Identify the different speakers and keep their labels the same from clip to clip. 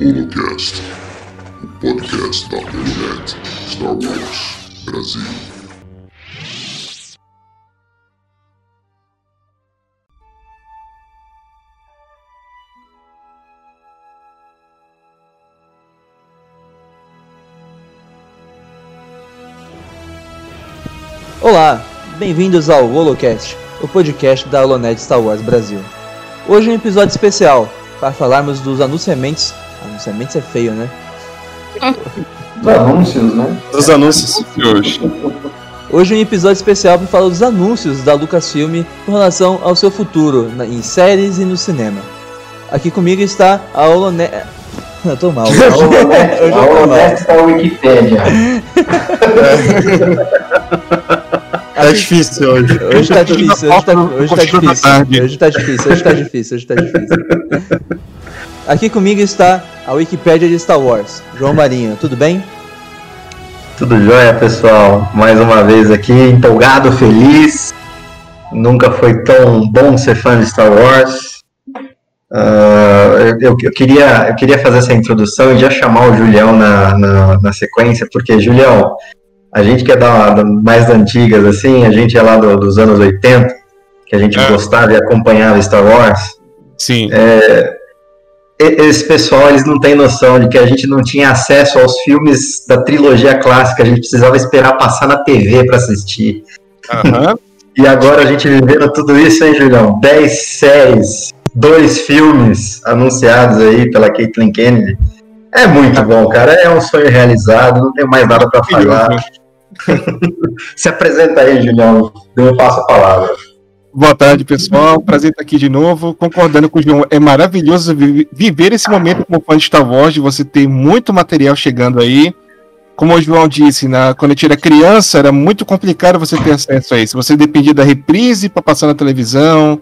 Speaker 1: Holocast, o podcast da Holonet Star Wars Brasil.
Speaker 2: Olá, bem-vindos ao Holocast, o podcast da Holonet Star Wars Brasil. Hoje é um episódio especial para falarmos dos anunciamentos. Anunciamentos é feio, né?
Speaker 3: Dos anúncios, né?
Speaker 4: Dos anúncios de hoje.
Speaker 2: Hoje é um episódio especial para falar dos anúncios da Lucasfilm com relação ao seu futuro em séries e no cinema. Aqui comigo está a Holonet. Eu tô mal.
Speaker 3: A
Speaker 2: Hoje
Speaker 3: a. Holonet da Wikipédia.
Speaker 4: É difícil hoje.
Speaker 2: Hoje tá difícil, hoje tá, hoje tá difícil. Hoje tá difícil, hoje tá difícil, hoje tá difícil. Aqui comigo está a Wikipédia de Star Wars, João Marinho, tudo bem?
Speaker 3: Tudo jóia, pessoal? Mais uma vez aqui, empolgado, feliz. Nunca foi tão bom ser fã de Star Wars. Eu, eu- eu queria, eu queria fazer essa introdução e já chamar o Julião na, na, na sequência, porque, Julião, a gente que é da, da- mais antigas, assim, a gente é lá do- dos anos 80, que a gente
Speaker 4: É.
Speaker 3: gostava e acompanhava Star Wars.
Speaker 4: Sim.
Speaker 3: E- esse pessoal eles não têm noção de que a gente não tinha acesso aos filmes da trilogia clássica, a gente precisava esperar passar na TV para assistir.
Speaker 4: Aham.
Speaker 3: E agora a gente vivendo tudo isso, hein, Julião? 10 séries, dois filmes anunciados aí pela Caitlyn Kennedy. É muito bom, cara. É um sonho realizado, não tenho mais nada para falar. Se apresenta aí, Julião. Eu passo a palavra.
Speaker 4: Boa tarde, pessoal. Prazer estar aqui de novo. Concordando com o João, é maravilhoso vi- viver esse momento como fã de Star Wars, de você ter muito material chegando aí. Como o João disse, na, quando a gente era criança, era muito complicado você ter acesso a isso. Você dependia da reprise para passar na televisão.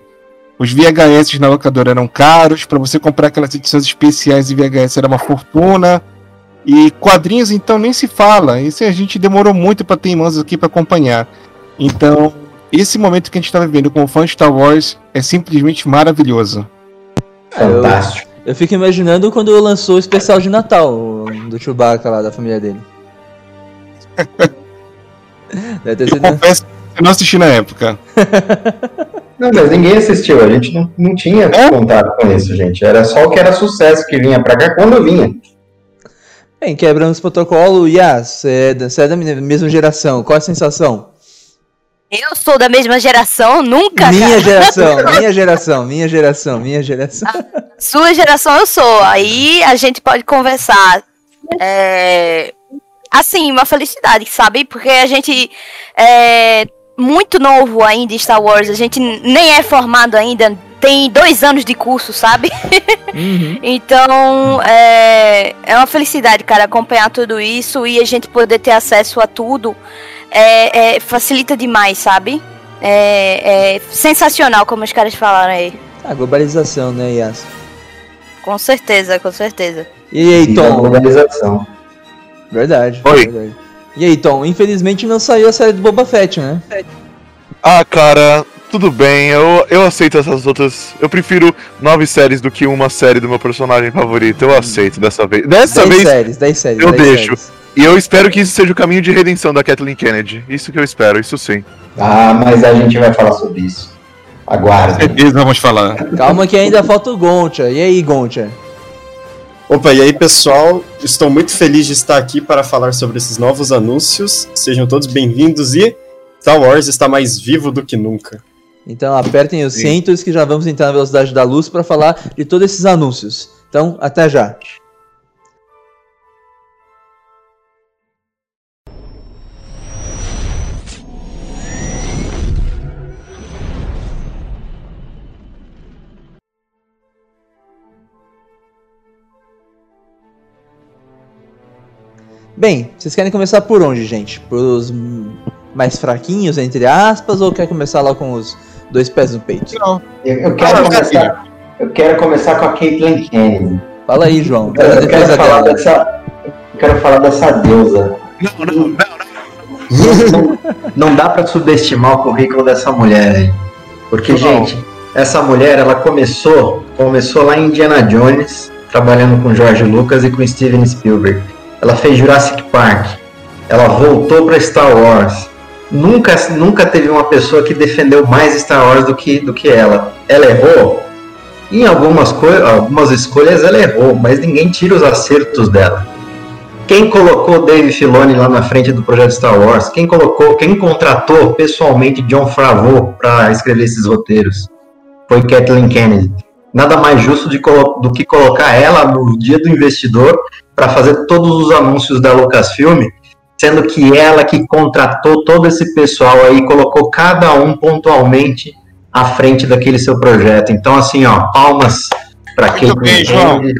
Speaker 4: Os VHS na locadora eram caros. Para você comprar aquelas edições especiais de VHS era uma fortuna. E quadrinhos, então, nem se fala. Isso a gente demorou muito para ter em mãos aqui para acompanhar. Então, esse momento que a gente está vivendo como fã de Star Wars é simplesmente maravilhoso.
Speaker 3: Fantástico.
Speaker 2: Eu fico imaginando quando lançou o especial de Natal do Chewbacca lá, da família dele. Deve ter
Speaker 4: Eu
Speaker 2: sido...
Speaker 4: confesso que eu não assisti na época.
Speaker 3: Não, mas ninguém assistiu, a gente não, não tinha
Speaker 4: É?
Speaker 3: contato com isso, gente. Era só o que era sucesso que vinha pra cá quando vinha.
Speaker 2: Bem, quebrando os protocolos, Yas, você é, da- é da mesma geração, qual a sensação?
Speaker 5: Eu sou da mesma geração, nunca,
Speaker 2: minha
Speaker 5: cara.
Speaker 2: geração, minha geração, minha geração, minha geração.
Speaker 5: Sua geração eu sou. Aí a gente pode conversar. É... Assim, uma felicidade, sabe? Porque a gente é muito novo ainda em Star Wars. A gente nem é formado ainda. Tem dois anos de curso, sabe?
Speaker 2: Uhum.
Speaker 5: Então, é, é uma felicidade, cara, acompanhar tudo isso e a gente poder ter acesso a tudo é, é, facilita demais, sabe? É, é sensacional, como os caras falaram aí.
Speaker 2: A globalização, né, Yas?
Speaker 5: Com certeza, com certeza.
Speaker 2: E aí,
Speaker 3: E
Speaker 2: Tom?
Speaker 3: globalização.
Speaker 2: Verdade.
Speaker 4: Oi.
Speaker 2: verdade. E aí, Tom? Infelizmente não saiu a série do Boba Fett, né?
Speaker 6: Ah, cara, tudo bem, eu, eu aceito essas outras. Eu prefiro nove séries do que uma série do meu personagem favorito. Eu aceito dessa vez. Dessa
Speaker 2: 10
Speaker 6: vez,
Speaker 2: séries, 10 séries.
Speaker 6: eu
Speaker 2: 10
Speaker 6: deixo.
Speaker 2: séries.
Speaker 6: e eu espero que isso seja o caminho de redenção da Kathleen Kennedy. Isso que eu espero, isso sim.
Speaker 3: Ah, mas a gente vai falar sobre isso. Aguardem.
Speaker 4: Certeza vamos falar.
Speaker 2: Calma que ainda falta o Goncha. E aí, Goncha?
Speaker 7: Opa, e aí pessoal, estou muito feliz de estar aqui para falar sobre esses novos anúncios. Sejam todos bem-vindos e Star Wars está mais vivo do que nunca.
Speaker 2: Então apertem os
Speaker 6: Sim.
Speaker 2: cintos que já vamos entrar na velocidade da luz para falar de todos esses anúncios. Então, até já. Bem, vocês querem começar por onde, gente? Pelos hum, mais fraquinhos, entre aspas, ou quer começar lá com os dois pés no peito?
Speaker 4: Não.
Speaker 3: Eu, eu quero
Speaker 4: Ah,
Speaker 3: começar, eu quero começar com a Caitlyn Kennedy.
Speaker 2: Fala aí, João.
Speaker 3: Eu, eu quero falar
Speaker 2: dela.
Speaker 3: dessa. Eu quero falar dessa deusa.
Speaker 6: Não, não, não.
Speaker 3: Não, não dá pra subestimar o currículo dessa mulher aí. Porque,
Speaker 6: Não.
Speaker 3: gente, essa mulher, ela começou, começou lá em Indiana Jones, trabalhando com George Lucas e com Steven Spielberg. Ela fez Jurassic Park. Ela voltou para Star Wars. Nunca, nunca teve uma pessoa que defendeu mais Star Wars do que, do que ela. Ela errou? Em algumas, algumas escolhas ela errou, mas ninguém tira os acertos dela. Quem colocou Dave Filoni lá na frente do projeto Star Wars? Quem colocou, quem contratou pessoalmente John Favreau para escrever esses roteiros? Foi Kathleen Kennedy. Nada mais justo de, do que colocar ela no dia do investidor para fazer todos os anúncios da Lucasfilm, sendo que ela que contratou todo esse pessoal aí, colocou cada um pontualmente à frente daquele seu projeto. Então, assim, ó, palmas para quem
Speaker 4: bem,
Speaker 3: entende,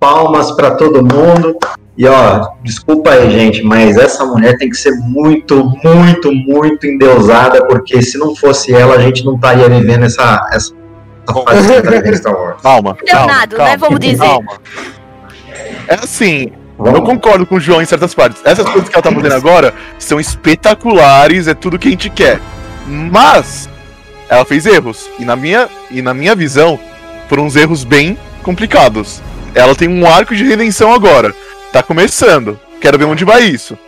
Speaker 3: palmas para todo mundo. E ó, desculpa aí, gente, mas essa mulher tem que ser muito, muito, muito endeusada, porque se não fosse ela, a gente não estaria vivendo essa, essa, essa fase de Star Wars.
Speaker 6: Calma, calma,
Speaker 5: Leonardo,
Speaker 6: calma,
Speaker 5: né, vamos dizer.
Speaker 6: calma. É assim, eu concordo com o João em certas partes. Essas coisas que ela tá fazendo agora são espetaculares, é tudo que a gente quer. Mas ela fez erros. E na minha, e na minha visão, foram uns erros bem complicados. Ela tem um arco de redenção agora. Tá começando. Quero ver onde vai isso.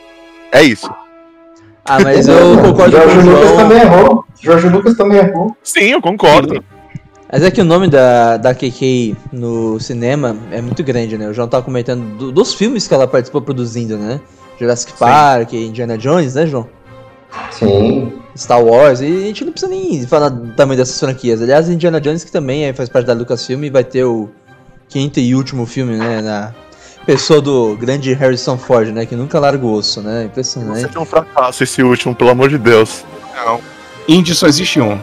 Speaker 6: É isso.
Speaker 2: Ah, mas eu concordo com
Speaker 3: Jorge
Speaker 2: o
Speaker 3: Lucas
Speaker 2: João.
Speaker 3: também errou. Jorge Lucas também errou.
Speaker 6: Sim, eu concordo.
Speaker 2: Mas é que o nome da, da KK no cinema é muito grande, né? O João tava comentando do- dos filmes que ela participou produzindo, né? Jurassic Park, Indiana Jones, né, João?
Speaker 3: Sim.
Speaker 2: Star Wars, e a gente não precisa nem falar do tamanho dessas franquias. Aliás, Indiana Jones, que também é, faz parte da Lucasfilm, e vai ter o quinto e último filme, né? Na pessoa do grande Harrison Ford, né? Que nunca larga o osso, né?
Speaker 6: Você
Speaker 2: Impressionante.
Speaker 6: tem um fracasso esse último, pelo amor de Deus.
Speaker 4: Não. Indie só existe um.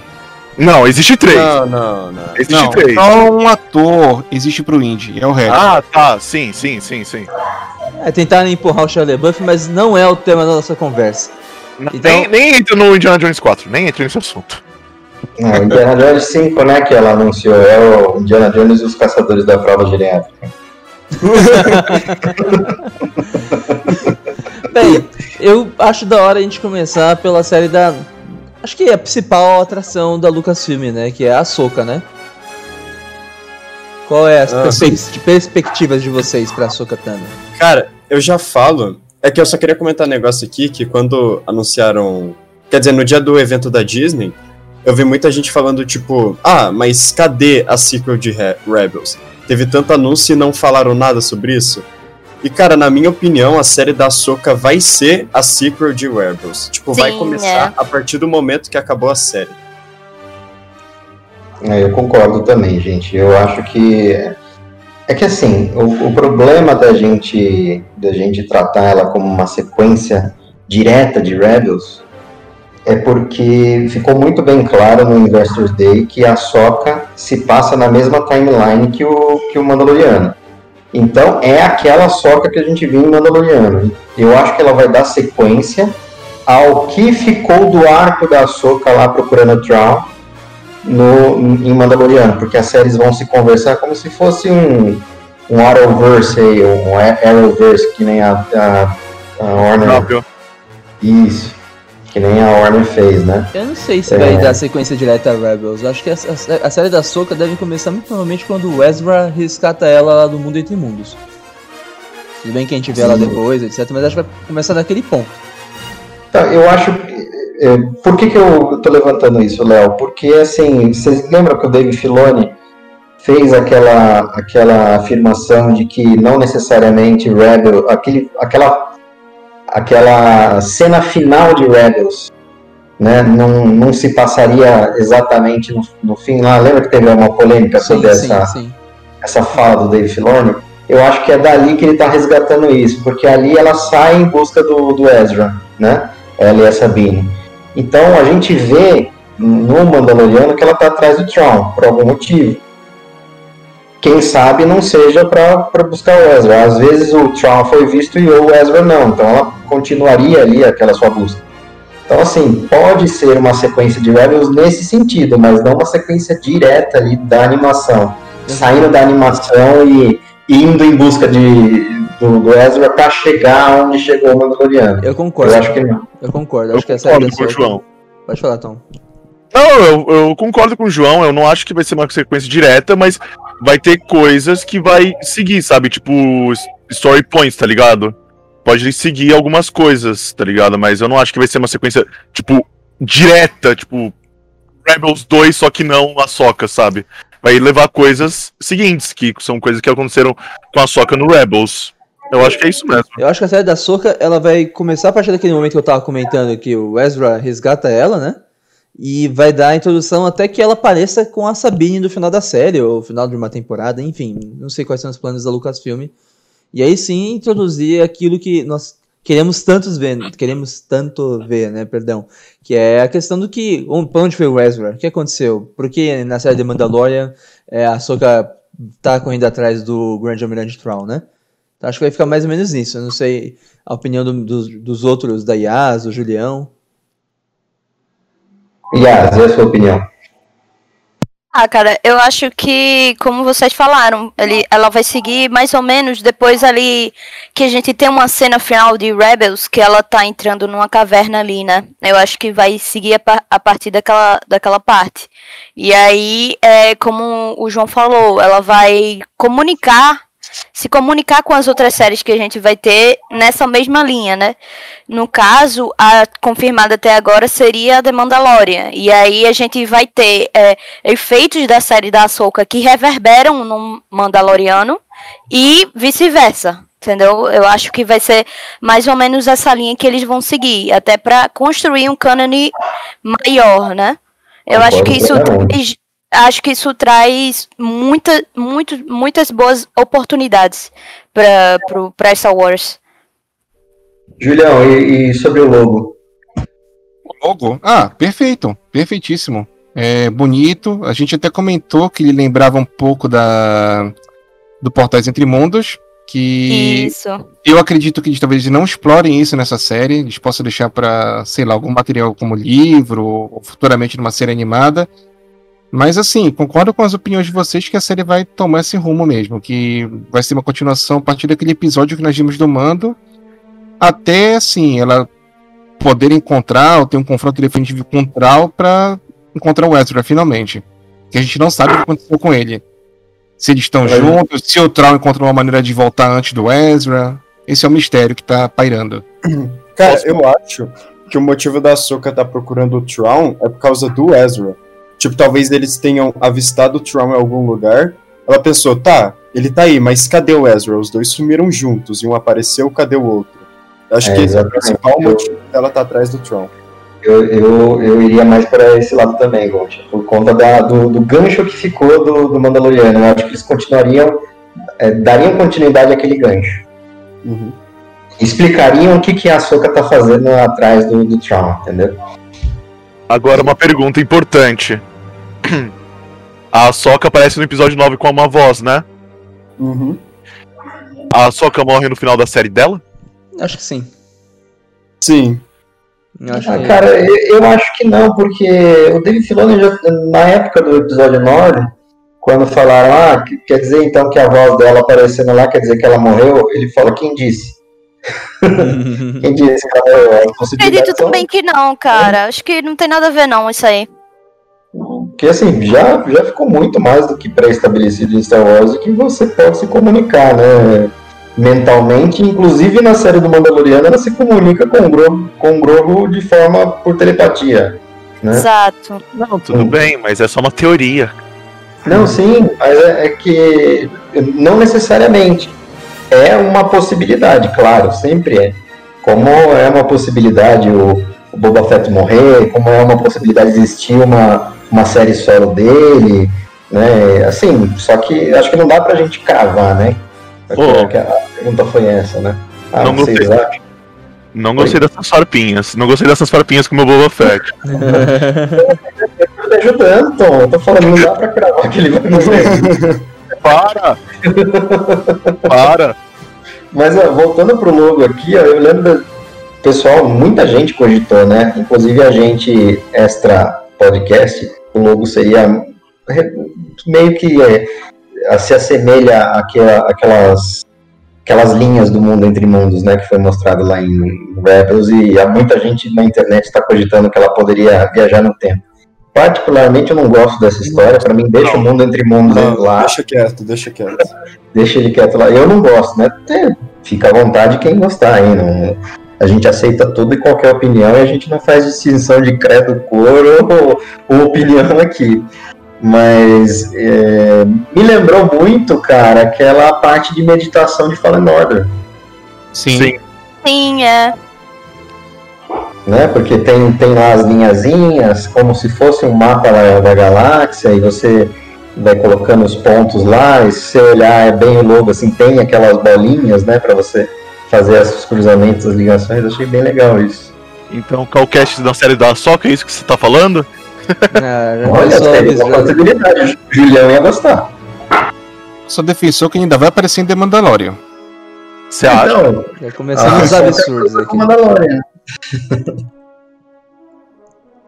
Speaker 6: Não, existe três.
Speaker 7: Não, não, não.
Speaker 6: Existe
Speaker 4: Não,
Speaker 6: três.
Speaker 4: só um ator existe pro indie, é o resto.
Speaker 6: Ah, tá. Sim, sim, sim, sim.
Speaker 2: É tentar empurrar o Shia LaBeouf, mas não é o tema da nossa conversa. Então-
Speaker 6: Nem, nem entra no Indiana Jones 4, nem entra nesse assunto.
Speaker 3: Não, É, Indiana Jones 5, né, que ela anunciou, é o Indiana Jones e os Caçadores da Fralda Geriátrica.
Speaker 2: Bem, eu acho da hora a gente começar pela série da. Acho que é a principal atração da Lucasfilm, né? Que é a Soca, né? Qual é as
Speaker 7: Ah,
Speaker 2: perspe- perspectivas de vocês pra Soca Tano?
Speaker 7: Cara, eu já falo. É que eu só queria comentar um negócio aqui que quando anunciaram. Quer dizer, no dia do evento da Disney, eu vi muita gente falando, tipo, ah, mas cadê a sequel de Re- Rebels? Teve tanto anúncio e não falaram nada sobre isso. E, cara, na minha opinião, a série da Soca vai ser a sequel de Rebels. Tipo, vai
Speaker 5: Sim,
Speaker 7: começar
Speaker 5: é.
Speaker 7: a partir do momento que acabou a série.
Speaker 3: É, Eu concordo também, gente. Eu acho que é que assim, o, o problema da gente da gente tratar ela como uma sequência direta de Rebels é porque ficou muito bem claro no Investors Day que a Soca se passa na mesma timeline que o que o Mandaloriano. Então é aquela Soca que a gente viu em Mandaloriano. Eu acho que ela vai dar sequência ao que ficou do arco da Soca lá procurando o Traum no, em Mandaloriano, porque as séries vão se conversar como se fosse um, um Arrowverse aí, um Arrowverse, que nem a, a, a Warner.
Speaker 6: Próprio.
Speaker 3: Isso, que nem a Warner fez, né?
Speaker 2: Eu não sei se
Speaker 3: É.
Speaker 2: vai dar sequência direta a Rebels. Acho que a, a- a série da Soca deve começar muito provavelmente quando o Ezra rescata ela lá do mundo entre mundos. Tudo bem que a gente vê ela
Speaker 3: Sim.
Speaker 2: depois, etc. Mas acho que vai começar naquele ponto.
Speaker 3: Tá, eu acho. é, por que, que eu tô levantando isso, Léo? Porque, assim, vocês lembram que o Dave Filoni fez aquela, aquela afirmação de que não necessariamente Rebel, aquele, aquela, aquela cena final de Rebels, né, não, não se passaria exatamente no, no fim lá. Lembra que teve uma polêmica sobre
Speaker 2: sim,
Speaker 3: essa,
Speaker 2: sim.
Speaker 3: essa fala do Dave Filoni, eu acho que é dali que ele está resgatando isso, porque ali ela sai em busca do, do Ezra, né? Ela e a Sabine. Então a gente vê no Mandaloriano que ela está atrás do Tron, por algum motivo. Quem sabe não seja para buscar o Ezra. Às vezes o Tron foi visto e o Ezra não, então ela continuaria ali aquela sua busca. Então, assim, pode ser uma sequência de Rebels nesse sentido, mas não uma sequência direta ali da animação saindo da animação e indo em busca de, do, do Ezra para chegar onde chegou o Mandaloriano.
Speaker 2: Eu
Speaker 3: Eu
Speaker 2: concordo.
Speaker 3: acho que não.
Speaker 2: Eu concordo.
Speaker 6: Eu
Speaker 2: Acho que a da
Speaker 6: com o
Speaker 2: Soca.
Speaker 6: João.
Speaker 2: Pode falar, Tom.
Speaker 6: Não, eu, eu concordo com o João, eu não acho que vai ser uma sequência direta, mas vai ter coisas que vai seguir, sabe? Tipo, story points, tá ligado? Pode seguir algumas coisas, tá ligado? Mas eu não acho que vai ser uma sequência, tipo, direta, tipo, Rebels 2, só que não a Soca, sabe? Vai levar coisas seguintes, que são coisas que aconteceram com a Soca no Rebels. Eu acho que é isso mesmo.
Speaker 2: Eu acho que a série da Soca, ela vai começar a partir daquele momento que eu tava comentando que o Ezra resgata ela, né? E vai dar a introdução até que ela apareça com a Sabine no final da série, ou final de uma temporada, enfim. Não sei quais são os planos da Lucasfilm. E aí sim introduzir aquilo que nós queremos tantos ver, queremos tanto ver, né? Perdão. Que é a questão do que. um- Pra onde foi o Ezra? O que aconteceu? Por que na série de Mandalorian é, a Soca tá correndo atrás do Grande Almirante Thrawn, né? Então acho que vai ficar mais ou menos nisso. Eu não sei a opinião do- dos, dos outros, da Yas, do Julião.
Speaker 3: Yas, e a sua opinião?
Speaker 5: Ah, cara, eu acho que, como vocês falaram, ele, ela vai seguir mais ou menos depois ali que a gente tem uma cena final de Rebels que ela tá entrando numa caverna ali, né? Eu acho que vai seguir a, a partir daquela, daquela parte. E aí, é, como o João falou, ela vai comunicar, se comunicar com as outras séries que a gente vai ter nessa mesma linha, né? No caso, a confirmada até agora seria a The Mandalorian. E aí a gente vai ter é, efeitos da série da Ahsoka que reverberam no Mandaloriano e vice-versa. Entendeu? Eu acho que vai ser mais ou menos essa linha que eles vão seguir, até para construir um cânone maior, né? Eu acho que isso acho que isso traz muita, muito, muitas boas oportunidades para Star Wars.
Speaker 3: Julião, e, e sobre o logo?
Speaker 4: O logo? Ah, perfeito. Perfeitíssimo. É bonito. A gente até comentou que ele lembrava um pouco da do Portais Entre Mundos. Que
Speaker 5: Isso.
Speaker 4: eu acredito que eles talvez não explorem isso nessa série. Eles possam deixar para, sei lá, algum material como livro ou futuramente numa série animada. Mas assim, concordo com as opiniões de vocês que a série vai tomar esse rumo mesmo, que vai ser uma continuação a partir daquele episódio que nós vimos do Mando, até assim, ela poder encontrar ou ter um confronto definitivo com o Trau pra encontrar o Ezra finalmente. Que a gente não sabe o que aconteceu com ele. Se eles estão
Speaker 3: É.
Speaker 4: juntos, se o Trau encontrou uma maneira de voltar antes do Ezra. Esse é o mistério que tá pairando.
Speaker 7: Cara,
Speaker 6: Posso-
Speaker 7: eu acho que o motivo da Ahsoka tá procurando o Tron é por causa do Ezra. Tipo, talvez eles tenham avistado o Tron em algum lugar. Ela pensou, tá, ele tá aí, mas cadê o Ezra? Os dois sumiram juntos e um apareceu, cadê o outro? Eu acho
Speaker 3: É,
Speaker 7: que esse é o principal motivo dela tá atrás do Tron.
Speaker 3: Eu, eu, eu iria mais para esse lado também, Gold, por conta da- do, do gancho que ficou do, do Mandaloriano. Eu acho que eles continuariam, é, dariam continuidade àquele gancho.
Speaker 7: Uhum.
Speaker 3: Explicariam o que, que a Ahsoka tá fazendo atrás do, do Tron, entendeu?
Speaker 6: Agora uma pergunta importante. A Soca aparece no episódio 9 com uma voz, né?
Speaker 7: Uhum.
Speaker 6: A Soca morre no final da série dela?
Speaker 2: Acho que sim.
Speaker 7: Sim.
Speaker 2: Eu acho
Speaker 3: Ah,
Speaker 2: que...
Speaker 3: cara, eu, eu acho que não, porque o David Filoni, já, na época do episódio 9, quando falaram, ah, que- quer dizer então que a voz dela aparecendo lá, quer dizer que ela morreu, ele fala, quem disse? Quem disse que ela morreu?
Speaker 5: Acredito também que não, cara. Acho que não tem nada a ver, não, isso aí.
Speaker 3: Porque assim, já, já ficou muito mais do que pré-estabelecido em Star Wars que você pode se comunicar, né? Mentalmente, inclusive na série do Mandaloriano, ela se comunica com o Grogu, com o Grogu de forma por telepatia. Né?
Speaker 5: Exato.
Speaker 6: Não, tudo
Speaker 3: Hum.
Speaker 6: bem, mas é só uma teoria.
Speaker 3: Não, sim, mas é, é que não necessariamente. É uma possibilidade, claro, sempre é. Como é uma possibilidade o, o Boba Fett morrer, como é uma possibilidade de existir uma, uma série solo dele, né? Assim, só que acho que não dá pra gente cravar, né? Acho
Speaker 6: Pô.
Speaker 3: que a pergunta foi essa, né? Ah,
Speaker 6: Não
Speaker 3: vocês
Speaker 6: gostei.
Speaker 3: acham?
Speaker 6: Não gostei dessas farpinhas. Não gostei dessas farpinhas com o meu Boba Fett.
Speaker 3: Eu tô ajudando, Tom. Eu tô falando, não dá pra cravar que ele vai morrer.
Speaker 6: Para! Para!
Speaker 3: Mas ó, voltando pro logo aqui, ó, eu lembro da... Pessoal, muita gente cogitou, né? Inclusive a gente extra podcast, o logo seria meio que é, se assemelha àquela, àquelas, aquelas linhas do mundo entre mundos, né? Que foi mostrado lá em Rebels e há muita gente na internet está cogitando que ela poderia viajar no tempo. particularmente eu não gosto dessa história. Pra mim, deixa o mundo entre mundos
Speaker 7: Não,
Speaker 3: lá,
Speaker 7: deixa quieto, deixa quieto.
Speaker 3: deixa ele quieto lá. Eu não gosto, né? Fica à vontade quem gostar aí. Não, a gente aceita tudo e qualquer opinião e a gente não faz distinção de credo, cor ou, ou opinião aqui. Mas é, me lembrou muito, cara, aquela parte de meditação de Fallen Order.
Speaker 4: Sim.
Speaker 6: Sim.
Speaker 5: Sim, é.
Speaker 3: né? Porque tem, tem lá as linhazinhas, como se fosse um mapa da, da galáxia, e você vai colocando os pontos lá, e se você olhar é bem o logo, assim, tem aquelas bolinhas, né, para você fazer esses cruzamentos, as ligações, achei bem legal isso.
Speaker 6: Então, qual o cast da série da Soca? É isso que você tá falando?
Speaker 2: Ah, já
Speaker 3: Olha, seria uma possibilidade, o Julião ia gostar.
Speaker 4: Sou defensor que ainda vai aparecer em The Mandalorian.
Speaker 6: Você acha?
Speaker 3: Então,
Speaker 2: Já começando
Speaker 3: a
Speaker 2: os
Speaker 3: Soca
Speaker 2: absurdos
Speaker 3: cruza
Speaker 2: aqui.
Speaker 3: com o Mandalorian.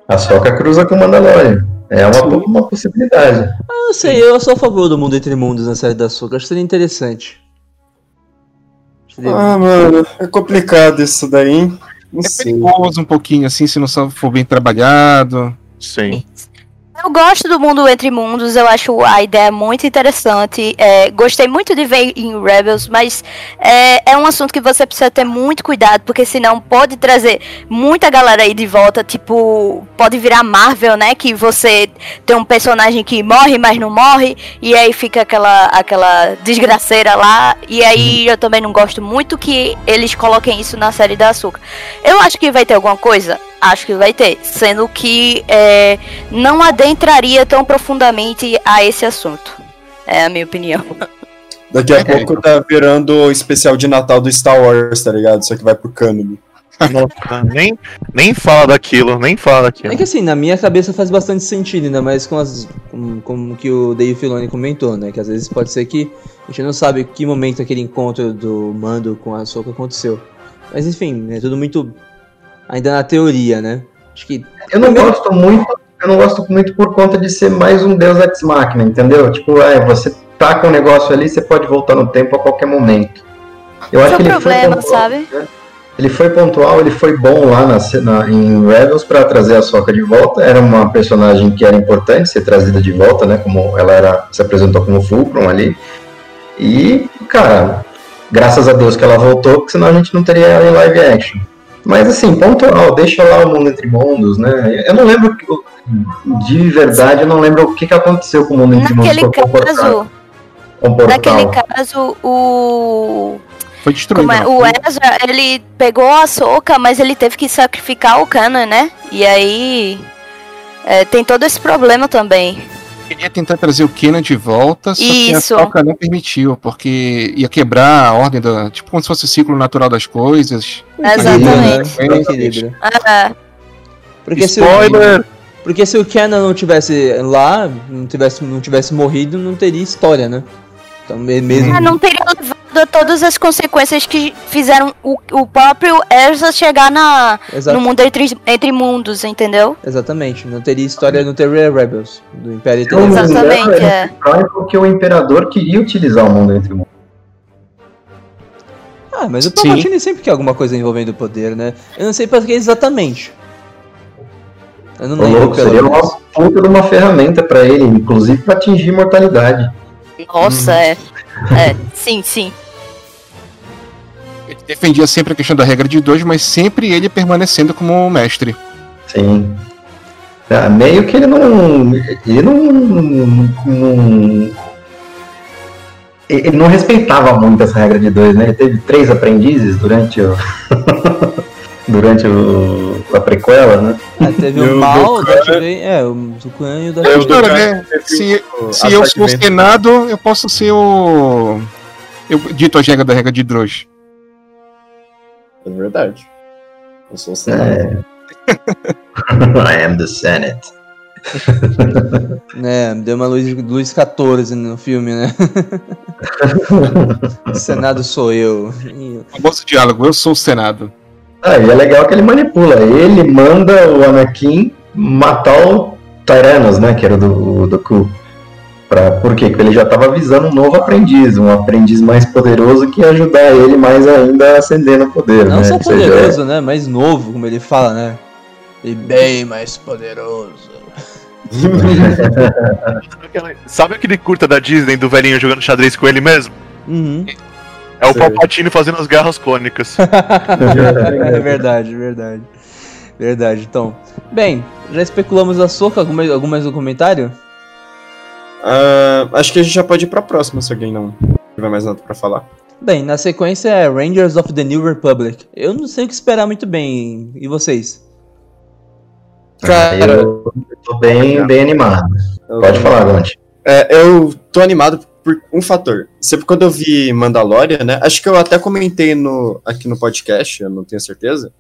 Speaker 3: a Soca cruza com o Mandalorian. É uma, uma possibilidade.
Speaker 2: Eu não sei, eu sou a favor do mundo entre mundos na série da Açúcar. Acho que seria interessante.
Speaker 7: Ah, mano, é complicado isso daí. hein? Não
Speaker 4: É
Speaker 7: sei.
Speaker 4: perigoso um pouquinho, assim, se não for bem trabalhado.
Speaker 6: Sim.
Speaker 5: Eu gosto do mundo entre mundos, eu acho a ideia muito interessante. é, gostei muito de ver em Rebels, mas é, é um assunto que você precisa ter muito cuidado, porque senão pode trazer muita galera aí de volta. Tipo, pode virar Marvel, né? Que você tem um personagem que morre, mas não morre, e aí fica aquela, aquela desgraceira lá. E aí eu também não gosto muito que eles coloquem isso na série da Açúcar. Eu acho que vai ter alguma coisa. Acho que vai ter, sendo que é, não adentraria tão profundamente a esse assunto. É a minha opinião.
Speaker 7: Daqui a pouco tá virando o especial de Natal do Star Wars, tá ligado? Só que vai pro cânone.
Speaker 6: Nossa, nem, nem fala daquilo, nem fala daquilo.
Speaker 2: É que assim, na minha cabeça faz bastante sentido, ainda mais com as. com, com o que o Dave Filoni comentou, né? Que às vezes pode ser que a gente não sabe que momento aquele encontro do Mando com a Soca aconteceu. Mas enfim, é tudo muito. Ainda na teoria, né? Acho que.
Speaker 3: Eu não gosto muito, eu não gosto muito por conta de ser mais um Deus Ex Machina, entendeu? Tipo, é, você tá com o negócio ali, você pode voltar no tempo a qualquer momento. Eu
Speaker 5: Esse
Speaker 3: acho
Speaker 5: é
Speaker 3: que
Speaker 5: o
Speaker 3: ele foi
Speaker 5: problema,
Speaker 3: pontual,
Speaker 5: sabe?
Speaker 3: né? Ele foi pontual, ele foi bom lá na, na- em Rebels pra trazer a Soca de volta. Era uma personagem que era importante ser trazida de volta, né? Como ela era, se apresentou como Fulcrum ali. E, cara, graças a Deus que ela voltou, porque senão a gente não teria ela em live action. Mas assim, pontual, deixa lá o mundo entre mundos, né? Eu não lembro de verdade, eu não lembro o que, que aconteceu com o mundo entre
Speaker 5: Naquele
Speaker 3: mundos portal-
Speaker 5: caso,
Speaker 3: com o portal.
Speaker 5: naquele caso, o.
Speaker 4: Foi destruído.
Speaker 5: É? O? Ezra, ele pegou a soca, mas ele teve que sacrificar o Kanan, né? E aí. é, tem todo esse problema também.
Speaker 4: Queria tentar trazer o Kenan de volta, só
Speaker 5: Isso.
Speaker 4: que a Toca não permitiu, porque ia quebrar a ordem da. Tipo, como se fosse o ciclo natural das coisas.
Speaker 5: Exatamente.
Speaker 2: Equilíbrio, né?
Speaker 5: Ah,
Speaker 2: Porque se, o,
Speaker 6: Spoiler!
Speaker 2: porque se o Kenan não tivesse lá, não tivesse, não tivesse morrido, não teria história, né? Então, me- mesmo.
Speaker 5: ah, não teria todas as consequências que fizeram o, o próprio Ezra chegar na,
Speaker 2: Exato.
Speaker 5: no mundo entre, entre mundos, entendeu?
Speaker 2: Exatamente. Não teria história, não teria Rebels do Império Terrestre.
Speaker 3: engano,
Speaker 5: Exatamente, é.
Speaker 3: destrói porque o imperador queria utilizar o mundo entre mundos.
Speaker 2: Ah, mas o. Palpatine sempre quer alguma coisa envolvendo o poder, né? Eu não sei pra que exatamente. Eu não
Speaker 3: O
Speaker 2: lembro,
Speaker 3: louco seria uma puta de uma ferramenta pra ele, inclusive pra atingir imortalidade.
Speaker 5: Nossa, é. É, sim, sim.
Speaker 4: Defendia sempre a questão da regra de dois, mas sempre ele permanecendo como mestre.
Speaker 3: Sim. Ah, meio que ele não. Ele não. não ele não respeitava muito essa regra de dois, né? Ele teve três aprendizes durante o. durante o, a prequela, né?
Speaker 2: Ah, teve o
Speaker 7: o
Speaker 2: mal, o
Speaker 7: Dukan-
Speaker 2: Darth Vader, é, o Zukan e o Darth
Speaker 7: Eu
Speaker 2: Vader.
Speaker 7: do
Speaker 4: Cara,
Speaker 7: cara
Speaker 4: né? Se,
Speaker 7: o
Speaker 4: se eu sou o
Speaker 7: ataque
Speaker 4: Senado, eu posso ser o. Eu dito a regra da regra de Droz.
Speaker 7: É verdade. Eu sou o Senado.
Speaker 3: É. I am the Senate.
Speaker 2: É, deu uma luz, luz 14 no filme, né? Senado sou eu. Ih,
Speaker 4: Famoso diálogo, eu sou o Senado.
Speaker 3: Ah, e é legal que ele manipula. Ele manda o Anakin matar o Tyrannus, né? Que era o do, do Ku. Pra, por quê? Porque ele já estava avisando um novo aprendiz, um aprendiz mais poderoso que ia ajudar ele mais ainda a ascender no poder,
Speaker 2: Não
Speaker 3: né?
Speaker 2: só
Speaker 3: seja,
Speaker 2: poderoso, né? Mais novo, como ele fala, né? E bem mais poderoso.
Speaker 6: Sabe aquele curta da Disney do velhinho jogando xadrez com ele mesmo?
Speaker 2: Uhum.
Speaker 6: É o
Speaker 7: Sei.
Speaker 6: Palpatine fazendo as guerras clônicas.
Speaker 2: é verdade, verdade. Verdade, então. Bem, já especulamos a soca, algum, mais- algum mais um comentário?
Speaker 7: Ah, acho que a gente já pode ir pra próxima, se alguém não tiver mais nada pra falar.
Speaker 2: Bem, na sequência é Rangers of the New Republic. Eu não sei o que esperar muito bem. E vocês?
Speaker 7: Cara,
Speaker 3: eu tô bem, bem animado.
Speaker 7: eu-
Speaker 3: Pode falar, Gonti.
Speaker 7: É, eu tô animado por um fator. Sempre quando eu vi Mandalorian, né? Acho que eu até comentei no, aqui no podcast, eu não tenho certeza.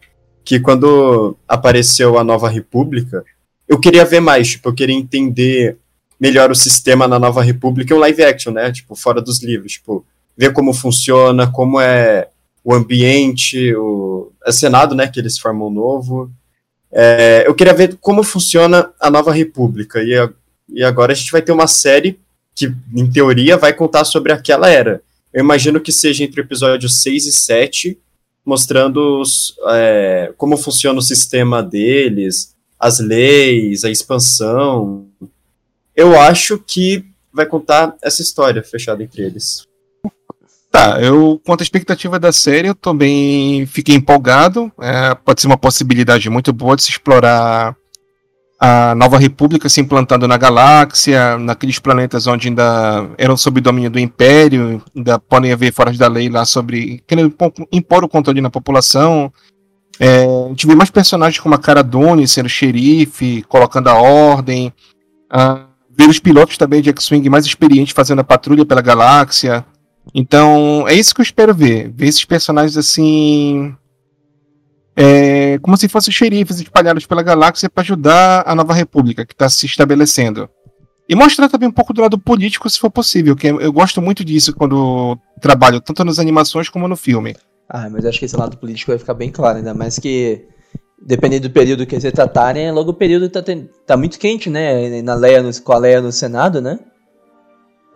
Speaker 7: Que quando apareceu a Nova República, eu queria ver mais, tipo, eu queria entender melhor o sistema na Nova República e o live action, né? Tipo, fora dos livros, tipo, ver como funciona, como é o ambiente, o é Senado, né, que eles formam novo. É, eu queria ver como funciona a Nova República e, a- e agora a gente vai ter uma série que, em teoria, vai contar sobre aquela era. Eu imagino que seja entre episódios 6 e 7, mostrando os, é, como funciona o sistema deles, as leis, a expansão. Eu acho que vai contar essa história fechada entre eles.
Speaker 4: Tá, eu, quanto à expectativa da série, eu também fiquei empolgado. É, pode ser uma possibilidade muito boa de se explorar a Nova República se implantando na galáxia, naqueles planetas onde ainda eram sob domínio do Império, ainda podem haver fora da lei lá sobre querendo impor- o controle na população. É, mais personagens como a Cara Dune sendo xerife, colocando a ordem. Ah, ver os pilotos também de X-Wing mais experientes fazendo a patrulha pela galáxia. Então, é isso que eu espero ver. Ver esses personagens assim. é, como se fossem xerifes espalhados pela galáxia para ajudar a nova república que está se estabelecendo. E mostrar também um pouco do lado político, se for possível, que eu gosto muito disso quando trabalho tanto nas animações como no filme.
Speaker 2: Ah, mas acho que esse lado político vai ficar bem claro, ainda mais que, dependendo do período que você tratarem, logo o período tá, ten- tá muito quente, né? Na Leia, no, com a Leia no Senado, né?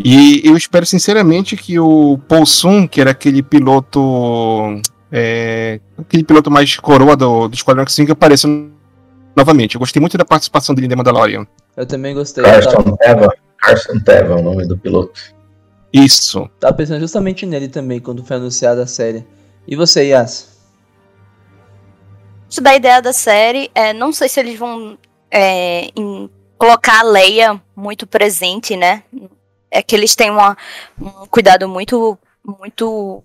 Speaker 4: E eu espero sinceramente que o Paul Sun, que era aquele piloto. é, aquele piloto mais coroa do, do Esquadrão X-Wing, apareça novamente. Eu gostei muito da participação dele em The Mandalorian.
Speaker 2: Eu também gostei.
Speaker 3: Carson
Speaker 2: tava,
Speaker 3: Teva. Carson Teva é o nome do piloto.
Speaker 4: Isso.
Speaker 2: tava pensando justamente nele também, quando foi anunciada a série. E você, Yas?
Speaker 5: Isso da ideia da série, é, não sei se eles vão é, colocar a Leia muito presente, né? É que eles têm uma- um cuidado muito, muito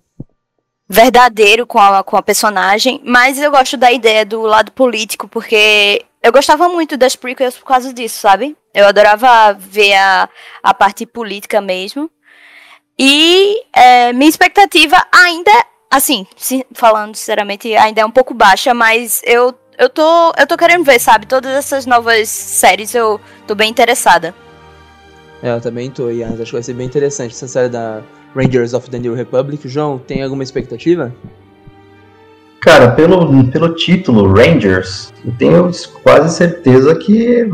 Speaker 5: verdadeiro com a, com a personagem, mas eu gosto da ideia do lado político, porque eu gostava muito das prequels por causa disso, sabe? Eu adorava ver a, a parte política mesmo. E é, minha expectativa ainda assim, se- falando sinceramente, ainda é um pouco baixa, mas eu, eu, tô, eu tô querendo ver, sabe? Todas essas novas séries eu tô bem interessada.
Speaker 2: É, eu também tô, Yas. Acho que vai ser bem interessante essa série da Rangers of the New Republic. João, tem alguma expectativa?
Speaker 3: Cara, pelo, pelo título Rangers, eu tenho quase certeza que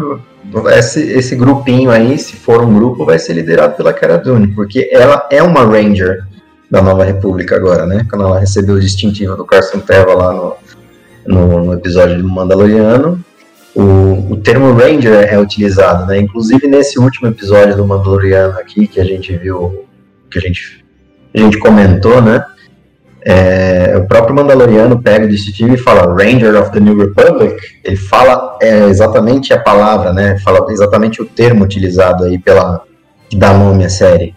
Speaker 3: esse, esse grupinho aí, se for um grupo, vai ser liderado pela Cara Dune, porque ela é uma Ranger da Nova República agora, né? Quando ela recebeu o distintivo do Carson Teva lá no, no, no episódio do Mandaloriano, o, o termo Ranger é utilizado, né? Inclusive nesse último episódio do Mandaloriano aqui, que a gente viu, que a gente, a gente comentou, né? É, o próprio Mandaloriano pega o distintivo e fala Ranger of the New Republic. Ele fala é, exatamente a palavra, né? Fala exatamente o termo utilizado aí pela que dá nome à série.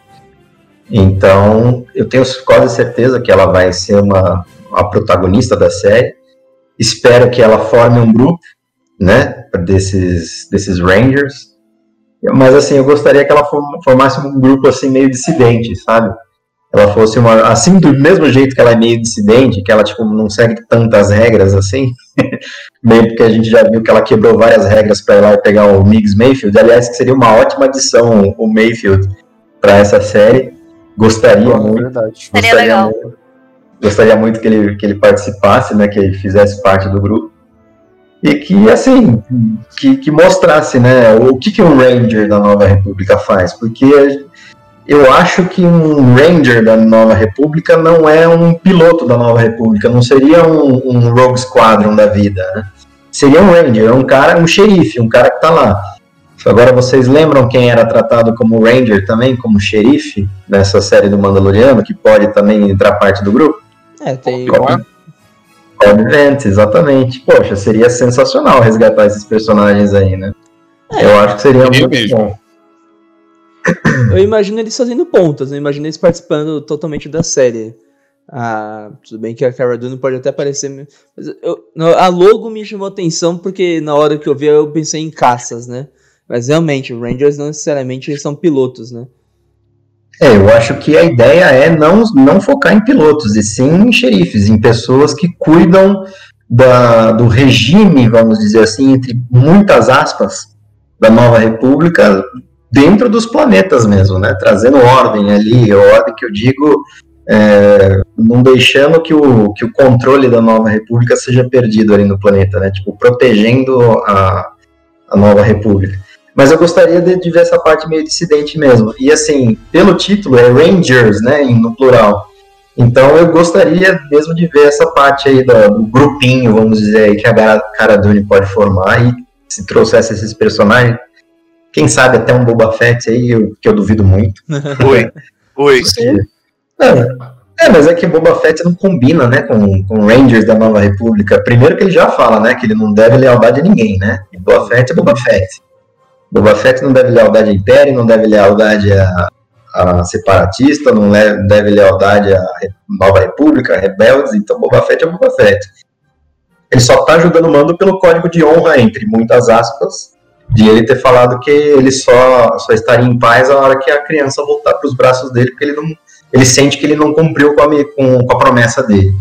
Speaker 3: Então, eu tenho quase certeza que ela vai ser uma a protagonista da série. Espero que ela forme um grupo, né, desses desses Rangers. Mas assim, eu gostaria que ela form- formasse um grupo assim meio dissidente, sabe? ela fosse uma. Assim, do mesmo jeito que ela é meio dissidente, que ela, tipo, não segue tantas regras assim, meio porque a gente já viu que ela quebrou várias regras para ir lá e pegar o Migs Mayfield. Aliás, que seria uma ótima adição o Mayfield para essa série. Gostaria muito.
Speaker 7: verdade.
Speaker 5: Seria
Speaker 3: Gostaria
Speaker 5: legal.
Speaker 3: muito, gostaria muito que ele, que ele participasse, né, que ele fizesse parte do grupo. E que, assim, que, que mostrasse, né, o que, que um Ranger da Nova República faz. Porque eu acho que um Ranger da Nova República não é um piloto da Nova República, não seria um, um Rogue Squadron da vida, né? Seria um Ranger, um cara, um xerife, um cara que tá lá Agora vocês lembram quem era tratado como Ranger também, como xerife nessa série do Mandaloriano, que pode também entrar parte do grupo?
Speaker 2: É, tem.
Speaker 3: Cobb Vanth, exatamente. Poxa, seria sensacional resgatar esses personagens aí, né? Eu acho que seria muito
Speaker 4: mesmo.
Speaker 3: bom.
Speaker 2: Eu imagino eles fazendo pontas, eu imagino eles participando totalmente da série. Ah, tudo bem que a Cara Dune pode até aparecer. Mas eu, a logo me chamou atenção porque na hora que eu vi eu pensei em caças, né? Mas realmente, Rangers não necessariamente são pilotos, né?
Speaker 3: É, eu acho que a ideia é não, não focar em pilotos, e sim em xerifes, em pessoas que cuidam da, do regime, vamos dizer assim, entre muitas aspas, da nova república dentro dos planetas mesmo, né? Trazendo ordem ali, ordem que eu digo, é, não deixando que o, que o controle da nova república seja perdido ali no planeta, né? Tipo, protegendo a, a nova república. Mas eu gostaria de, de ver essa parte meio dissidente mesmo. E assim, pelo título, é Rangers, né, no plural. Então eu gostaria mesmo de ver essa parte aí do, do grupinho, vamos dizer, aí, que a Cara Cara Dune pode formar e se trouxesse esses personagens, quem sabe até um Boba Fett aí, eu- que eu duvido muito.
Speaker 6: Oi. Oi.
Speaker 3: É, é, mas é que Boba Fett não combina, né, com, com Rangers da Nova República. Primeiro que ele já fala, né, que ele não deve lealdade a ninguém, né? E Boba Fett é Boba Fett. Boba Fett não deve lealdade a Império, não deve lealdade a, a separatista, não deve lealdade a Re- Nova República, a rebeldes, então Boba Fett é Boba Fett. Ele só tá ajudando o Mando pelo código de honra, entre muitas aspas, de ele ter falado que ele só, só estaria em paz a hora que a criança voltar para os braços dele, porque ele não ele sente que ele não cumpriu com a, com, com a promessa dele.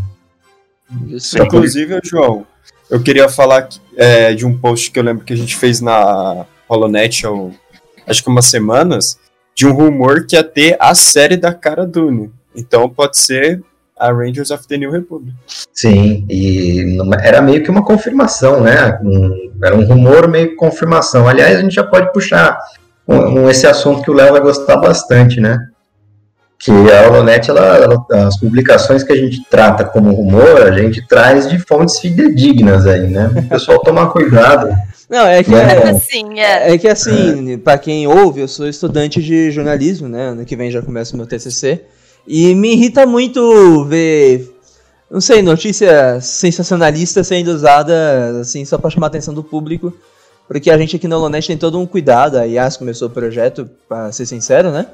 Speaker 2: Isso.
Speaker 7: Inclusive, João, eu queria falar que- é, de um post que eu lembro que a gente fez na Holonet, há acho que umas semanas, de um rumor que ia ter a série da Cara Dune. Então pode ser a Rangers of the New Republic.
Speaker 3: Sim, e não- era meio que uma confirmação, né? Um- era um rumor meio que confirmação. Aliás, a gente já pode puxar um, um- esse assunto que o Léo vai gostar bastante, né? Que a Holonet, ela, ela- as publicações que a gente trata como rumor, a gente traz de fontes fidedignas aí, né? O pessoal tomar cuidado.
Speaker 2: Não, é que. É,
Speaker 5: Sim, é.
Speaker 2: é que assim, pra quem ouve, eu sou estudante de jornalismo, né? Ano que vem já começa o meu TCC. E me irrita muito ver, não sei, notícia sensacionalista sendo usada, assim, só pra chamar a atenção do público. Porque a gente aqui na Holonet tem todo um cuidado, a IAS começou o projeto, pra ser sincero, né?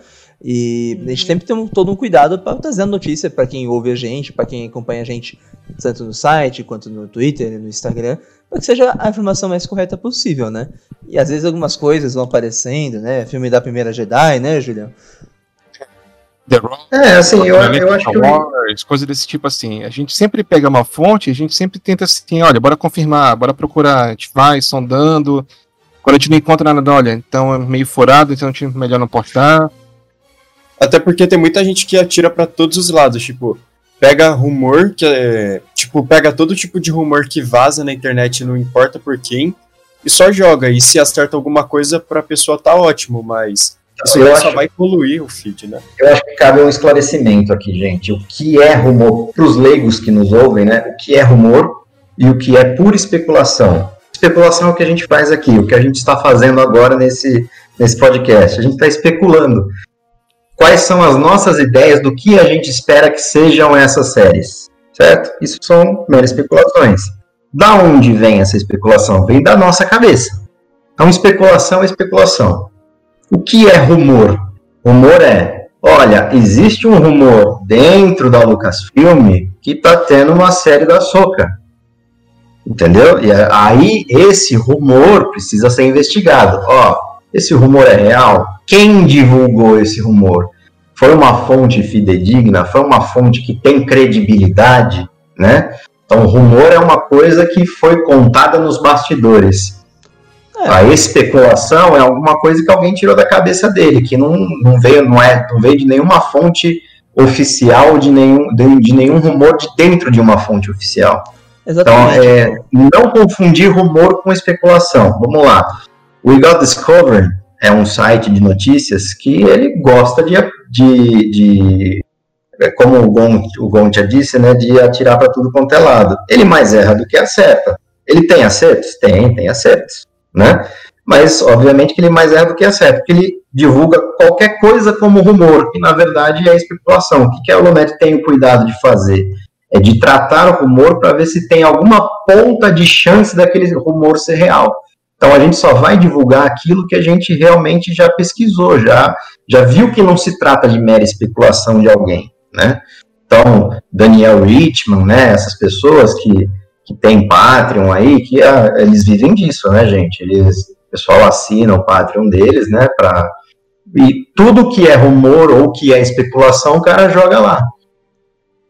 Speaker 2: E a gente sempre tem um- todo um cuidado para trazer a notícia para quem ouve a gente, para quem acompanha a gente, tanto no site quanto no Twitter e no Instagram, para que seja a informação mais correta possível, né? E às vezes algumas coisas vão aparecendo, né? Filme da primeira Jedi, né, Julião?
Speaker 4: The Rock,
Speaker 3: É, assim, eu, eu acho que.
Speaker 4: Star
Speaker 3: eu-
Speaker 4: Wars, coisa desse tipo assim. A gente sempre pega uma fonte, a gente sempre tenta assim, olha, bora confirmar, bora procurar, a gente vai sondando. Quando a gente não encontra nada, olha, então é meio furado, então a gente melhor não postar.
Speaker 7: Até porque tem muita gente que atira pra todos os lados, tipo, pega rumor que é, tipo, pega todo tipo de rumor que vaza na internet, não importa por quem, e só joga. E se acerta alguma coisa pra pessoa tá ótimo, mas isso
Speaker 3: Eu
Speaker 7: só
Speaker 3: acho-
Speaker 7: vai poluir o feed, né?
Speaker 3: Eu acho que cabe um esclarecimento aqui, gente. O que é rumor, para os leigos que nos ouvem, né? O que é rumor e o que é pura especulação. Especulação é o que a gente faz aqui, o que a gente está fazendo agora nesse, nesse podcast. A gente está especulando. Quais são as nossas ideias do que a gente espera que sejam essas séries, certo? Isso são meras especulações. Da onde vem essa especulação? Vem da nossa cabeça. Então, especulação é especulação. O que é rumor? Rumor é, olha, existe um rumor dentro da Lucasfilm que tá tendo uma série da Soca. Entendeu? E aí esse rumor precisa ser investigado. Ó, esse rumor é real? Quem divulgou esse rumor? Foi uma fonte fidedigna? Foi uma fonte que tem credibilidade, né? Então, rumor é uma coisa que foi contada nos bastidores.
Speaker 2: É.
Speaker 3: A especulação é alguma coisa que alguém tirou da cabeça dele, que não, não veio, não é, não veio de nenhuma fonte oficial, de nenhum, de, de nenhum rumor de dentro de uma fonte oficial. Então,
Speaker 2: Exatamente.
Speaker 3: é, não confundir rumor com especulação. Vamos lá. We Got Discovered é um site de notícias que ele gosta de, de, de é, como o Gon, o Gon já disse, né, de atirar para tudo quanto é lado. Ele mais erra do que acerta. Ele tem acertos? Tem, tem acertos, né? mas obviamente que ele mais erra do que acerta, porque ele divulga qualquer coisa como rumor, que na verdade é especulação. O que, a Olonet tem o cuidado de fazer? É de tratar o rumor para ver se tem alguma ponta de chance daquele rumor ser real. Então a gente só vai divulgar aquilo que a gente realmente já pesquisou, já, já viu que não se trata de mera especulação de alguém, né? Então, Daniel Richman, né, essas pessoas que, que têm Patreon aí, que ah, eles vivem disso, né, gente? Eles, o pessoal assina o Patreon deles, né, para e tudo que é rumor ou que é especulação, o cara joga lá.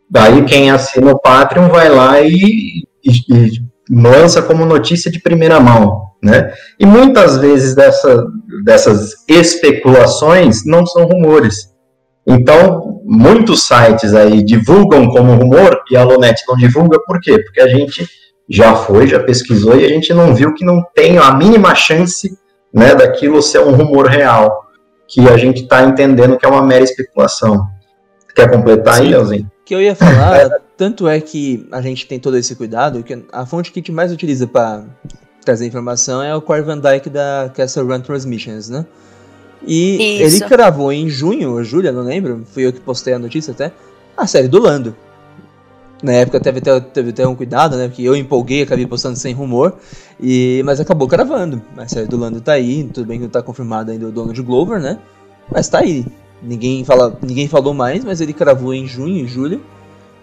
Speaker 3: Daí quem assina o Patreon vai lá e, e, e lança como notícia de primeira mão, né? E muitas vezes dessa, dessas especulações não são rumores. Então, muitos sites aí divulgam como rumor e a Lonet não divulga, por quê? Porque a gente já foi, já pesquisou e a gente não viu que não tem a mínima chance né, daquilo ser um rumor real, que a gente está entendendo que é uma mera especulação. Quer completar Sim. aí, Leozinho?
Speaker 2: que eu ia falar, tanto é que a gente tem todo esse cuidado, que a fonte que a gente mais utiliza para trazer informação é o Corey Van Dyke da Castle Run Transmissions, né? E Isso. ele cravou em junho ou julho, não lembro, fui eu que postei a notícia até, a série do Lando. Na época teve até, teve até um cuidado, né? Porque eu empolguei, acabei postando sem rumor, e, mas acabou cravando. A série do Lando tá aí, tudo bem que não tá confirmado ainda o dono de Glover, né? Mas tá aí. Ninguém, fala, ninguém falou mais, mas ele cravou em junho e julho.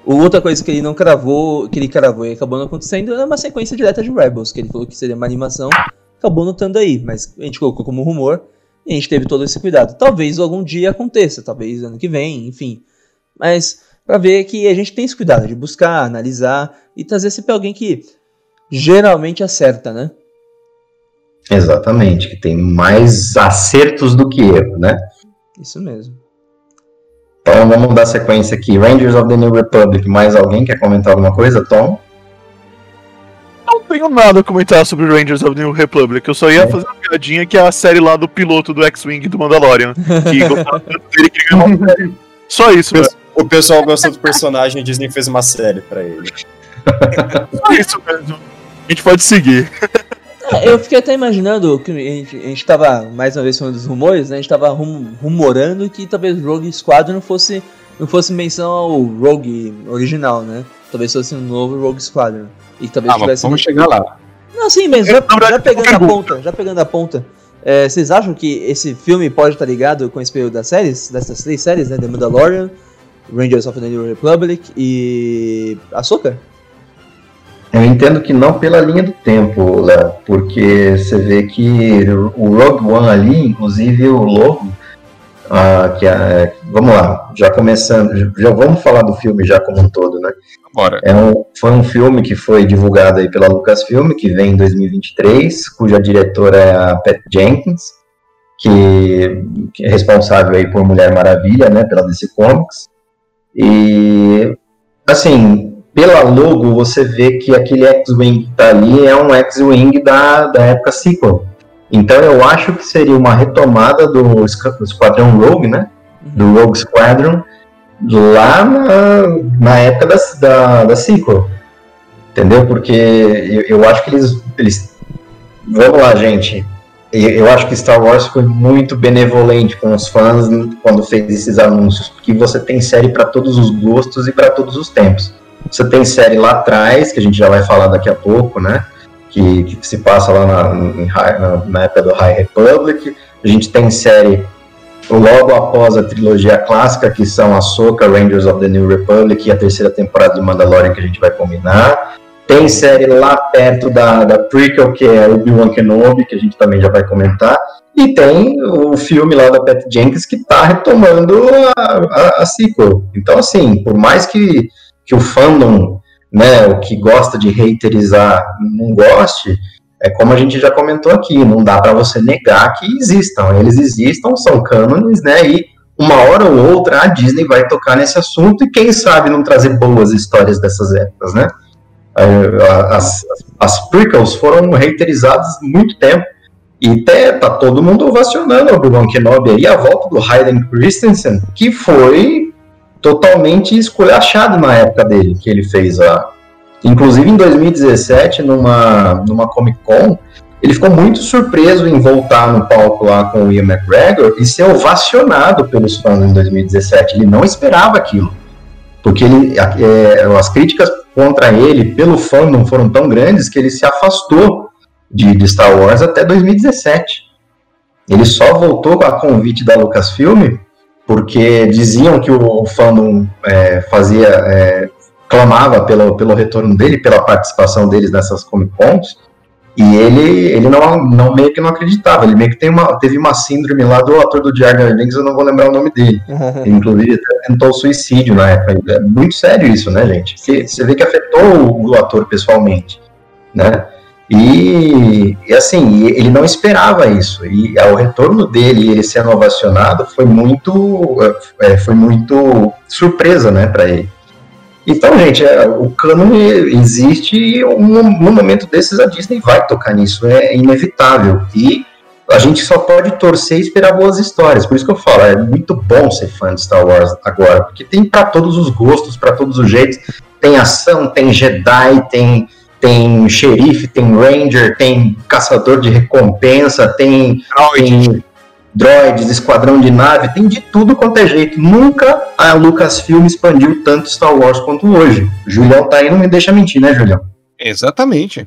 Speaker 2: Outra coisa que ele não cravou, que ele cravou e acabou não acontecendo, é uma sequência direta de Rebels, que ele falou que seria uma animação, acabou notando aí, mas a gente colocou como rumor e a gente teve todo esse cuidado. Talvez algum dia aconteça, talvez ano que vem, enfim. Mas para ver que a gente tem esse cuidado de buscar, analisar e trazer sempre alguém que geralmente acerta, né?
Speaker 3: Exatamente, que tem mais acertos do que erro, né?
Speaker 2: Isso mesmo.
Speaker 3: Então vamos dar sequência aqui. Rangers of the New Republic. Mais alguém quer comentar alguma coisa, Tom?
Speaker 6: Não tenho nada a comentar sobre Rangers of the New Republic. Eu só ia é. fazer uma piadinha que é a série lá do piloto do X-Wing do Mandalorian. Que dele que ganhou Só isso,
Speaker 7: velho. O pessoal gosta do personagem e Disney fez uma série pra ele.
Speaker 6: Só isso mesmo. A gente pode seguir.
Speaker 2: Eu fiquei até imaginando que a gente, a gente tava, mais uma vez falando dos rumores, né? A gente tava rum, rumorando que talvez Rogue Squadron não fosse, não fosse menção ao Rogue original, né? Talvez fosse um novo Rogue Squadron. E talvez
Speaker 4: ah, tivesse. Vamos chegar lá.
Speaker 2: Não, sim, mas já, já pegando a ponta, já pegando a ponta. É, vocês acham que esse filme pode estar ligado com esse período das séries? Dessas três séries, né? The Mandalorian, Rangers of the New Republic e Ahsoka?
Speaker 3: Eu entendo que não pela linha do tempo, Léo, porque você vê que o Rogue One ali, inclusive o logo, ah, que é, vamos lá, já começando, já vamos falar do filme já como um todo, né?
Speaker 4: Bora.
Speaker 3: É um, foi um filme que foi divulgado aí pela Lucasfilm, que vem em 2023, cuja diretora é a Pat Jenkins, que, que é responsável aí por Mulher Maravilha, né, pela DC Comics. E assim, pela logo você vê que aquele X-Wing que tá ali é um X-Wing da, da época sequel. Então eu acho que seria uma retomada do Esquadrão Rogue, né? Do Rogue Squadron, lá na, na época da, da, da sequel. Entendeu? Porque eu, eu acho que eles, eles. Vamos lá, gente. Eu acho que Star Wars foi muito benevolente com os fãs quando fez esses anúncios, porque você tem série para todos os gostos e para todos os tempos. Você tem série lá atrás, que a gente já vai falar daqui a pouco, né? Que, que se passa lá na, na, na época do High Republic. A gente tem série logo após a trilogia clássica, que são a Soca, Rangers of the New Republic e a terceira temporada de Mandalorian, que a gente vai combinar. Tem série lá perto da, da prequel, que é Obi-Wan Kenobi, que a gente também já vai comentar. E tem o filme lá da Pat Jenkins, que está retomando a, a, a sequel. Então, assim, por mais que que o fandom, né, o que gosta de haterizar, não goste, é como a gente já comentou aqui, não dá para você negar que existam. Eles existam, são cânones, né, e uma hora ou outra a Disney vai tocar nesse assunto e quem sabe não trazer boas histórias dessas épocas, né? As, as prequels foram reiterizadas muito tempo. E até tá todo mundo ovacionando o Obi-Wan Kenobi aí, a volta do Hayden Christensen, que foi totalmente esculachado na época dele, que ele fez a. Inclusive em 2017, numa, numa Comic Con, ele ficou muito surpreso em voltar no palco lá com o Ian McGregor e ser ovacionado pelos fãs em 2017. Ele não esperava aquilo. Porque ele, é, as críticas contra ele pelo fandom foram tão grandes que ele se afastou de, de Star Wars até 2017. Ele só voltou a convite da Lucasfilm porque diziam que o, fandom é, fazia é, clamava pelo, pelo retorno dele, pela participação deles nessas Comic Cons, e ele, ele não, não meio que não acreditava, ele meio que tem uma, teve uma síndrome lá do ator do Jar Binks, eu não vou lembrar o nome dele. Ele, inclusive, tentou suicídio na época. É muito sério isso, né, gente? Porque você vê que afetou o, o ator pessoalmente, né? E, e, assim, ele não esperava isso. E o retorno dele, ele sendo ovacionado, foi muito, é, foi muito surpresa, né, para ele. Então, gente, é, o cano existe e um, no momento desses a Disney vai tocar nisso, é inevitável. E a gente só pode torcer e esperar boas histórias. Por isso que eu falo, é muito bom ser fã de Star Wars agora, porque tem para todos os gostos, para todos os jeitos. Tem ação, tem Jedi, tem tem xerife, tem ranger, tem caçador de recompensa, tem, tem droids, esquadrão de nave, tem de tudo quanto é jeito. Nunca a Lucasfilm expandiu tanto Star Wars quanto hoje. O Julião tá aí, não me deixa mentir, né, Julião?
Speaker 4: Exatamente.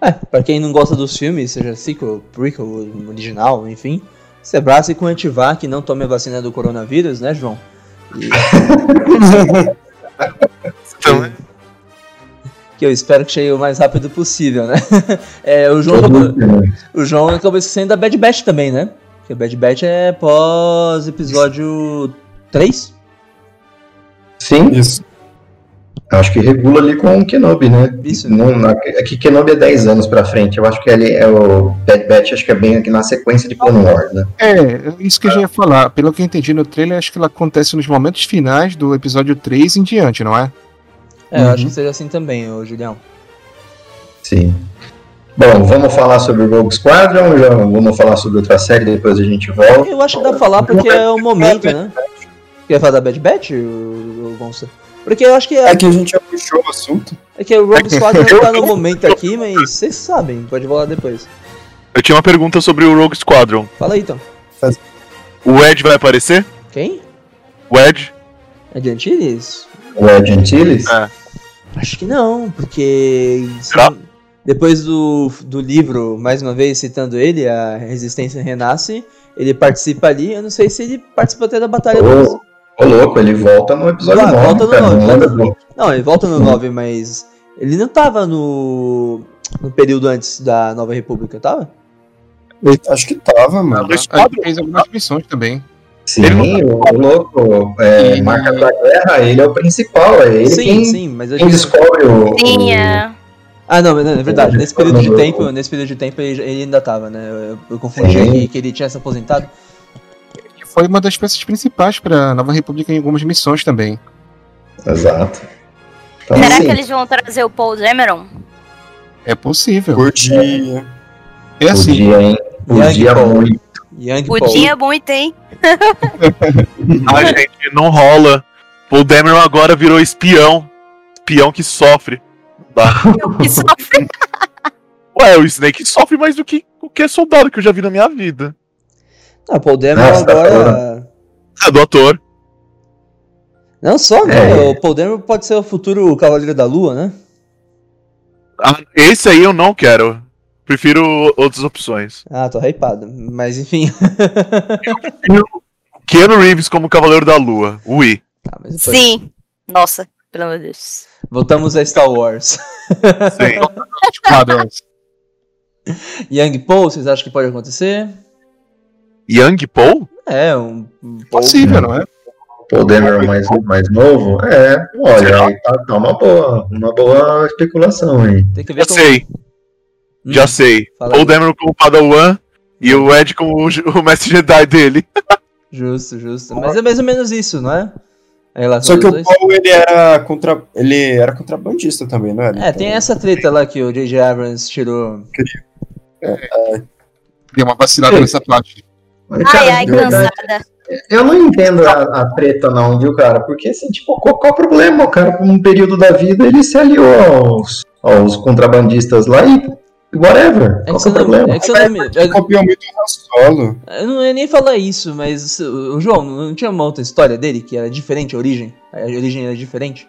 Speaker 2: É, pra quem não gosta dos filmes, seja sequel, prequel, original, enfim, se abrace com antivac e não tome a vacina do coronavírus, né, João? E...
Speaker 6: Então, né?
Speaker 2: Que eu espero que chegue o mais rápido possível, né? É, o, João acabou, o João acabou esquecendo da Bad Batch também, né? Porque Bad Batch é pós episódio 3?
Speaker 3: Sim.
Speaker 7: Isso.
Speaker 3: Acho que regula ali com o Kenobi, né?
Speaker 2: Isso.
Speaker 3: Não, na, é que Kenobi é 10 anos pra frente. Eu acho que ali é o Bad Batch, acho que é bem aqui na sequência de Clone Wars, né?
Speaker 4: É, isso que eu já ia falar. Pelo que eu entendi no trailer, acho que ela acontece nos momentos finais do episódio 3 em diante, não é?
Speaker 2: É, eu
Speaker 3: Uhum.
Speaker 2: acho que seja assim também, ô Julião.
Speaker 3: Sim. Bom, vamos falar sobre o Rogue Squadron, já vamos falar sobre outra série, depois a gente volta.
Speaker 2: Eu acho que dá pra falar porque é o momento, né? Quer falar da Bad Batch, o, Gonça? Porque eu acho que,
Speaker 7: É que a gente já puxou o assunto.
Speaker 2: é que o Rogue Squadron não tá no momento aqui, mas vocês sabem, pode falar depois.
Speaker 6: Eu tinha uma pergunta sobre o Rogue Squadron.
Speaker 2: Fala aí, então.
Speaker 6: O Ed vai aparecer?
Speaker 2: Quem?
Speaker 6: O Ed?
Speaker 2: É de Antilles?
Speaker 3: O Ed Antilles?
Speaker 6: É.
Speaker 2: Acho que não, porque depois do, do livro, mais uma vez citando ele, a Resistência Renasce, ele participa ali, eu não sei se ele participa até da Batalha dos...
Speaker 3: Ô, ô, louco, ele volta no episódio
Speaker 2: Ah,
Speaker 3: 9,
Speaker 2: volta no
Speaker 3: cara,
Speaker 2: nove,
Speaker 3: não
Speaker 2: Não, ele volta no 9, mas ele não tava no, no período antes da Nova República, tava?
Speaker 7: Acho que tava, mano.
Speaker 6: No
Speaker 4: Acho que
Speaker 6: Squadron?
Speaker 4: fez algumas missões também.
Speaker 3: Sim,
Speaker 6: Ele
Speaker 3: o, o louco, é,
Speaker 4: E-
Speaker 3: marca da guerra, ele é o principal, é ele
Speaker 2: sim,
Speaker 3: quem,
Speaker 2: sim, mas
Speaker 3: quem descobre o...
Speaker 5: Sim, é.
Speaker 2: Ah, não, mas não, é verdade. Nesse período de tempo, nesse período de tempo ele, ele ainda tava, né? Eu, eu confundi aqui que ele tinha se aposentado.
Speaker 4: Que foi uma das peças principais pra Nova República em algumas missões também.
Speaker 3: Exato. Então,
Speaker 5: Será
Speaker 3: assim,
Speaker 5: que eles vão trazer o Paul Dameron?
Speaker 4: É possível.
Speaker 7: Curti.
Speaker 4: É assim.
Speaker 3: Podia, hein? Podia
Speaker 2: Paul.
Speaker 3: muito.
Speaker 2: Young Paul.
Speaker 5: Podia muito, hein?
Speaker 6: Ah, gente, não rola. O Dameron agora virou espião. Espião que sofre. Dá.
Speaker 5: Que sofre.
Speaker 6: Ué, o Snake sofre mais do que qualquer soldado que eu já vi na minha vida.
Speaker 2: Ah, Paul Dameron
Speaker 3: Ah, você tá
Speaker 2: agora.
Speaker 6: É do ator.
Speaker 2: Não só, né?
Speaker 3: É.
Speaker 2: O Paul Dameron pode ser o futuro Cavaleiro da Lua, né?
Speaker 6: Ah, esse aí eu não quero. Prefiro outras opções.
Speaker 2: Ah, tô hypado. Mas enfim.
Speaker 6: Keanu Reeves como Cavaleiro da Lua. Ui.
Speaker 2: Tá, depois-
Speaker 5: Sim. Nossa, pelo amor de Deus.
Speaker 2: Voltamos a Star Wars.
Speaker 6: Sim.
Speaker 2: Young Paul, vocês acham que pode acontecer?
Speaker 6: Young Paul?
Speaker 2: É, um. um Paul-
Speaker 4: Possível, não é?
Speaker 3: O Demer mais, mais novo? É, olha, aí tá, tá uma boa, uma boa especulação aí.
Speaker 2: Tem que ver
Speaker 6: Já
Speaker 2: como-
Speaker 6: sei,
Speaker 2: Hum,
Speaker 6: já sei.
Speaker 2: fala
Speaker 6: Paul
Speaker 2: aí.
Speaker 6: Dameron como Padawan e o Ed como o, o mestre Jedi dele.
Speaker 2: Justo, justo. Mas é mais ou menos isso, não é?
Speaker 7: Só que o
Speaker 2: dois.
Speaker 7: Paul, ele era, contra... ele era contrabandista também, não era?
Speaker 2: É, tem essa treta lá que o J.J. Abrams tirou.
Speaker 4: Deu uma vacilada nessa parte.
Speaker 5: Ai,
Speaker 3: cara,
Speaker 5: ai,
Speaker 3: verdade,
Speaker 5: cansada.
Speaker 3: Eu não entendo a, a treta não, viu, cara? Porque, assim, tipo, qual, qual o problema? O cara, por um período da vida, ele se aliou aos, aos contrabandistas lá e Whatever.
Speaker 2: É que
Speaker 3: Qual que
Speaker 2: você
Speaker 3: é o
Speaker 2: não,
Speaker 3: problema?
Speaker 2: é que você não, é-
Speaker 4: Copiou muito o Solo.
Speaker 2: eu não ia nem falar isso, mas o João, não tinha uma outra história dele que era diferente, a origem? A origem era diferente?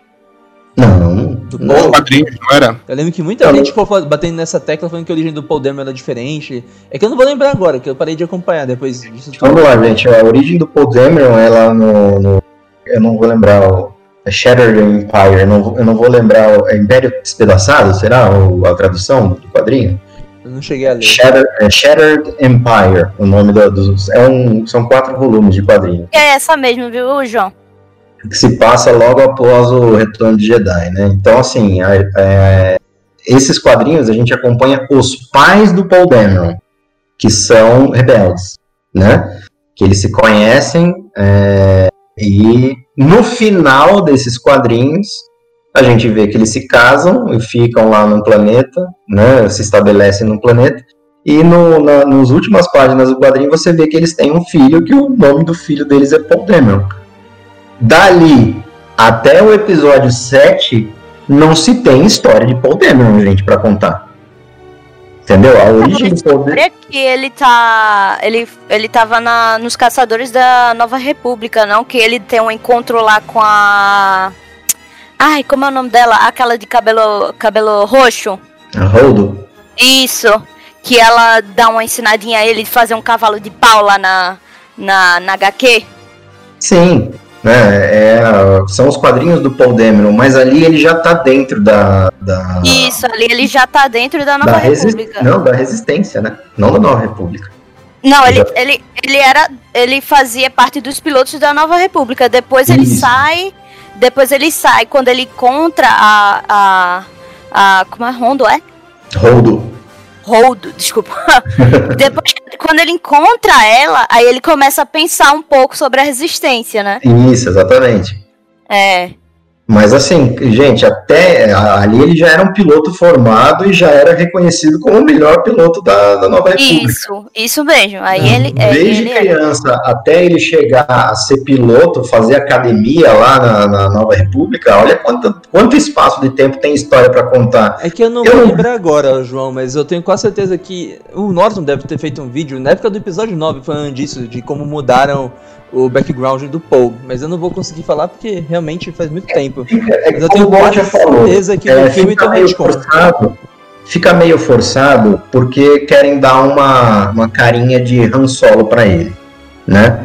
Speaker 3: Não,
Speaker 2: Do
Speaker 3: não.
Speaker 2: Paul?
Speaker 4: Quadrinhos, não era?
Speaker 2: Eu lembro que muita
Speaker 3: Não.
Speaker 2: gente ficou batendo nessa tecla falando que a origem do Paul Dameron era diferente. É que eu não vou lembrar agora, que eu parei de acompanhar depois disso tudo.
Speaker 3: Vamos lá, gente. A origem do Paul Dameron é lá no, no- Eu não vou lembrar o. É Shattered Empire. Eu não, vou- eu não vou lembrar. O, é Império Despedaçado, será? A tradução do quadrinho?
Speaker 2: Eu não cheguei a ler.
Speaker 3: Shattered, é Shattered Empire. O nome dos. É um, são quatro volumes de quadrinho.
Speaker 5: É essa mesmo, viu, João?
Speaker 3: que se passa logo após o Retorno de Jedi, né? Então, assim, a- é, esses quadrinhos a gente acompanha os pais do Paul Dameron, que são rebeldes, né? Que eles se conhecem é, e no final desses quadrinhos a gente vê que eles se casam e ficam lá num planeta, né? Se estabelecem num planeta. E no, na, nas últimas páginas do quadrinho você vê que eles têm um filho, que o nome do filho deles é Paul Dameron. Dali até o episódio 7, não se tem história de Paul Dameron, gente, pra contar. Entendeu? A origem do Dameron.
Speaker 5: Olha que ele tá. Ele, ele tava na, nos Caçadores da Nova República, não? Que ele tem um encontro lá com a. Ai, como é o nome dela? Aquela de cabelo, cabelo roxo.
Speaker 3: Holdo.
Speaker 5: Isso. Que ela dá uma ensinadinha a ele de fazer um cavalo de pau lá na, na, na HQ.
Speaker 3: Sim. Né, é, são os quadrinhos do Paul Dameron, mas ali ele já tá dentro da. da
Speaker 5: Isso, ali ele já tá dentro da Nova
Speaker 3: da
Speaker 5: República.
Speaker 3: Não, da resistência, né? Não da Nova República.
Speaker 5: Não, ele, ele, ele era. Ele fazia parte dos pilotos da Nova República. Depois ele
Speaker 3: Isso.
Speaker 5: sai. Depois ele sai quando ele encontra a. a, a como é Rondo, é?
Speaker 3: Holdo.
Speaker 5: Roldo, desculpa. Depois, quando ele encontra ela, aí ele começa a pensar um pouco sobre a resistência, né?
Speaker 3: Isso, exatamente.
Speaker 5: É.
Speaker 3: Mas assim, gente, até ali ele já era um piloto formado e já era reconhecido como o melhor piloto da, da Nova República.
Speaker 5: Isso, isso mesmo. Aí ele. é,
Speaker 3: Desde
Speaker 5: ele é.
Speaker 3: criança até ele chegar a ser piloto, fazer academia lá na, na Nova República, olha quanto, quanto espaço de tempo tem história pra contar.
Speaker 2: É que eu não
Speaker 3: Eu
Speaker 2: vou lembrar agora, João, mas eu tenho quase certeza que o Norton deve ter feito um vídeo na época do episódio 9 falando disso, de como mudaram o background do Paul. Mas eu não vou conseguir falar porque realmente faz muito tempo.
Speaker 3: É
Speaker 2: Mas eu tenho
Speaker 3: o
Speaker 2: quase certeza que
Speaker 3: é,
Speaker 2: no filme
Speaker 3: fica
Speaker 2: tem
Speaker 3: meio
Speaker 2: retcon.
Speaker 3: forçado. Fica meio forçado porque querem dar uma, uma carinha de Han Solo pra ele, né?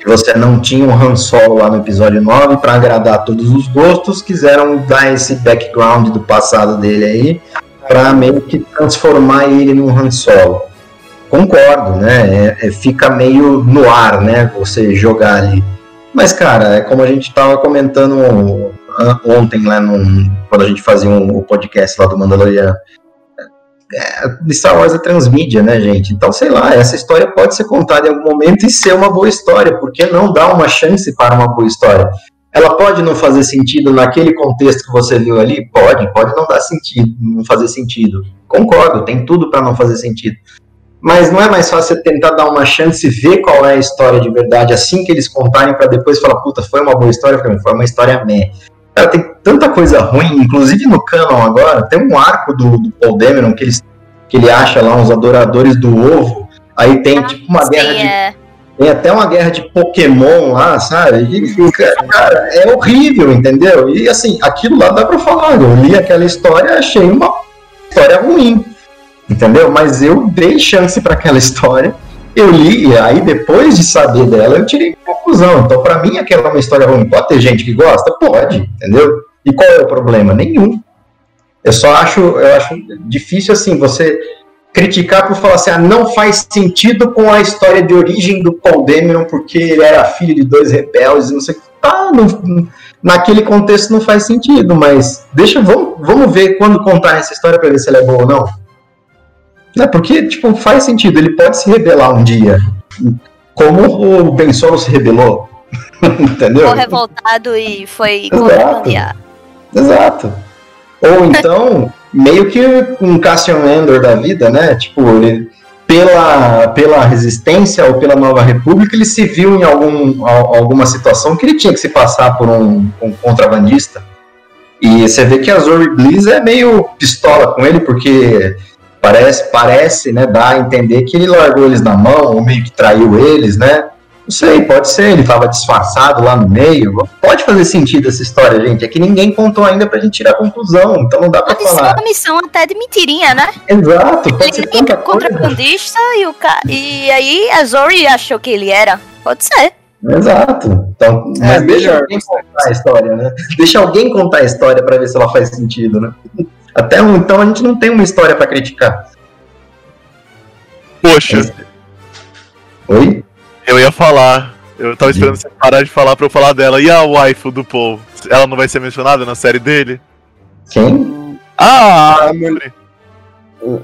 Speaker 3: que você não tinha um Han Solo lá no episódio 9 para agradar todos os gostos, quiseram dar esse background do passado dele aí para meio que transformar ele num Han Solo. Concordo, né? É- é- fica meio no ar, né? Você jogar ali. Mas, cara, é como a gente tava comentando an- ontem lá num, quando a gente fazia um, o podcast lá do Mandaloriano. É, Star Wars é transmídia, né, gente? Então, sei lá, essa história pode ser contada em algum momento e ser uma boa história. Por que não dar uma chance para uma boa história? Ela pode não fazer sentido naquele contexto que você viu ali? Pode, pode não dar sentido, não fazer sentido. Concordo, tem tudo para não fazer sentido. Mas não é mais fácil você tentar dar uma chance e ver qual é a história de verdade assim que eles contarem para depois falar, puta, foi uma boa história? Foi uma história meh. Cara, tem tanta coisa ruim, inclusive no canon agora, tem um arco do, do Paul Dameron que, eles, que ele acha lá uns adoradores do ovo, aí tem tipo uma guerra de
Speaker 5: é.
Speaker 3: tem até uma guerra de Pokémon lá, sabe? E, cara, é horrível, entendeu? E assim, aquilo lá dá pra falar. Eu li aquela história achei uma história ruim, entendeu? Mas eu dei chance pra aquela história. Eu li, e aí depois de saber dela, eu tirei conclusão. Então, pra mim, aquela é uma história ruim. Pode ter gente que gosta? Pode, entendeu? E qual é o problema? Nenhum. Eu só acho, eu acho difícil assim, você criticar por falar assim, ah, não faz sentido com a história de origem do Paul Dameron, porque ele era filho de dois rebeldes, não sei o que. Ah, não- naquele contexto não faz sentido, mas deixa, vamos, vamos ver quando contar essa história pra ver se ela é boa ou não. Né, porque, tipo, faz sentido, ele pode se rebelar um dia, como o Ben Solo se rebelou, entendeu?
Speaker 5: Ficou revoltado e foi
Speaker 3: Exato.
Speaker 5: contrabandear.
Speaker 3: Exato. Ou então, meio que um Cassian Andor da vida, né? Tipo, ele, pela, pela resistência ou pela Nova República, ele se viu em algum, al- alguma situação que ele tinha que se passar por um, um contrabandista. E você vê que a Zori Bliss é meio pistola com ele, porque Parece, parece, né, dar a entender que ele largou eles na mão, ou meio que traiu eles, né? Não sei, pode ser, ele tava disfarçado lá no meio. Pode fazer sentido essa história, gente. É que ninguém contou ainda pra gente tirar a conclusão, então não dá pra
Speaker 5: Pode ser
Speaker 3: falar.
Speaker 5: uma missão até de mentirinha, né?
Speaker 3: Exato, pode
Speaker 5: Ele
Speaker 3: ser tanta
Speaker 5: é
Speaker 3: coisa.
Speaker 5: contrabandista e, o ca... e aí a Zori achou que ele era. Pode ser.
Speaker 3: Exato. Então,
Speaker 7: É,
Speaker 3: mas deixa
Speaker 7: melhor.
Speaker 3: alguém contar a história, né? Deixa alguém contar a história pra ver se ela faz sentido, né? Até então a gente não tem uma história pra criticar.
Speaker 6: Poxa,
Speaker 3: Oi?
Speaker 6: eu ia falar. Eu tava esperando você parar de falar pra eu falar dela. E a waifu do Paul? Ela não vai ser mencionada na série dele?
Speaker 3: Quem?
Speaker 6: Ah,
Speaker 7: A mulher-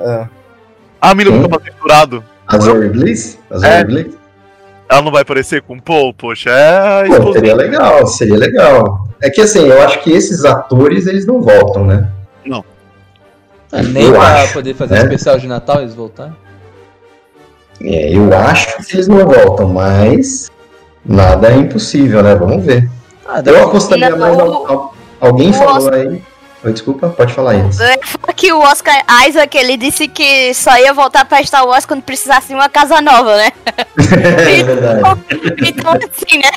Speaker 7: É.
Speaker 6: a mina do.
Speaker 3: A Zoe Bliss? A Zoe
Speaker 6: É.
Speaker 3: Bliss?
Speaker 6: Ela não vai aparecer com o Paul? Poxa, é
Speaker 3: Pô, seria legal, seria legal. É que assim, eu acho que esses atores, eles não voltam, né?
Speaker 2: Ah, Nem
Speaker 3: Eu
Speaker 2: pra
Speaker 3: acho,
Speaker 2: poder fazer
Speaker 3: né?
Speaker 2: especial de Natal eles voltaram.
Speaker 3: É, eu acho que eles não voltam, mas nada é impossível, né? Vamos ver.
Speaker 2: Ah,
Speaker 3: Eu apostaria mais.
Speaker 5: o-
Speaker 3: al- Alguém
Speaker 5: o
Speaker 3: falou
Speaker 5: Oscar-
Speaker 3: aí. Oi, desculpa, pode falar
Speaker 5: ia falar que o Oscar Isaac, ele disse que só ia voltar pra Star Wars quando precisasse de uma casa nova, né?
Speaker 3: é verdade.
Speaker 5: Então, assim, né?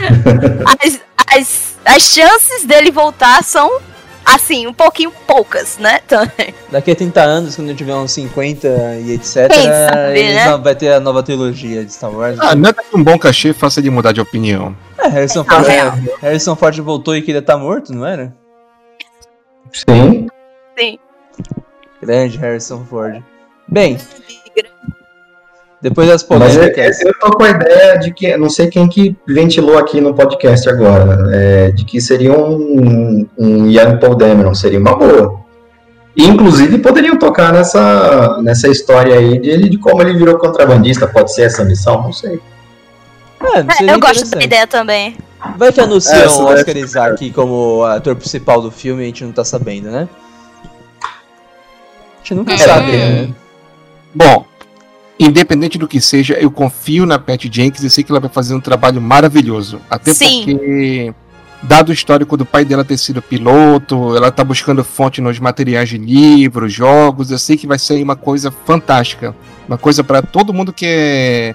Speaker 5: As, as, as chances dele voltar são, assim, um pouquinho poucas, né? Também.
Speaker 2: Daqui a 30 anos, quando eu tiver uns 50 e etc,
Speaker 5: sabe,
Speaker 2: eles
Speaker 5: né?
Speaker 2: vai ter a nova trilogia de Star Wars.
Speaker 4: Ah, nada que um bom cachê faça ele mudar de opinião.
Speaker 2: É, Harrison
Speaker 5: Não,
Speaker 2: Ford,
Speaker 5: real.
Speaker 2: Harrison Ford voltou e queria estar morto, não era?
Speaker 3: Sim.
Speaker 5: Sim.
Speaker 2: Grande Harrison Ford. Bem, depois das
Speaker 3: Mas eu,
Speaker 2: polêmicas.
Speaker 3: eu tô com a ideia de que, não sei quem que ventilou aqui no podcast agora, é, de que seria um, um Young Paul Dameron, seria uma boa. E, inclusive poderiam tocar nessa, nessa história aí de, de como ele virou contrabandista, pode ser essa missão, não sei.
Speaker 2: É, seria
Speaker 5: Eu gosto da ideia também.
Speaker 2: Vai que anunciam
Speaker 7: É, é
Speaker 2: Oscar Isaac como ator principal do filme e a gente não tá sabendo, né? A gente nunca
Speaker 5: Hum.
Speaker 2: sabe, né?
Speaker 4: Bom, independente do que seja, eu confio na Pat Jenkins e sei que ela vai fazer um trabalho maravilhoso. Até
Speaker 5: Sim.
Speaker 4: porque, dado o histórico do pai dela ter sido piloto, ela tá buscando fonte nos materiais de livros, jogos, eu sei que vai ser uma coisa fantástica. Uma coisa para todo mundo que é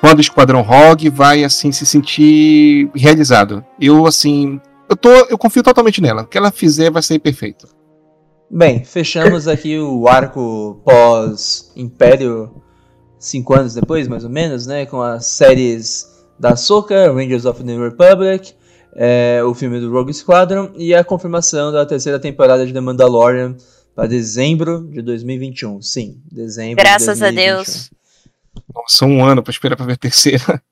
Speaker 4: fã do Esquadrão Rogue vai assim se sentir realizado. Eu assim, eu tô, eu confio totalmente nela. O que ela fizer vai ser perfeito.
Speaker 2: Bem, fechamos aqui o arco pós-Império, cinco anos depois, mais ou menos, né? Com as séries da Ahsoka, Rangers of the New Republic, é, o filme do Rogue Squadron e a confirmação da terceira temporada de The Mandalorian para dezembro de 2021. Sim, dezembro
Speaker 5: Graças
Speaker 2: de
Speaker 5: a
Speaker 2: 2021.
Speaker 5: Deus.
Speaker 4: Nossa, um ano para esperar para ver a terceira.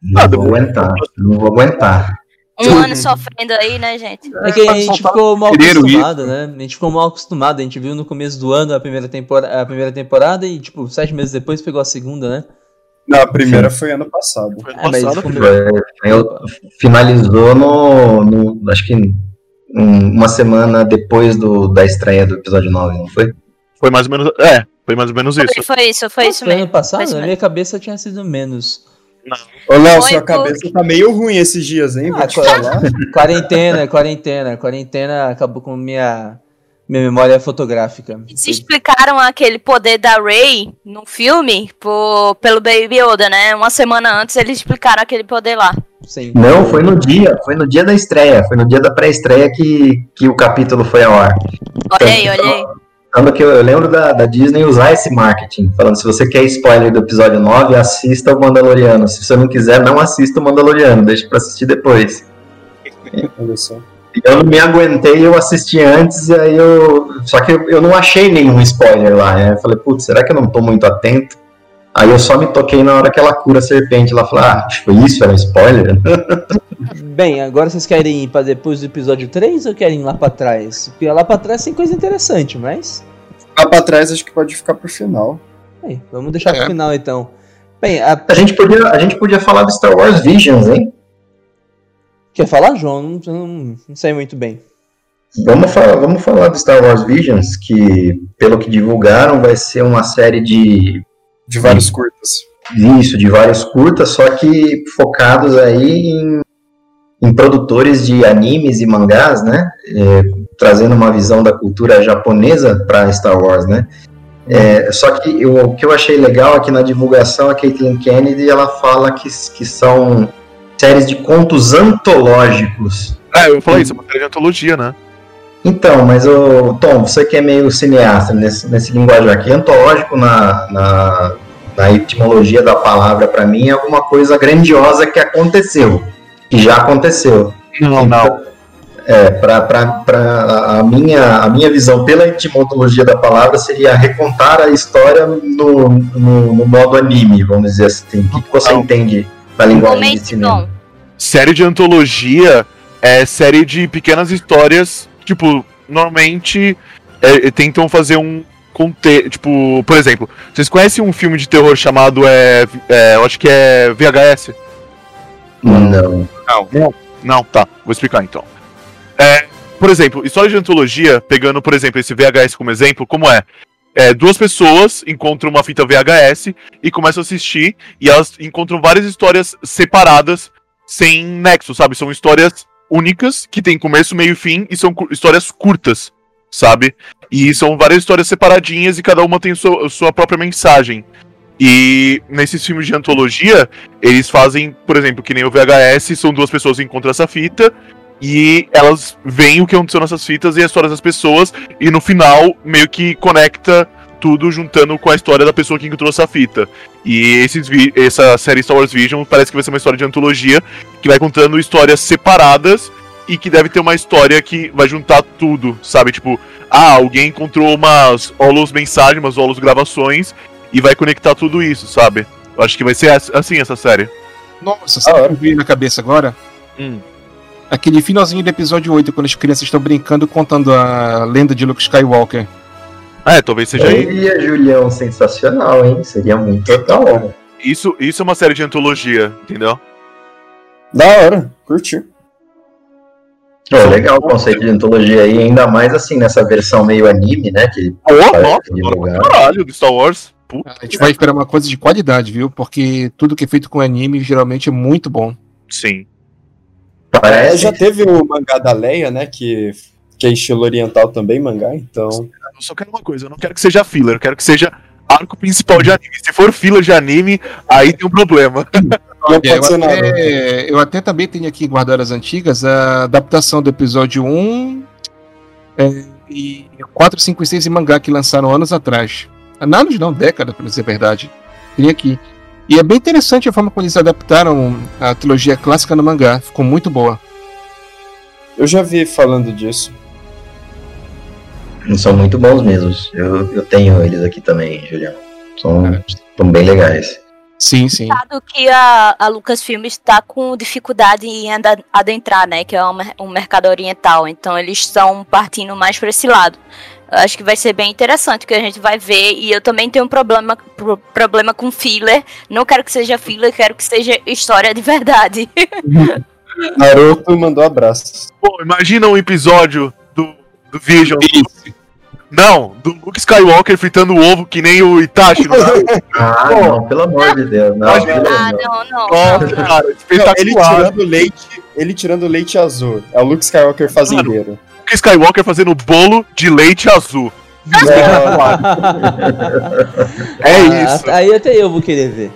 Speaker 3: Não
Speaker 6: Ah,
Speaker 3: vou aguentar, não vou aguentar.
Speaker 5: Um ano sofrendo aí, né, gente?
Speaker 2: É que a gente ficou mal acostumado, né? A gente ficou mal acostumado. A gente viu no começo do ano a primeira, tempora a primeira temporada e, tipo, sete meses depois pegou a segunda, né?
Speaker 7: Não, a primeira foi ano passado.
Speaker 6: Foi ano
Speaker 2: É, mas
Speaker 6: passado, filho.
Speaker 3: É, finalizou no, no- acho que um- uma semana depois do, da estreia do episódio 9, não foi?
Speaker 6: Foi mais ou menos. É, foi mais ou menos isso.
Speaker 5: Foi, foi isso, foi isso
Speaker 2: Nossa, ano
Speaker 5: mesmo.
Speaker 2: passado,
Speaker 5: foi
Speaker 2: na
Speaker 5: mesmo.
Speaker 2: minha cabeça tinha sido menos.
Speaker 7: Ô, Léo, sua
Speaker 5: por-
Speaker 7: cabeça tá meio ruim esses dias, hein?
Speaker 2: Ah. Quarentena, quarentena, quarentena acabou com minha, minha memória fotográfica.
Speaker 5: Eles explicaram aquele poder da Rey no filme por, pelo Baby Yoda, né? Uma semana antes eles explicaram aquele poder lá.
Speaker 2: Sim.
Speaker 3: Não, foi no dia, foi no dia da estreia, foi no dia da pré-estreia que, que o capítulo foi ao ar.
Speaker 5: Olha aí, olha aí.
Speaker 3: Tanto que eu, eu lembro da, da Disney usar esse marketing, falando se você quer spoiler do episódio 9, assista o Mandaloriano. Se você não quiser, não assista o Mandaloriano, deixa pra assistir depois.
Speaker 7: Olha só.
Speaker 3: Eu não me aguentei, eu assisti antes, e aí eu. Só que eu, eu não achei nenhum spoiler lá, né? Eu falei, putz, será que eu não tô muito atento? Aí eu só me toquei na hora que ela cura a serpente lá. Falei, ah, foi isso? Era um spoiler?
Speaker 2: Bem, agora vocês querem ir pra depois do episódio 3 ou querem ir lá pra trás? Porque lá pra trás tem coisa interessante, mas.
Speaker 7: Lá pra trás acho que pode ficar pro final.
Speaker 2: Bem, vamos deixar pro
Speaker 4: É.
Speaker 2: final então. Bem, a-
Speaker 3: A gente podia, a gente podia falar do Star Wars Visions, hein?
Speaker 2: quer falar, João? Não, não, não sei muito bem.
Speaker 3: Vamos falar, vamos falar do Star Wars Visions, que, pelo que divulgaram, vai ser uma série de
Speaker 7: De vários curtas.
Speaker 3: isso, de vários curtas, só que focados aí em, em produtores de animes e mangás, né? É, trazendo uma visão da cultura japonesa para Star Wars, né? É, só que eu- o que eu achei legal é que na divulgação a Caitlin Kennedy ela fala que, que são séries de contos antológicos.
Speaker 6: É, eu falei isso, é uma série de antologia, né?
Speaker 3: Então, mas o Tom, você que é meio cineasta nesse, nesse linguajar aqui, antológico na, na, na etimologia da palavra para mim é alguma coisa grandiosa que aconteceu, que já aconteceu.
Speaker 6: Não, não.
Speaker 3: É, para a minha, a minha visão pela etimologia da palavra seria recontar a história no, no, no modo anime, vamos dizer assim. O que, que você
Speaker 6: Não.
Speaker 3: entende da linguagem de cinema?
Speaker 5: Tom.
Speaker 6: Série de antologia é série de pequenas histórias, tipo, normalmente é, tentam fazer um conte tipo, por exemplo, vocês conhecem um filme de terror chamado é, é eu acho que é VHS?
Speaker 3: Não.
Speaker 6: Não, tá, vou explicar então. É, por exemplo, história de antologia, pegando, por exemplo, esse VHS como exemplo, como é? É, duas pessoas encontram uma fita VHS e começam a assistir, e elas encontram várias histórias separadas, sem nexo, sabe? São histórias únicas, que tem começo, meio e fim, e são histórias curtas, sabe? E são várias histórias separadinhas e cada uma tem sua, sua própria mensagem. E nesses filmes de antologia, eles fazem, por exemplo, que nem o VHS, são duas pessoas que encontram essa fita e elas veem o que aconteceu nessas fitas e a história das pessoas e no final meio que conecta tudo juntando com a história da pessoa que encontrou essa fita. E esses vi- essa série Star Wars Vision parece que vai ser uma história de antologia que vai contando histórias separadas e que deve ter uma história que vai juntar tudo, sabe? Tipo, ah, alguém encontrou umas holos mensagens, umas holos gravações e vai conectar tudo isso, sabe? Eu acho que vai ser ass- assim essa série.
Speaker 4: Nossa, sabe o que eu vi na cabeça agora?
Speaker 6: Hum.
Speaker 4: Aquele finalzinho do episódio 8, quando as crianças estão brincando contando a lenda de Luke Skywalker.
Speaker 6: É, talvez seja aí.
Speaker 3: Seria, Julião, sensacional, hein? Seria muito legal.
Speaker 6: Isso, isso é uma série de antologia, entendeu?
Speaker 7: Da hora, curti.
Speaker 3: Pô, legal o conceito de antologia aí, ainda mais assim, nessa versão meio anime, né? Que
Speaker 6: Oh, nossa, caralho do Star Wars. Puta,
Speaker 4: A gente vai esperar uma coisa de qualidade, viu? Porque tudo que é feito com anime geralmente é muito bom.
Speaker 6: sim.
Speaker 7: É,
Speaker 3: Parece
Speaker 7: já teve o mangá da Leia, né? Que, que é estilo oriental também, mangá, então.
Speaker 6: Eu só quero uma coisa, eu não quero que seja filler, eu quero que seja arco principal de anime. Se for filler de anime, aí tem um problema.
Speaker 4: É, eu, até, eu até também tenho aqui guardadas antigas a adaptação do episódio 1 é, e 4, 5 e 6 em mangá que lançaram anos atrás. Anos não, década, pra dizer a verdade. Tem aqui. E é bem interessante a forma como eles adaptaram a trilogia clássica no mangá. Ficou muito boa.
Speaker 7: Eu já vi falando disso.
Speaker 3: São muito bons mesmo. Eu, eu tenho eles aqui também, Julião. São, são bem legais.
Speaker 4: Sim, sim.
Speaker 5: Dado que a, a Lucasfilm está com dificuldade em adentrar, né? Que é um, um mercado oriental. Então eles estão partindo mais para esse lado. Eu acho que vai ser bem interessante o que a gente vai ver. E eu também tenho um problema, pro- problema com filler. Não quero que seja filler, quero que seja história de verdade.
Speaker 7: Naruto mandou abraços.
Speaker 6: Pô, imagina um episódio do, do Vision. Não, do Luke Skywalker fritando o ovo que nem o Itachi. no Naruto.
Speaker 3: Ah, não, pelo amor de Deus. Não,
Speaker 5: ah,
Speaker 3: não.
Speaker 5: não, não.
Speaker 6: Nossa, cara,
Speaker 7: Não, ele tirando leite, ele tirando leite azul. É o Luke Skywalker fazendeiro.
Speaker 6: Luke Skywalker fazendo bolo de leite azul. É
Speaker 2: Ah,
Speaker 6: isso.
Speaker 2: Aí até eu vou querer ver.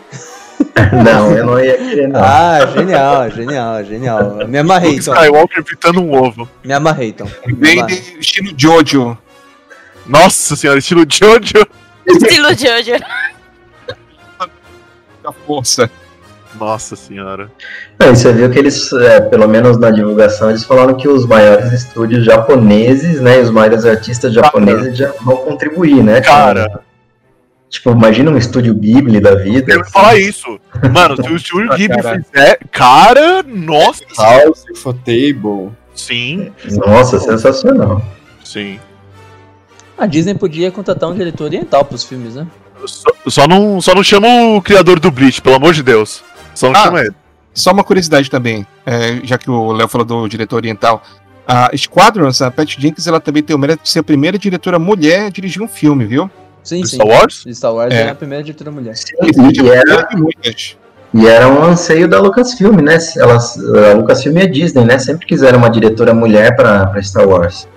Speaker 3: Não, eu não ia querer, não.
Speaker 2: Ah, genial, genial, genial. Me amarrei,
Speaker 6: Luke
Speaker 2: então.
Speaker 6: Skywalker fritando um ovo.
Speaker 2: Me amarrei, então.
Speaker 4: Bem estilo Jojo.
Speaker 6: Nossa senhora, estilo Jojo.
Speaker 5: Estilo Jojo.
Speaker 4: Da força.
Speaker 6: Nossa senhora.
Speaker 3: Não, e você viu que eles, é, pelo menos na divulgação, eles falaram que os maiores estúdios japoneses, né, e os maiores artistas japoneses já vão contribuir, né?
Speaker 6: Cara,
Speaker 3: Tipo, imagina um estúdio Ghibli da vida.
Speaker 6: eu ia falar isso. Mano, se o Studio Ghibli
Speaker 4: Cara.
Speaker 6: fizer. Cara, nossa.
Speaker 7: House, Table.
Speaker 6: Sim,
Speaker 3: Nossa, sensacional.
Speaker 6: sim.
Speaker 2: A Disney podia contratar um diretor oriental pros filmes, né?
Speaker 6: Só, só não, só não chama o criador do Bleach, pelo amor de Deus. Só não
Speaker 4: Ah.
Speaker 6: chama ele.
Speaker 4: Só uma curiosidade também, é, já que o Léo falou do diretor oriental. A Squadrons, a Pat Jenkins, ela também tem o mérito de ser a primeira diretora mulher a dirigir um filme, viu?
Speaker 2: Sim, sim.
Speaker 6: Star Wars?
Speaker 2: Star Wars
Speaker 4: É.
Speaker 2: é a primeira diretora mulher.
Speaker 3: E era, e era um anseio da Lucasfilm, né? Elas, a Lucasfilm e a Disney, né? Sempre quiseram uma diretora mulher pra Star Wars.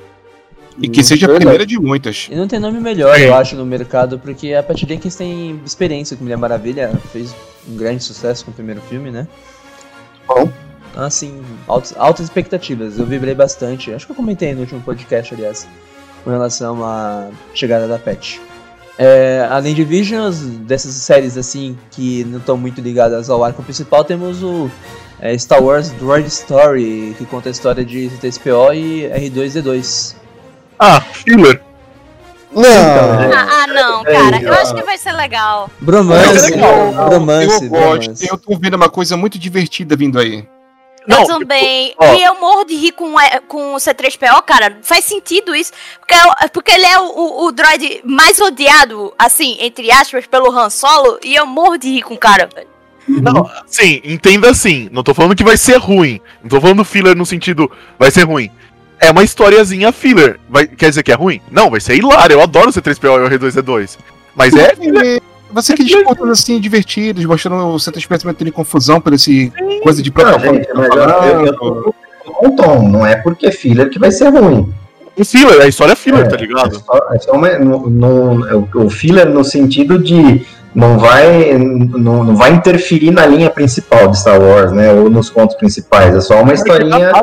Speaker 4: E que seja a primeira de muitas.
Speaker 2: E não tem nome melhor, eu acho, no mercado, porque a Patty Jenkins tem experiência com Mulher Maravilha, fez um grande sucesso com o primeiro filme, né?
Speaker 7: Bom.
Speaker 2: Então, assim, altas, altas expectativas. Eu vibrei bastante. Acho que eu comentei no último podcast, aliás, com relação à chegada da Patty. É, além de Visions, dessas séries assim que não estão muito ligadas ao arco principal, temos o é, Star Wars Droid Story, que conta a história de C3PO e R2D2.
Speaker 6: Ah, filler.
Speaker 7: Não.
Speaker 5: Ah, ah, não, cara. Eu acho que vai ser legal.
Speaker 2: Bromance,
Speaker 6: legal.
Speaker 2: bromance,
Speaker 4: eu gosto,
Speaker 2: bromance.
Speaker 4: eu tô vendo uma coisa muito divertida vindo aí.
Speaker 5: Eu
Speaker 6: Não,
Speaker 5: também.
Speaker 6: ó.
Speaker 5: E eu morro de rir com, é, com o C3PO, cara. Faz sentido isso. Porque, é porque ele é o, o, o droid mais odiado, assim, entre aspas, pelo Han Solo. E eu morro de rir com o cara. velho.
Speaker 6: Não, sim, entenda assim. Não tô falando que vai ser ruim. Não tô falando filler no sentido vai ser ruim. É uma historiazinha filler. Vai, quer dizer que é ruim? Não, vai ser hilário. Eu adoro o C3PO e o R2D2. Mas é.
Speaker 4: Vai ser aqueles pontos assim divertidos, mostrando o Santa Espécie tendo confusão por esse coisa de
Speaker 3: com um tom, não é porque filler que vai ser ruim.
Speaker 6: O filler, a história é filler,
Speaker 3: É,
Speaker 6: tá
Speaker 3: É
Speaker 6: ligado?
Speaker 3: só, é só uma, no, no- o filler no sentido de não vai, não, não vai interferir na linha principal de Star Wars, né? Ou nos contos principais. É só uma historinha,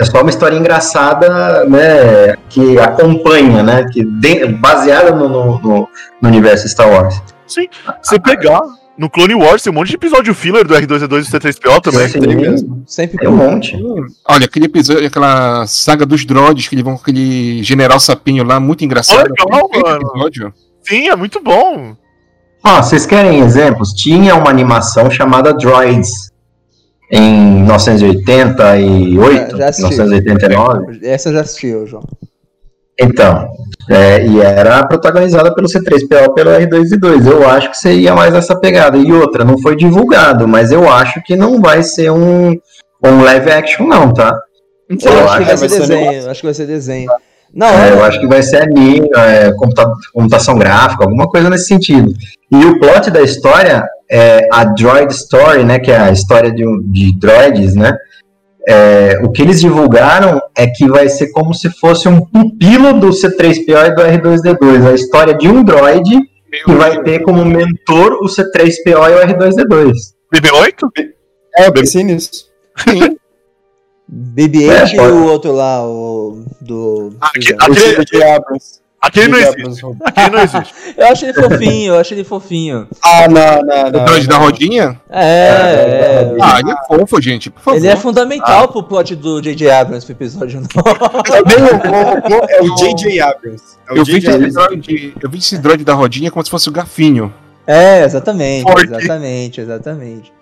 Speaker 3: é só uma história engraçada, né? Que acompanha, né? Que de- baseada no, no, no- no universo Star Wars.
Speaker 6: Sim. Você pegar no Clone Wars, tem um monte de episódio filler do R2D2 e do C3PO também.
Speaker 3: Sim,
Speaker 7: tem mesmo.
Speaker 2: Sempre
Speaker 3: Tem um monte.
Speaker 4: Olha, aquele episódio, aquela saga dos droids que eles vão com aquele general sapinho lá, muito engraçado.
Speaker 6: legal,
Speaker 4: Perfeito
Speaker 6: mano.
Speaker 4: episódio.
Speaker 6: Sim, é muito bom.
Speaker 3: Ó, vocês querem exemplos? Tinha uma animação chamada Droids em 1988,
Speaker 2: Já- já assisti.
Speaker 3: 1989.
Speaker 2: Essa eu já assistiu, João.
Speaker 3: Então, é, e era protagonizada pelo C3PO pelo R2D2. Eu acho que seria mais essa pegada. E outra, não foi divulgado, mas eu acho que não vai ser um, um live action, não, tá?
Speaker 2: Eu,
Speaker 3: Eu
Speaker 2: acho que vai
Speaker 3: acho
Speaker 2: ser
Speaker 7: que vai ser
Speaker 2: desenho, acho que vai ser desenho. Não,
Speaker 3: É,
Speaker 2: é,
Speaker 3: eu acho que vai ser anime, é, computa- computação gráfica, alguma coisa nesse sentido. E o plot da história é a Droid Story, né? Que é a história de, de droids, né? é, o que eles divulgaram é que vai ser como se fosse um pupilo do C3PO e do R2D2. A história de um droid que vai ter como mentor o C3PO e o R2D2.
Speaker 6: BB-8?
Speaker 7: É, eu pensei nisso.
Speaker 2: BB-8
Speaker 3: É,
Speaker 2: e o outro lá, o do...
Speaker 6: Aqui-
Speaker 7: O
Speaker 6: Aquele, aquele não
Speaker 7: J.J.
Speaker 6: existe.
Speaker 7: Abrams.
Speaker 6: Aquele não existe.
Speaker 2: Eu acho ele fofinho, eu acho ele fofinho.
Speaker 7: Ah, não, não,
Speaker 4: O
Speaker 7: não.
Speaker 4: droid da
Speaker 7: não.
Speaker 4: rodinha?
Speaker 2: É, é.
Speaker 4: Ah, ele é fofo, gente, por favor.
Speaker 2: Ele é fundamental pro plot do J.J. Abrams pro episódio 9.
Speaker 7: Também o- o- o- é o J.J. Abrams. É o
Speaker 4: eu, vi droid, eu vi esse droid da rodinha como se fosse o gafinho.
Speaker 2: É, exatamente, exatamente, exatamente.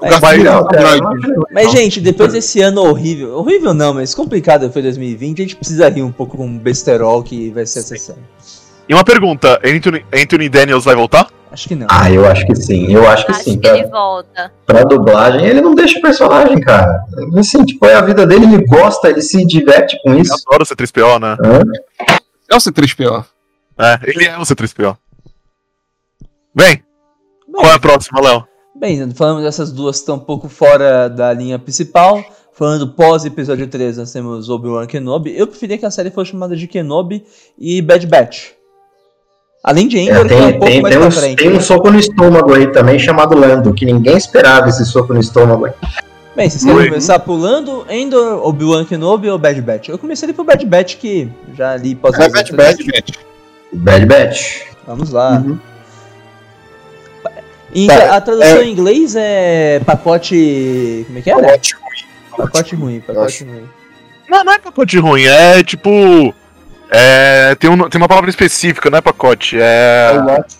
Speaker 2: Mas,
Speaker 4: é
Speaker 3: eu
Speaker 2: mas, gente, depois desse ano horrível, horrível não, mas complicado foi 2020, a gente precisa rir um pouco com o besterol que vai ser essa série.
Speaker 6: E uma pergunta: Anthony, Anthony Daniels vai voltar?
Speaker 2: Acho que não.
Speaker 3: Ah, eu acho que sim. Eu acho que
Speaker 5: Acho
Speaker 3: sim.
Speaker 5: que
Speaker 3: Pra,
Speaker 5: ele volta.
Speaker 3: pra dublagem, ele não deixa o personagem, cara. Assim, tipo, é a vida dele, ele gosta, ele se diverte com
Speaker 6: Eu
Speaker 3: isso.
Speaker 6: adoro o C3PO, né?
Speaker 3: Hã?
Speaker 4: É o C3PO.
Speaker 6: É, ele é o C3PO. Bem, qual é a próxima, Léo?
Speaker 2: Bem, falamos dessas duas que estão um pouco fora da linha principal. Falando pós episódio 3, nós temos Obi-Wan Kenobi. Eu preferia que a série fosse chamada de Kenobi e Bad Batch. Além de Endor,
Speaker 3: É,
Speaker 2: que é um
Speaker 3: tem,
Speaker 2: pouco
Speaker 3: tem,
Speaker 2: mais
Speaker 3: tem,
Speaker 2: pra
Speaker 3: um,
Speaker 2: frente.
Speaker 3: tem um soco no estômago aí também chamado Lando, que ninguém esperava esse soco no estômago aí.
Speaker 2: Bem, vocês querem começar pulando Endor, Obi-Wan Kenobi ou Bad Batch? Eu comecei ali pro Bad Batch, que já li pós
Speaker 7: É, Bad Batch.
Speaker 3: Bad Batch.
Speaker 2: Vamos lá.
Speaker 7: Uhum.
Speaker 2: Em-
Speaker 7: Tá,
Speaker 2: a tradução
Speaker 7: é-
Speaker 2: em inglês é pacote. Como é que é? né?
Speaker 7: Pacote
Speaker 2: Pacote ruim, pacote ruim.
Speaker 6: Não, não é pacote ruim, é tipo. É, tem, um, tem uma palavra específica, não é pacote. É.
Speaker 7: É o lote.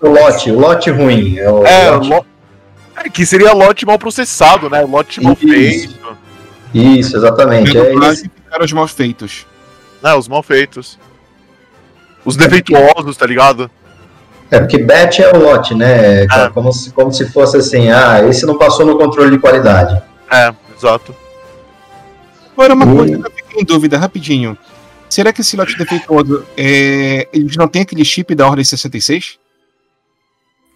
Speaker 3: O lote, o lote ruim. É, o
Speaker 6: É,
Speaker 3: lote-
Speaker 6: lo- é, que seria lote mal processado, né? Lote mal
Speaker 3: Isso.
Speaker 6: feito.
Speaker 3: Isso, exatamente. É isso.
Speaker 4: ficaram os mal feitos.
Speaker 6: Né, os mal feitos. Os defeituosos, tá ligado?
Speaker 3: É, porque batch é o lote, né?
Speaker 6: Ah.
Speaker 3: Como, se, como se fosse assim, ah, esse não passou no controle de qualidade.
Speaker 6: É, exato.
Speaker 4: Agora, uma
Speaker 3: Hum.
Speaker 4: coisa que eu fiquei em dúvida, rapidinho. Será que esse lote defeituoso, é, eles não tem aquele chip da Ordem 66?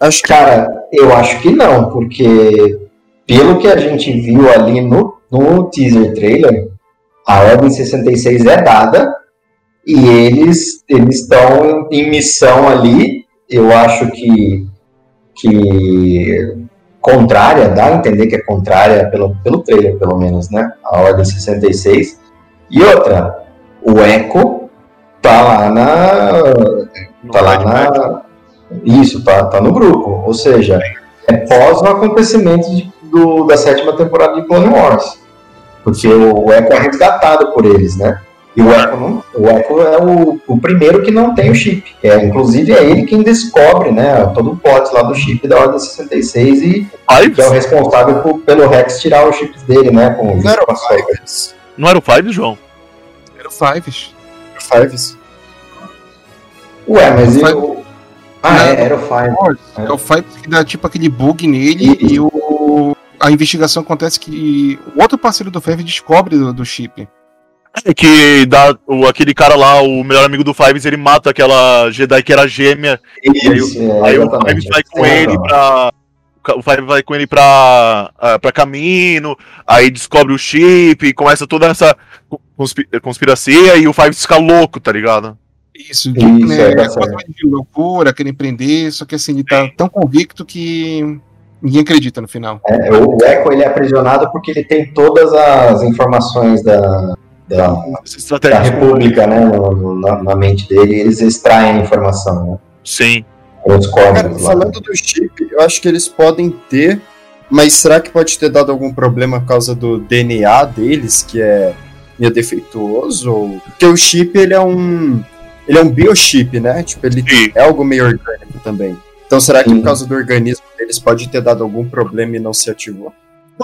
Speaker 7: Acho que
Speaker 3: Cara, eu acho que não, porque pelo que a gente viu ali no, no teaser trailer, a Ordem 66 é dada E eles eles estão em missão ali, eu acho que, que contrária, dá a entender que é contrária pelo, pelo trailer, pelo menos, né? A Ordem 66. E outra, o Echo tá lá na. tá lá na. Isso, tá, tá no grupo. Ou seja, é pós o acontecimento de- do, da sétima temporada de Clone Wars. Porque o, o Echo é resgatado por eles, né? E o Echo, não, o Echo é o, o primeiro que não tem o chip. É, inclusive é ele quem descobre, né? Todo o plot lá do chip da Ordem 66 e
Speaker 6: Fives?
Speaker 3: é o responsável por- pelo Rex tirar os chips dele, né? Com
Speaker 7: Não era o. Fives?
Speaker 6: Não era o Fives, João?
Speaker 4: Era o Fives.
Speaker 7: Fives?
Speaker 3: Ué, mas
Speaker 4: Five-
Speaker 3: eu. Ah, é, era o Five.
Speaker 4: É o Fives que dá tipo aquele bug nele
Speaker 3: E-
Speaker 4: e o... a investigação acontece que o outro parceiro do Fives descobre do, do chip.
Speaker 6: É que dá, o, aquele cara lá, o melhor amigo do Fives, ele mata aquela Jedi que era gêmea.
Speaker 3: Isso, é,
Speaker 6: aí o. Fives vai com
Speaker 3: Tem
Speaker 6: ele pra. O Fives vai com ele pra, ah, pra caminho, aí descobre o chip, e começa toda essa conspi- conspiracia e o Fives fica louco, tá ligado?
Speaker 4: Isso,
Speaker 3: Isso,
Speaker 4: né,
Speaker 3: é, tá
Speaker 4: é de loucura, querem prender, só que assim, ele tá tão convicto que ninguém acredita no final.
Speaker 3: É, o Echo ele é aprisionado porque ele tem todas as informações da, da, da
Speaker 6: estratégia.
Speaker 3: República, né? no- no- na, na mente dele, eles extraem a informação, né?
Speaker 6: Sim.
Speaker 3: Com os
Speaker 7: Cara,
Speaker 3: lá.
Speaker 7: falando do chip, eu acho que eles podem ter, mas será que pode ter dado algum problema por causa do DNA deles, que é meio defeituoso? Ou... Porque o chip, ele é um. Ele é um biochip, né? Tipo, ele
Speaker 6: Sim.
Speaker 7: é algo meio orgânico também. Então será que
Speaker 3: Sim.
Speaker 7: por causa do organismo deles pode ter dado algum problema e não se ativou?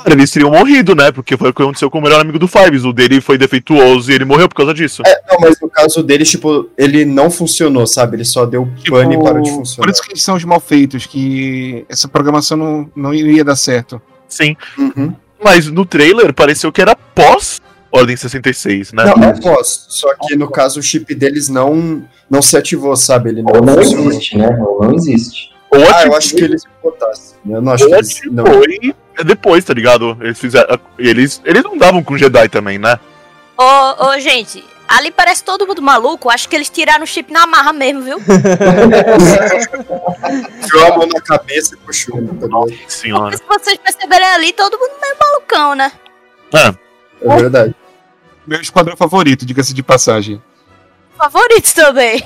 Speaker 6: Claro, eles teriam morrido, né? Porque foi o que aconteceu com o melhor amigo do Fives. O dele foi defeituoso e ele morreu por causa disso.
Speaker 7: É, não, mas no caso deles, tipo, ele não funcionou, sabe? Ele só deu
Speaker 4: Tipo,
Speaker 7: pane e parou de
Speaker 4: por
Speaker 7: funcionar.
Speaker 4: isso que eles são os mal feitos, que essa programação não, não iria dar certo.
Speaker 6: Sim.
Speaker 7: Uhum.
Speaker 6: Mas no trailer pareceu que era pós Ordem 66, né?
Speaker 7: Não, é pós. Só que no caso o chip deles não, não se ativou, sabe? Ele não,
Speaker 3: Ou não existe, né? Ou não existe.
Speaker 6: Ou
Speaker 7: Ah, eu acho que eles botassem. Eu não acho
Speaker 6: ou
Speaker 7: que eles. Não.
Speaker 6: É depois, tá ligado? Eles fizeram. Eles, eles não davam com Jedi também, né?
Speaker 5: Ô, ô, gente, ali parece todo mundo maluco. Acho que eles tiraram o chip na marra mesmo, viu?
Speaker 7: Enfiou a mão na cabeça e puxou.
Speaker 5: Porque
Speaker 6: Senhora.
Speaker 5: se vocês perceberem ali, todo mundo meio malucão, né?
Speaker 7: É verdade.
Speaker 4: Meu esquadrão favorito, diga-se de passagem.
Speaker 5: Favoritos também.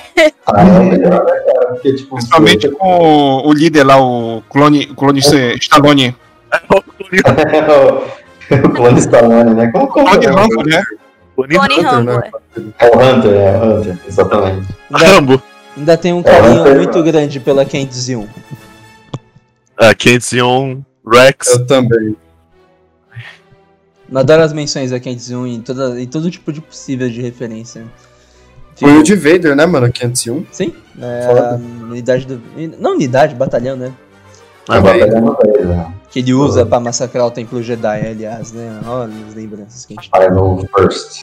Speaker 3: Ah, é melhor, né, cara? Porque, tipo,
Speaker 4: Principalmente com o líder lá, o clone, clone C- Stallone.
Speaker 3: O clone Stallone, né? Como, como
Speaker 4: Clone
Speaker 3: é?
Speaker 4: Rambo, né?
Speaker 7: Hunter,
Speaker 5: Rambo.
Speaker 7: né?
Speaker 5: é.
Speaker 3: É o Hunter, é o Hunter, exatamente.
Speaker 2: Ainda,
Speaker 6: Rambo.
Speaker 2: ainda tem um
Speaker 3: É,
Speaker 2: carinho
Speaker 3: não-
Speaker 2: muito grande pela 501.
Speaker 6: É, 501, Rex.
Speaker 7: Eu também.
Speaker 2: Eu adoro as menções da 501 em, toda, em todo tipo de possível de referência.
Speaker 7: Foi o de Vader, né, mano? 501.
Speaker 2: Sim, é,
Speaker 7: Foda.
Speaker 2: a unidade do. Não unidade, batalhão, né?
Speaker 6: Ah,
Speaker 3: É né?
Speaker 2: Que ele usa pra massacrar o Templo Jedi, aliás, né? Olha as lembranças que a gente tem.
Speaker 3: Final First.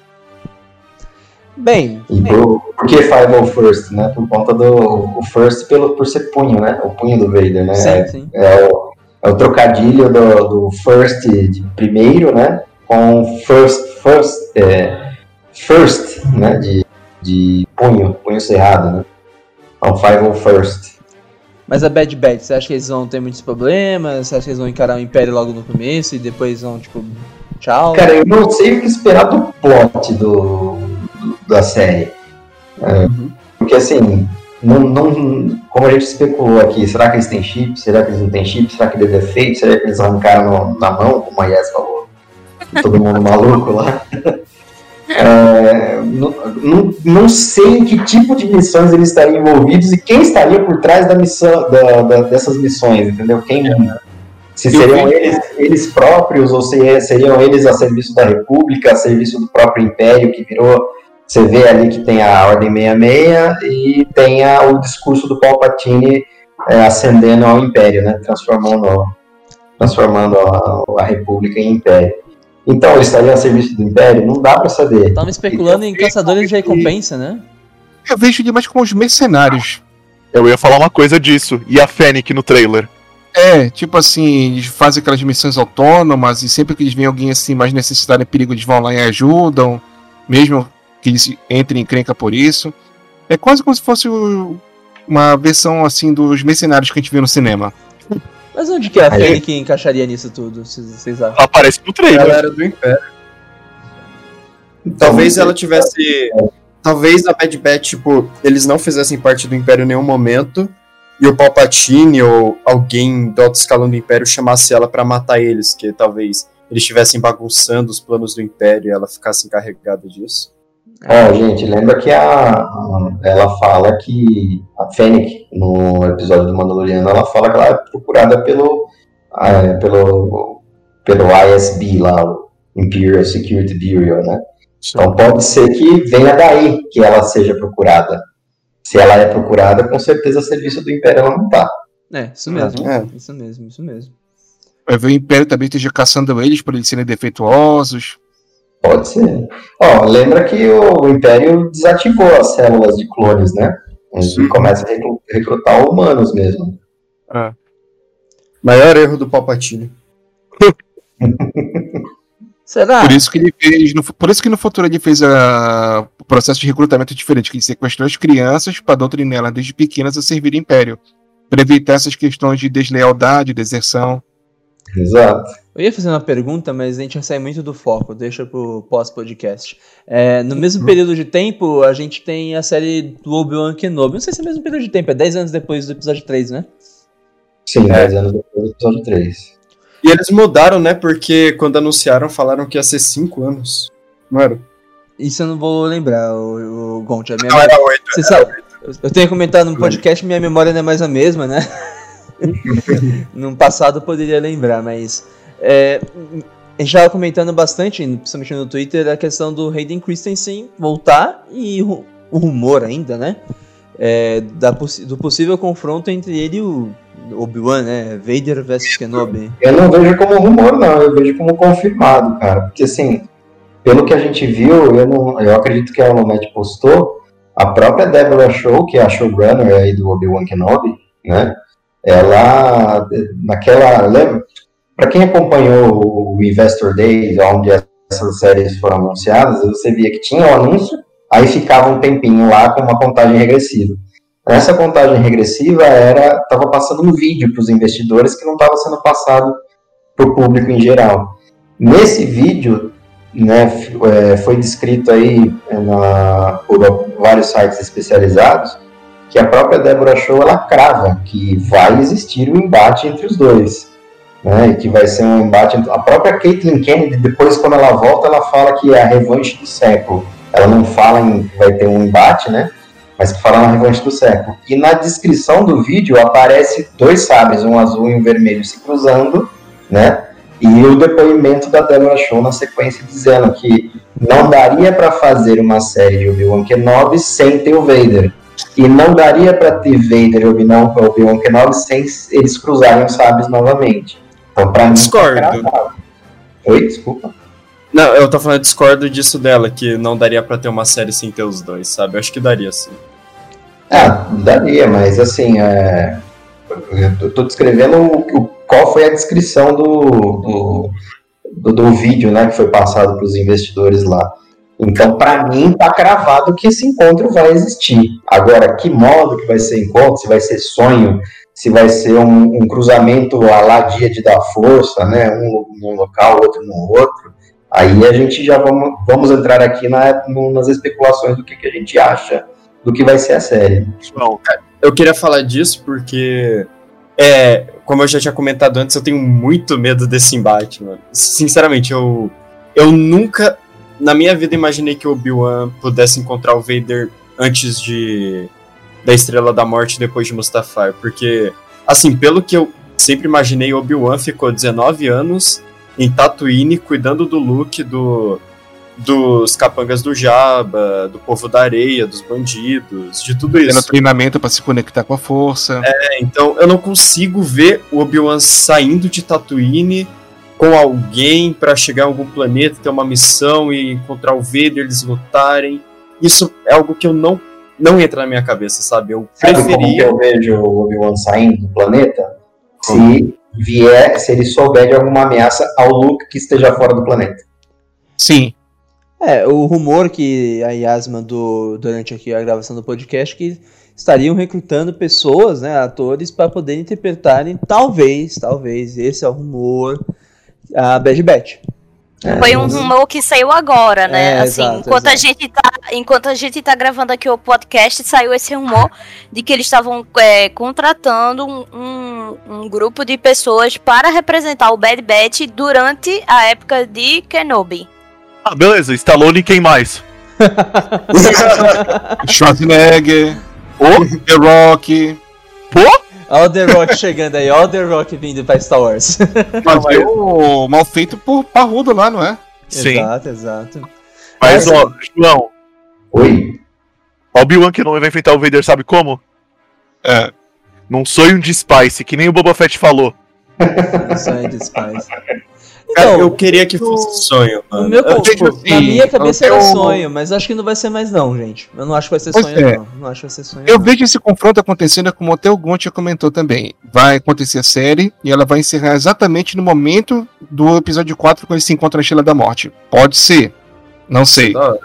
Speaker 2: Bem,
Speaker 3: E por, por que Final First, né? Por conta do o First pelo, por ser punho, né? O punho do Vader, né?
Speaker 2: sim,
Speaker 3: É,
Speaker 2: sim.
Speaker 3: é o, é o trocadilho do, do First de primeiro, né? Com First, First, é, First, né? De, de punho, punho cerrado, né? Então, Final First.
Speaker 2: Mas a Bad Batch, você acha que eles vão ter muitos problemas? Você acha que eles vão encarar o Império logo no começo e depois vão, tipo, tchau?
Speaker 3: Cara, eu não sei o que esperar do plot do, do- da série. É, Porque assim, não, não, como a gente especulou aqui, será que eles têm chip? Será que eles não têm chip? Será que ele é defeito? Será que eles arrancaram no- na mão, como a Yes falou? Todo mundo maluco lá. É, não, não, não sei em que tipo de missões eles estariam envolvidos e quem estaria por trás da missão, da- da- dessas missões, entendeu? Quem, se
Speaker 4: Eu
Speaker 3: seriam eles, eles próprios ou se seriam eles a serviço da República, a serviço do próprio Império que virou. Você vê ali que tem a Ordem 66 e tem a- o discurso do Palpatine é, ascendendo ao Império, né? Transformando, transformando a, a República em Império. Então, eles estariam a serviço do Império? Não dá pra saber.
Speaker 2: Tava especulando em caçadores de recompensa, né?
Speaker 4: Eu vejo demais como os mercenários.
Speaker 6: Eu ia falar uma coisa disso. E a Fennec no trailer?
Speaker 4: É, tipo assim, eles fazem aquelas missões autônomas e sempre que eles veem alguém assim mais necessitado em perigo, eles vão lá e ajudam. Mesmo que eles entrem em crenca por isso. É quase como se fosse uma versão assim dos mercenários que a gente viu no cinema.
Speaker 2: Mas onde que a
Speaker 3: Aí-
Speaker 2: Fennec encaixaria nisso tudo, vocês vocês acham?
Speaker 6: Ela aparece no trailer.
Speaker 7: Ela era do Império. Talvez ela tivesse. Talvez a Bad Batch, tipo, eles não fizessem parte do Império em nenhum momento. E o Palpatine ou alguém do alto escalão do Império chamasse ela pra matar eles, que talvez eles estivessem bagunçando os planos do Império e ela ficasse encarregada disso.
Speaker 3: Ó, gente, lembra que a, a- ela fala que a Fennec, no episódio do Mandaloriano, ela fala que ela é procurada pelo, ah, é, pelo, pelo ISB lá, o Imperial Security Bureau, né? Então pode ser que venha daí que ela seja procurada. Se ela é procurada, com certeza a serviço do Império ela não tá.
Speaker 2: É, isso mesmo.
Speaker 7: É.
Speaker 2: Isso mesmo, isso mesmo.
Speaker 4: Vai ver o Império também esteja caçando eles por eles serem defeituosos.
Speaker 3: Pode ser. Ó, lembra que o Império desativou as células de clones, né? E começa a recru- recrutar humanos mesmo.
Speaker 7: Maior erro do Palpatine.
Speaker 2: Será?
Speaker 4: Por isso que ele fez. No, por isso que no futuro ele fez a, o processo de recrutamento diferente, que ele sequestrou as crianças para doutrinar elas desde pequenas a servir o Império. Para evitar essas questões de deslealdade, deserção.
Speaker 3: Exato.
Speaker 2: Eu ia fazer uma pergunta, mas a gente vai sair muito do foco, deixa pro pós-podcast. É, no mesmo período de tempo, a gente tem a série do Obi-Wan Kenobi. Não sei se é o mesmo período de tempo, é 10 anos depois do episódio 3, né?
Speaker 3: Sim, 10 anos depois do episódio 3.
Speaker 7: E eles mudaram, né? Porque quando anunciaram, falaram que ia ser 5 anos. Não era?
Speaker 2: Isso eu não vou lembrar, o, o minha
Speaker 7: Não, era 8.
Speaker 2: Você sabe, eu- eu tenho comentado no podcast, minha memória não é mais a mesma, né? No passado poderia lembrar, mas. É, a gente estava comentando bastante, principalmente no Twitter, a questão do Hayden Christensen voltar e o rumor ainda, né? É, da do possível confronto entre ele e o Obi-Wan, né? Vader versus Kenobi.
Speaker 3: Eu não vejo como rumor, não, eu vejo como confirmado, cara. Porque assim, pelo que a gente viu, eu, não, eu acredito que a Alomet postou, a própria Deborah Show, que é a showrunner aí do Obi-Wan Kenobi, né? Ela, naquela. Pra quem acompanhou o Investor Day, onde essas séries foram anunciadas, você via que tinha o anúncio, aí ficava um tempinho lá com uma contagem regressiva. Nessa contagem regressiva era estava passando um vídeo para os investidores que não estava sendo passado para o público em geral. Nesse vídeo, né, é, foi descrito aí na, por vários sites especializados que a própria Deborah Show ela crava que vai existir um embate entre os dois, né, e que vai ser um embate a própria Caitlyn Kennedy depois quando ela volta ela fala que é a revanche do século. Ela não fala em que vai ter um embate, né? mas que fala na revanche do século. E na descrição do vídeo aparece dois sabres, um azul e um vermelho se cruzando, né? E o depoimento da Deborah Shaw na sequência dizendo que não daria para fazer uma série de Obi-Wan Kenobi sem ter o Vader. E não daria para ter Vader e Obi-Wan Obi-Wan Kenobi sem eles cruzarem os sabres novamente. Então, para mim, tá
Speaker 7: Discordo.
Speaker 3: cravado. Oi, desculpa.
Speaker 7: Não, eu tô falando, discordo disso dela, que não daria pra ter uma série sem ter os dois, sabe? Eu acho que daria sim.
Speaker 3: Ah, daria, mas assim, é... eu tô descrevendo o, o- qual foi a descrição do, do, do, do vídeo, né, que foi passado para os investidores lá. Então, para mim, tá cravado que esse encontro vai existir. Agora, que modo que vai ser encontro? Se vai ser sonho? Se vai ser um, um cruzamento à lá dia de dar força, né, um num local, outro no outro? Aí a gente já vamos, vamos entrar aqui na- no- nas especulações do que, que a gente acha do que vai ser a série.
Speaker 6: João,
Speaker 7: Eu queria falar disso porque, é, como eu já tinha comentado antes, eu tenho muito medo desse embate, mano. Sinceramente, eu, eu nunca, na minha vida, imaginei que o Obi-Wan pudesse encontrar o Vader antes de da Estrela da Morte depois de Mustafar, porque, assim, pelo que eu sempre imaginei, o Obi-Wan ficou 19 anos em Tatooine cuidando do Luke, do dos capangas do Jabba, do povo da areia, dos bandidos, de tudo
Speaker 4: Tendo
Speaker 7: isso.
Speaker 4: treinamento para se conectar com a força.
Speaker 7: É, então eu não consigo ver o Obi-Wan saindo de Tatooine com alguém pra chegar em algum planeta, ter uma missão e encontrar o Vader, eles lutarem. Isso é algo que eu não não entra na minha cabeça, sabe? Eu
Speaker 3: Sabe como que
Speaker 7: preferia
Speaker 3: eu vejo o Obi-Wan saindo do planeta? Se vier, se ele souber de alguma ameaça ao Luke que esteja fora do planeta.
Speaker 4: Sim.
Speaker 2: É, o rumor que a Yas mandou durante aqui a gravação do podcast que estariam recrutando pessoas, né, atores, para poder interpretarem, talvez, talvez, esse é o rumor, a Bad Batch.
Speaker 5: Foi um rumor que saiu agora, né?
Speaker 2: É,
Speaker 5: assim,
Speaker 2: exato,
Speaker 5: enquanto, A
Speaker 2: exato.
Speaker 5: gente tá, enquanto a gente tá gravando aqui o podcast, saiu esse rumor de que eles estavam é, contratando um, um, um grupo de pessoas para representar o Bad Batch durante a época de Kenobi.
Speaker 6: Ah, beleza, Stallone e quem mais?
Speaker 4: Schwarzenegger,
Speaker 6: Ô,
Speaker 4: The Rock,
Speaker 6: pô?
Speaker 2: Olha o The Rock chegando aí, olha o The Rock vindo pra Star Wars.
Speaker 4: fazer o mal feito por Parrudo lá, não é?
Speaker 6: Sim.
Speaker 2: Exato, exato.
Speaker 6: Mas, ó, João,
Speaker 3: Oi?
Speaker 6: Obi-Wan que não vai enfrentar o Vader, sabe como?
Speaker 4: É.
Speaker 6: Num sonho de Spice, que nem o Boba Fett falou.
Speaker 2: Sonho de Spice.
Speaker 7: Cara,
Speaker 2: Então,
Speaker 7: eu queria que fosse sonho,
Speaker 2: o
Speaker 7: mano.
Speaker 2: meu,
Speaker 7: Eu,
Speaker 2: tipo,
Speaker 4: assim,
Speaker 2: na minha cabeça era sonho, mas acho que não vai ser mais não, gente. Eu não acho que vai ser
Speaker 4: Pois
Speaker 2: sonho
Speaker 4: é.
Speaker 2: não. Não acho que vai ser sonho
Speaker 4: Eu
Speaker 2: não.
Speaker 4: vejo esse confronto acontecendo, como até o Gontia comentou também. Vai acontecer a série e ela vai encerrar exatamente no momento do episódio 4, quando eles se encontram na Estrela da Morte. Pode ser. Não sei.
Speaker 3: Ah,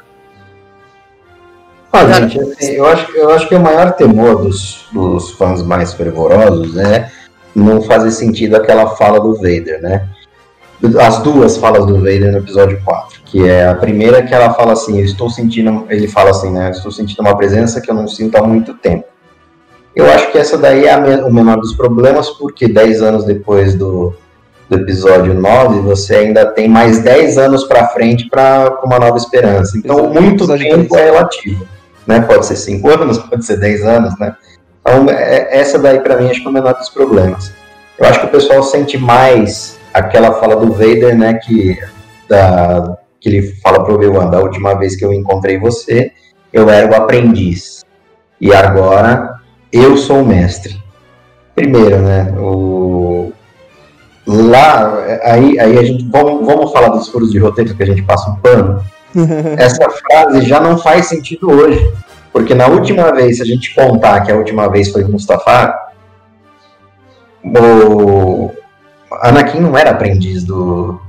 Speaker 7: Cara,
Speaker 3: gente, assim, eu, acho, eu acho que o maior temor dos, dos fãs mais fervorosos é não fazer sentido aquela fala do Vader, né? As duas falas do Vader no episódio 4. Que é a primeira que ela fala assim, eu estou sentindo. Ele fala assim, né? Eu estou sentindo uma presença que eu não sinto há muito tempo. Eu acho que essa daí é a o menor dos problemas, porque 10 anos depois do, do episódio 9, você ainda tem mais 10 anos pra frente para uma nova esperança. Então, muito tempo é relativo. Né? Pode ser 5 anos, pode ser 10 anos, né? Então, é- essa daí pra mim acho que é o menor dos problemas. Eu acho que o pessoal sente mais aquela fala do Vader, né? Que, da, que ele fala pro Obi-Wan, da última vez que eu encontrei você, eu era o aprendiz. E agora eu sou o mestre. Primeiro, né? O... Lá, aí, aí a gente. Vamos, vamos falar dos furos de roteiro que a gente passa um pano. Essa frase já não faz sentido hoje. Porque na última vez, se a gente contar que a última vez foi Mustafar, o Anakin não era aprendiz do.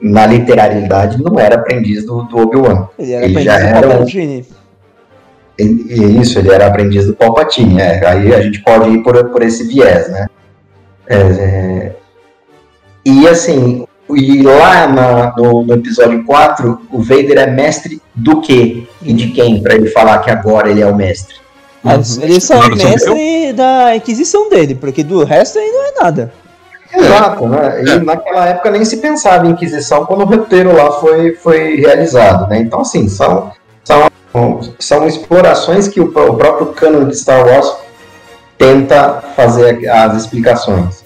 Speaker 3: Na literalidade, não era aprendiz do, do Obi-Wan.
Speaker 2: Ele era
Speaker 3: Ele
Speaker 2: aprendiz
Speaker 3: já
Speaker 2: do
Speaker 3: era um-
Speaker 2: Palpatine.
Speaker 3: E- e Isso, ele era aprendiz do Palpatine. É, aí a gente pode ir por, por esse viés, né? É, é, e assim, e lá na- no, no episódio 4, o Vader é mestre do quê? E de quem? Pra ele falar que agora ele é o mestre.
Speaker 2: Ah, Ele só é mestre da Inquisição dele, porque do resto aí não é nada.
Speaker 3: Exato, né? E naquela época nem se pensava em Inquisição quando o roteiro lá foi, foi realizado, né? Então, assim, são, são, são explorações que o, o próprio cano de Star Wars tenta fazer as explicações.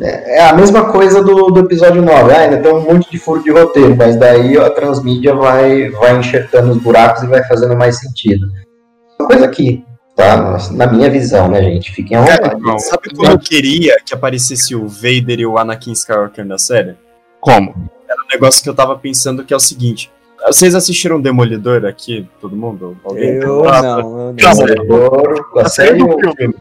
Speaker 3: É é a mesma coisa do, do episódio 9. Ah, ainda tem um monte de furo de roteiro, mas daí a transmídia vai, vai enxertando os buracos e vai fazendo mais sentido. Uma coisa aqui, tá? Na minha visão, né, gente? Fiquem à vontade.
Speaker 4: Não,
Speaker 7: Sabe como eu queria que aparecesse o Vader e o Anakin Skywalker na série?
Speaker 4: Como?
Speaker 7: Um negócio que eu tava pensando que é o seguinte. Vocês assistiram Demolidor aqui, todo mundo? Alguém?
Speaker 2: Eu
Speaker 6: Ah,
Speaker 2: não, eu.
Speaker 3: Demolidor, a
Speaker 6: série do filme.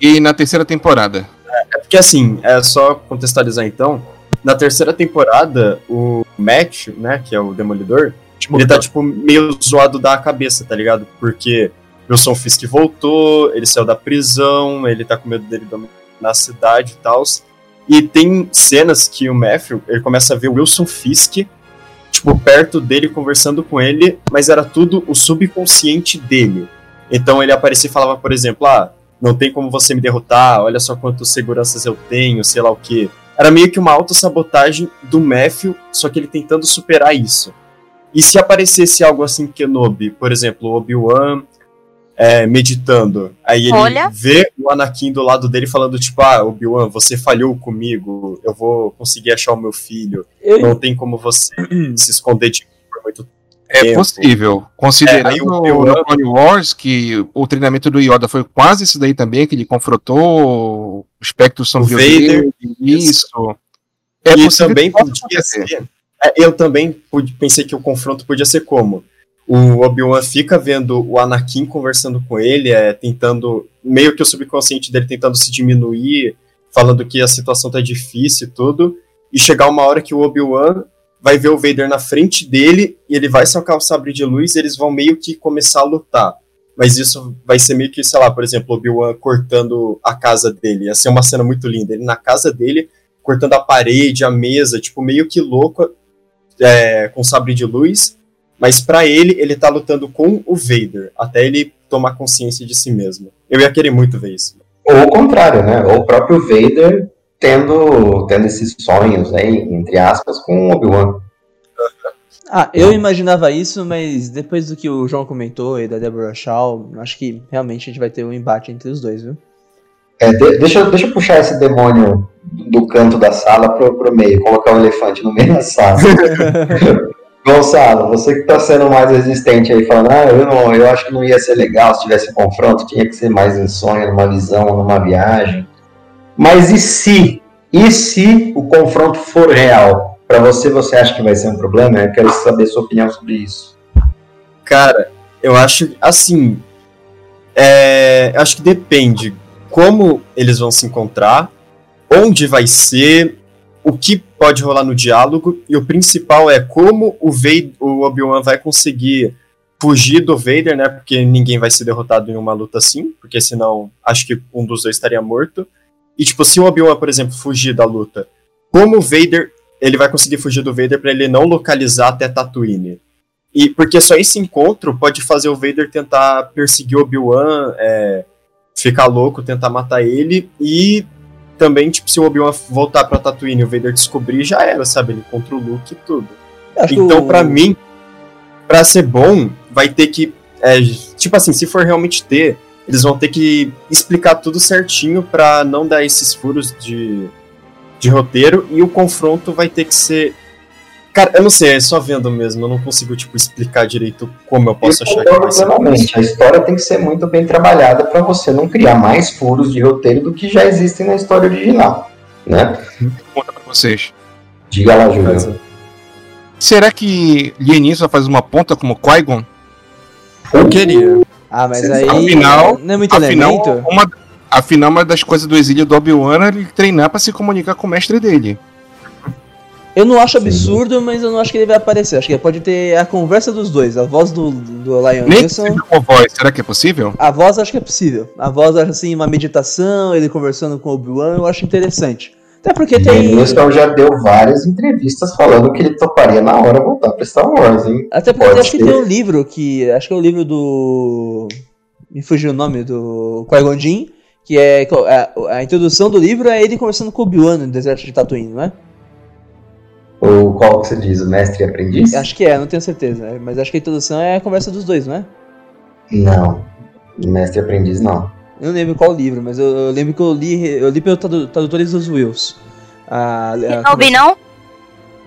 Speaker 4: E na terceira temporada?
Speaker 7: É porque assim, é só contextualizar então. Na terceira temporada, o Matt, né, que é o Demolidor, ele tá, tipo, meio zoado da cabeça, tá ligado? Porque Wilson Fisk voltou, ele saiu da prisão, ele tá com medo dele dominar a cidade e tal. E tem cenas que o Matthew, ele começa a ver o Wilson Fisk, tipo, perto dele, conversando com ele, mas era tudo o subconsciente dele. Então ele aparecia e falava, por exemplo, ah, não tem como você me derrotar, olha só quantas seguranças eu tenho, sei lá o que. Era meio que uma autossabotagem do Matthew, só que ele tentando superar isso. E se aparecesse algo assim Kenobi, por exemplo, Obi-Wan é, meditando, aí ele
Speaker 5: Olha.
Speaker 7: vê o Anakin do lado dele falando, tipo, ah, Obi-Wan, você falhou comigo, eu vou conseguir achar o meu filho,
Speaker 2: Eu,
Speaker 7: não tem como você se esconder de mim por muito
Speaker 4: É
Speaker 7: Tempo.
Speaker 4: possível. Considerando
Speaker 7: É, aí o
Speaker 4: no Clone Wars que o treinamento do Yoda foi quase isso daí também, que ele confrontou o espectro sombrio
Speaker 7: Vader,
Speaker 4: isso. É
Speaker 7: e
Speaker 4: possível
Speaker 7: também podia ser. é, eu também pude- pensei que o confronto podia ser como? O Obi-Wan fica vendo o Anakin conversando com ele, é, tentando. meio que o subconsciente dele tentando se diminuir, falando que a situação tá difícil e tudo. E chegar uma hora que o Obi-Wan vai ver o Vader na frente dele e ele vai sacar o sabre de luz e eles vão meio que começar a lutar. Mas isso vai ser meio que, sei lá, por exemplo, o Obi-Wan cortando a casa dele. Ia ser uma cena muito linda. Ele na casa dele, cortando a parede, a mesa, tipo, meio que louco, é, com sabre de luz. Mas para ele, ele tá lutando com o Vader, até ele tomar consciência de si mesmo. Eu ia querer muito ver isso.
Speaker 3: Ou o contrário, né? Ou o próprio Vader tendo, tendo esses sonhos aí, entre aspas, com o Obi-Wan.
Speaker 2: Ah, eu imaginava isso, mas depois do que o João comentou e da Deborah Shaw, acho que realmente a gente vai ter um embate entre os dois, viu?
Speaker 3: É, de- deixa, eu- deixa eu puxar esse demônio do canto da sala pro, pro meio, colocar o elefante no meio da sala. Gonçalo, você que tá sendo mais resistente aí, falando, ah, eu, não, eu acho que não ia ser legal se tivesse confronto, tinha que ser mais em sonho, numa visão, numa viagem. Mas e se? E se o confronto for real? Pra você, você acha que vai ser um problema? Eu quero saber sua opinião sobre isso.
Speaker 7: Cara, eu acho assim. É, acho que depende como eles vão se encontrar, onde vai ser, o que pode rolar no diálogo, e o principal é como o, o Obi-Wan vai conseguir fugir do Vader, né? Porque ninguém vai ser derrotado em uma luta assim, porque senão acho que um dos dois estaria morto. E tipo, se o Obi-Wan, por exemplo, fugir da luta, como o Vader, ele vai conseguir fugir do Vader para ele não localizar até Tatooine. E porque só esse encontro pode fazer o Vader tentar perseguir o Obi-Wan, é, ficar louco, tentar matar ele e também, tipo, se o Obi-Wan voltar pra Tatooine e o Vader descobrir, já era, sabe? Ele contra o Luke e tudo.
Speaker 2: Acho
Speaker 7: Então, pra mim, pra ser bom, vai ter que. é, tipo assim, se for realmente ter, eles vão ter que explicar tudo certinho pra não dar esses furos de, de roteiro e o confronto vai ter que ser. Cara, eu não sei, é só vendo mesmo, eu não consigo, tipo, explicar direito como eu posso
Speaker 3: Eu
Speaker 7: achar que vai ser.
Speaker 3: plenamente. A história tem que ser muito bem trabalhada para você não criar mais furos de roteiro do que já existem na história original, né?
Speaker 4: Conta pra vocês.
Speaker 3: Diga lá, Júlio.
Speaker 7: Mas,
Speaker 4: Será que Lienin só faz uma ponta como Qui-Gon?
Speaker 7: Eu queria.
Speaker 2: Ah, mas aí
Speaker 4: afinal-
Speaker 2: não é muito
Speaker 4: Afinal,
Speaker 2: elemento.
Speaker 4: uma, afinal, uma das coisas do exílio do Obi-Wan era ele treinar pra se comunicar com o mestre dele.
Speaker 2: Eu não acho
Speaker 3: Sim.
Speaker 2: absurdo, mas eu não acho que ele vai aparecer. Acho que pode ter a conversa dos dois. A voz do, do Lion
Speaker 4: Nem
Speaker 2: Wilson.
Speaker 4: com voz, será que é possível?
Speaker 2: A voz acho que é possível. A voz, acho assim, uma meditação, ele conversando com o Obi-Wan, eu acho interessante. Até porque tem.
Speaker 3: Wilson já deu várias entrevistas falando que ele toparia na hora voltar pra Star Wars, hein?
Speaker 2: Até porque
Speaker 3: Pode
Speaker 2: acho que tem um livro que. Acho que é o livro do. Me fugiu o nome do Qui-Gon Jinn, que é. A, a introdução do livro é ele conversando com o Obi-Wan no deserto de Tatooine, não é?
Speaker 3: Ou qual que você diz, o mestre e aprendiz?
Speaker 2: Acho que é, não tenho certeza. né? Mas acho que a introdução é a conversa dos dois, não é?
Speaker 3: Não. Mestre e aprendiz, não.
Speaker 2: Eu não lembro qual livro, mas eu, eu lembro que eu li, eu li pelo tradu- tradutores dos Wills. A, a-
Speaker 5: Kenobi não?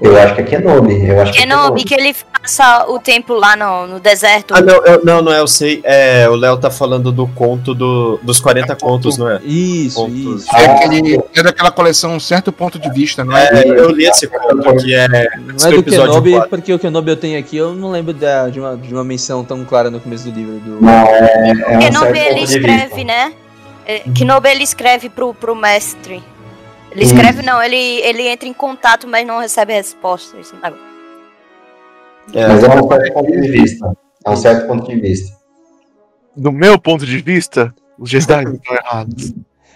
Speaker 3: Eu acho que é Kenobi. Eu acho que é
Speaker 5: Kenobi, que ele passa o tempo lá no, no deserto.
Speaker 7: Ah, não, eu, não, não é, eu sei. É, o Léo tá falando do conto do, dos 40 contos, não é?
Speaker 2: Isso,
Speaker 7: Pontos.
Speaker 2: isso.
Speaker 4: É,
Speaker 3: Ah,
Speaker 4: aquele, é daquela coleção Um Certo Ponto de Vista, não é?
Speaker 7: É, eu li esse conto que é.
Speaker 2: Não é do
Speaker 7: episódio
Speaker 2: Kenobi,
Speaker 7: quatro.
Speaker 2: porque o Kenobi eu tenho aqui, eu não lembro da- de, uma, de uma menção tão clara no começo do livro. Do...
Speaker 3: Não, é, é um
Speaker 5: Kenobi
Speaker 3: certo
Speaker 5: ele
Speaker 3: ponto de
Speaker 5: escreve,
Speaker 3: vista.
Speaker 5: né? É, Kenobi ele escreve pro, pro mestre. Ele
Speaker 3: Isso.
Speaker 5: escreve, não, ele, ele entra em contato, mas não recebe resposta. esse negócio.
Speaker 7: É,
Speaker 3: Mas é um certo ponto de vista. É um certo ponto de vista.
Speaker 6: Do meu ponto de vista, os Jedi estão errados.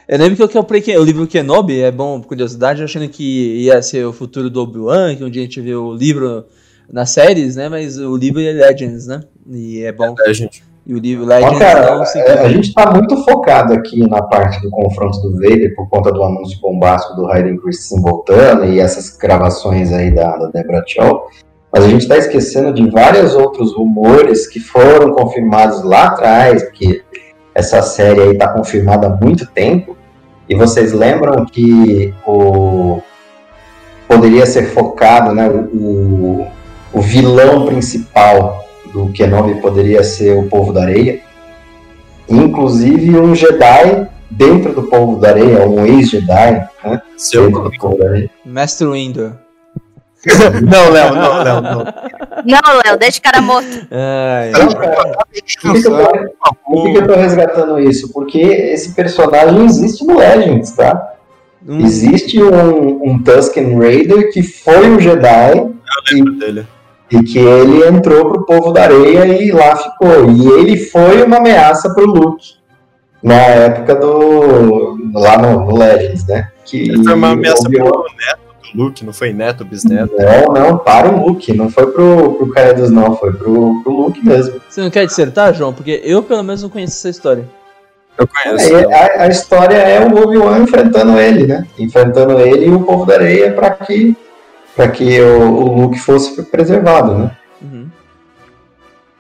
Speaker 2: Eu lembro que eu comprei que- o livro Kenobi, é bom, curiosidade, achando que ia ser o futuro do Obi-Wan, que um dia a gente vê o livro nas séries, né? Mas o livro é Legends, né? E é bom.
Speaker 7: é, gente.
Speaker 2: E o livro
Speaker 3: Ó,
Speaker 2: Legends
Speaker 3: cara,
Speaker 2: não se
Speaker 3: é, a gente tá muito focado aqui na parte do confronto do Vader por conta do anúncio bombástico do Hayden Christensen voltando e essas gravações aí da, da Deborah Chow. Mas a gente tá esquecendo de vários outros rumores que foram confirmados lá atrás, porque essa série aí tá confirmada há muito tempo. E vocês lembram que o poderia ser focado, né? O, o vilão principal do Kenobi poderia ser o povo da areia. Inclusive um Jedi dentro do povo da areia, um ex-Jedi, né?
Speaker 7: Seu
Speaker 3: Dentro do povo da areia.
Speaker 2: Mestre Window.
Speaker 7: Não, Léo, não, Léo, não.
Speaker 5: Não, Léo, deixa o cara morto.
Speaker 2: Ai,
Speaker 3: Não, cara, por que, que eu tô, que que eu resgatando isso? Porque esse personagem existe no Legends, tá?
Speaker 2: um-
Speaker 3: Existe um, um Tusken Raider que foi um Jedi
Speaker 7: lembro dele.
Speaker 3: E que ele entrou pro povo da areia e lá ficou. E ele foi uma ameaça pro Luke. Na época do. lá no, no Legends, né? Que
Speaker 7: Ele foi uma ameaça pro neto do Luke, não foi neto, bisneto.
Speaker 3: Não, não, para o Luke. Não foi pro, pro Caedos, não. Foi pro, pro Luke mesmo.
Speaker 2: Você não quer dissertar, João? Porque eu, pelo menos, não conheço essa história.
Speaker 7: Eu conheço.
Speaker 3: Aí, a, a história é o Obi-Wan enfrentando ele, né? Enfrentando ele e o povo da areia para que, pra que o, o Luke fosse preservado, né?
Speaker 2: Uhum.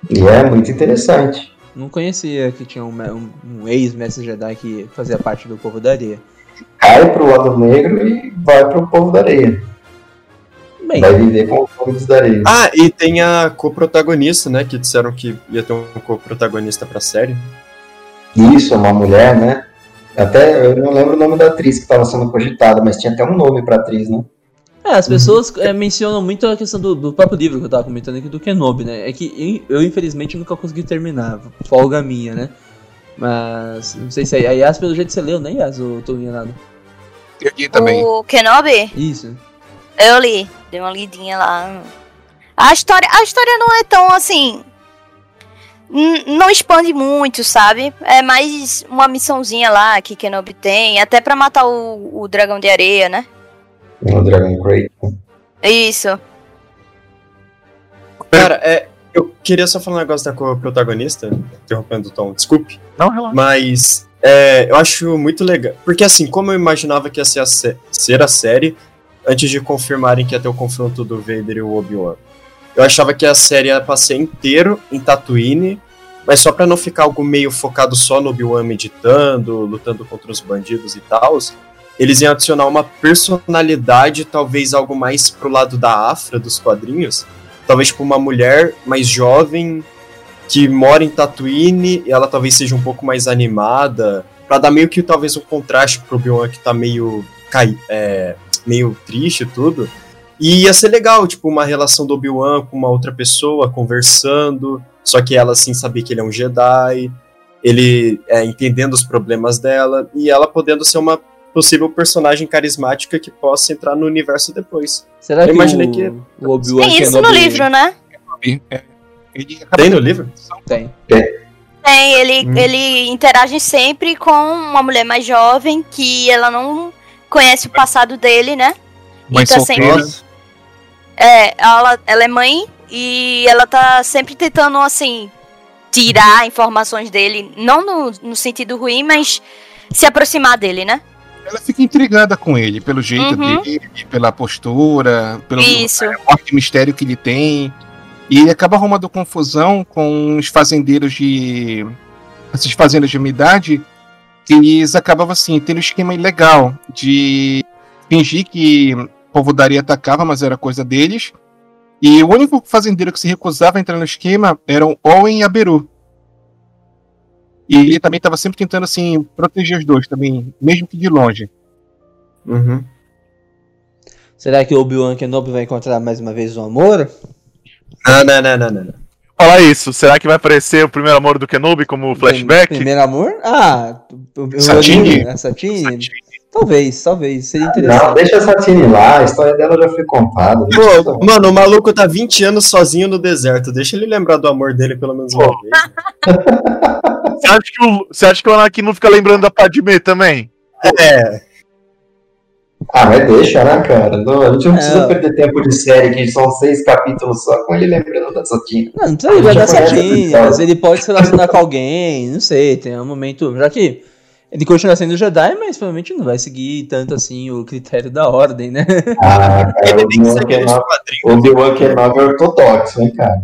Speaker 3: E é muito interessante.
Speaker 2: Não conhecia que tinha um, um- um ex-mestre Jedi que fazia parte do povo da areia.
Speaker 3: Cai pro lado negro e vai pro povo da areia.
Speaker 2: Bem,
Speaker 3: Vai viver com os povos da areia.
Speaker 7: Ah, e tem a co-protagonista, né? Que disseram que ia ter um co-protagonista pra série.
Speaker 3: Isso, uma mulher, né? Até eu não lembro o nome da atriz que estava sendo cogitada, mas tinha até um nome pra atriz, né?
Speaker 2: É, as pessoas é, mencionam muito a questão do, do próprio livro que eu tava comentando aqui do Kenobi, né? É que eu, infelizmente, nunca consegui terminar. Folga minha, né? Mas, não sei se a Yas, pelo jeito você leu, né, Yas? Ou eu tô enganado?
Speaker 4: Eu li também.
Speaker 5: O Kenobi,
Speaker 2: Isso.
Speaker 5: eu li. Dei uma lidinha lá. A história, a história não é tão assim. Não expande muito, sabe? É mais uma missãozinha lá que Kenobi tem, até pra matar o, o dragão de areia, né?
Speaker 3: No Dragon Crate.
Speaker 5: Isso.
Speaker 7: Cara, é, eu queria só falar um negócio da co-protagonista, interrompendo o Tom, desculpe.
Speaker 6: Não, relaxa.
Speaker 7: Mas é, eu acho muito legal. Porque assim, como eu imaginava que ia ser a, sé- ser a série, antes de confirmarem que ia ter o confronto do Vader e o Obi-Wan. Eu achava que a série ia passar inteiro em Tatooine, mas só pra não ficar algo meio focado só no Obi-Wan meditando, lutando contra os bandidos e tal, eles iam adicionar uma personalidade, talvez algo mais pro lado da Afra dos quadrinhos. Talvez tipo uma mulher mais jovem que mora em Tatooine, e ela talvez seja um pouco mais animada, Pra dar meio que talvez um contraste pro Obi-Wan que tá meio cai, é, meio triste e tudo. E ia ser legal, tipo, uma relação do Obi-Wan com uma outra pessoa conversando, só que ela assim saber que ele é um Jedi, ele é, entendendo os problemas dela e ela podendo ser uma possível personagem carismática que possa entrar no universo depois.
Speaker 2: Será
Speaker 7: Eu
Speaker 2: que
Speaker 7: imaginei
Speaker 2: o,
Speaker 7: que-
Speaker 2: o Obi-Wan
Speaker 5: Tem isso no livro, né?
Speaker 4: É, ele acaba
Speaker 7: Tem no livro?
Speaker 2: Tem.
Speaker 5: Tem, ele,
Speaker 7: Hum.
Speaker 5: ele interage sempre com uma mulher mais jovem que ela não conhece o passado dele, né?
Speaker 4: mãe
Speaker 5: tá sempre-
Speaker 4: solteira.
Speaker 5: É, ela, ela é mãe e ela tá sempre tentando, assim, tirar informações dele, não no, no sentido ruim, mas se aproximar dele, né?
Speaker 4: Ela fica intrigada com ele, pelo jeito
Speaker 5: Uhum.
Speaker 4: dele, pela postura, pelo
Speaker 5: Isso.
Speaker 4: forte mistério que ele tem. E ele acaba arrumando confusão com os fazendeiros de. Essas fazendas de umidade. Que eles acabavam assim, tendo um esquema ilegal de fingir que o povo da areia atacava, mas era coisa deles. E o único fazendeiro que se recusava a entrar no esquema eram Owen e Aberu. E ele também estava sempre tentando assim proteger os dois também, mesmo que de longe.
Speaker 7: Uhum.
Speaker 2: Será que o Obi-Wan Kenobi vai encontrar mais uma vez o amor?
Speaker 7: Não, não, não, não, não.
Speaker 6: Falar isso, será que vai aparecer o primeiro amor do Kenobi como flashback?
Speaker 2: Primeiro amor? Ah, o,
Speaker 4: Satine?
Speaker 2: A Satine? Talvez, talvez. Seria
Speaker 3: Não,
Speaker 2: interessante.
Speaker 3: deixa a Satine lá, a história dela já foi contada. não
Speaker 7: Pô, mano, o maluco tá 20 anos sozinho no deserto. Deixa ele lembrar do amor dele pelo menos uma vez.
Speaker 6: Você acha, que o, você acha que o Anakin não fica lembrando da Padmé também?
Speaker 7: É,
Speaker 3: Ah, mas deixa, né, cara? Não, a gente não precisa
Speaker 2: É.
Speaker 3: perder tempo de série, que são seis capítulos só com ele lembrando da Satine.
Speaker 2: Não, não precisa lembrar da Satine,
Speaker 3: essa
Speaker 2: mas ele pode se relacionar com alguém, não sei, tem um momento. Já que ele continua sendo Jedi, mas provavelmente não vai seguir tanto assim o critério da ordem, né?
Speaker 3: Ah, cara,
Speaker 7: ele
Speaker 3: o
Speaker 7: tem que
Speaker 3: Obi-Wan Kenobi- é ortodoxo, hein, cara?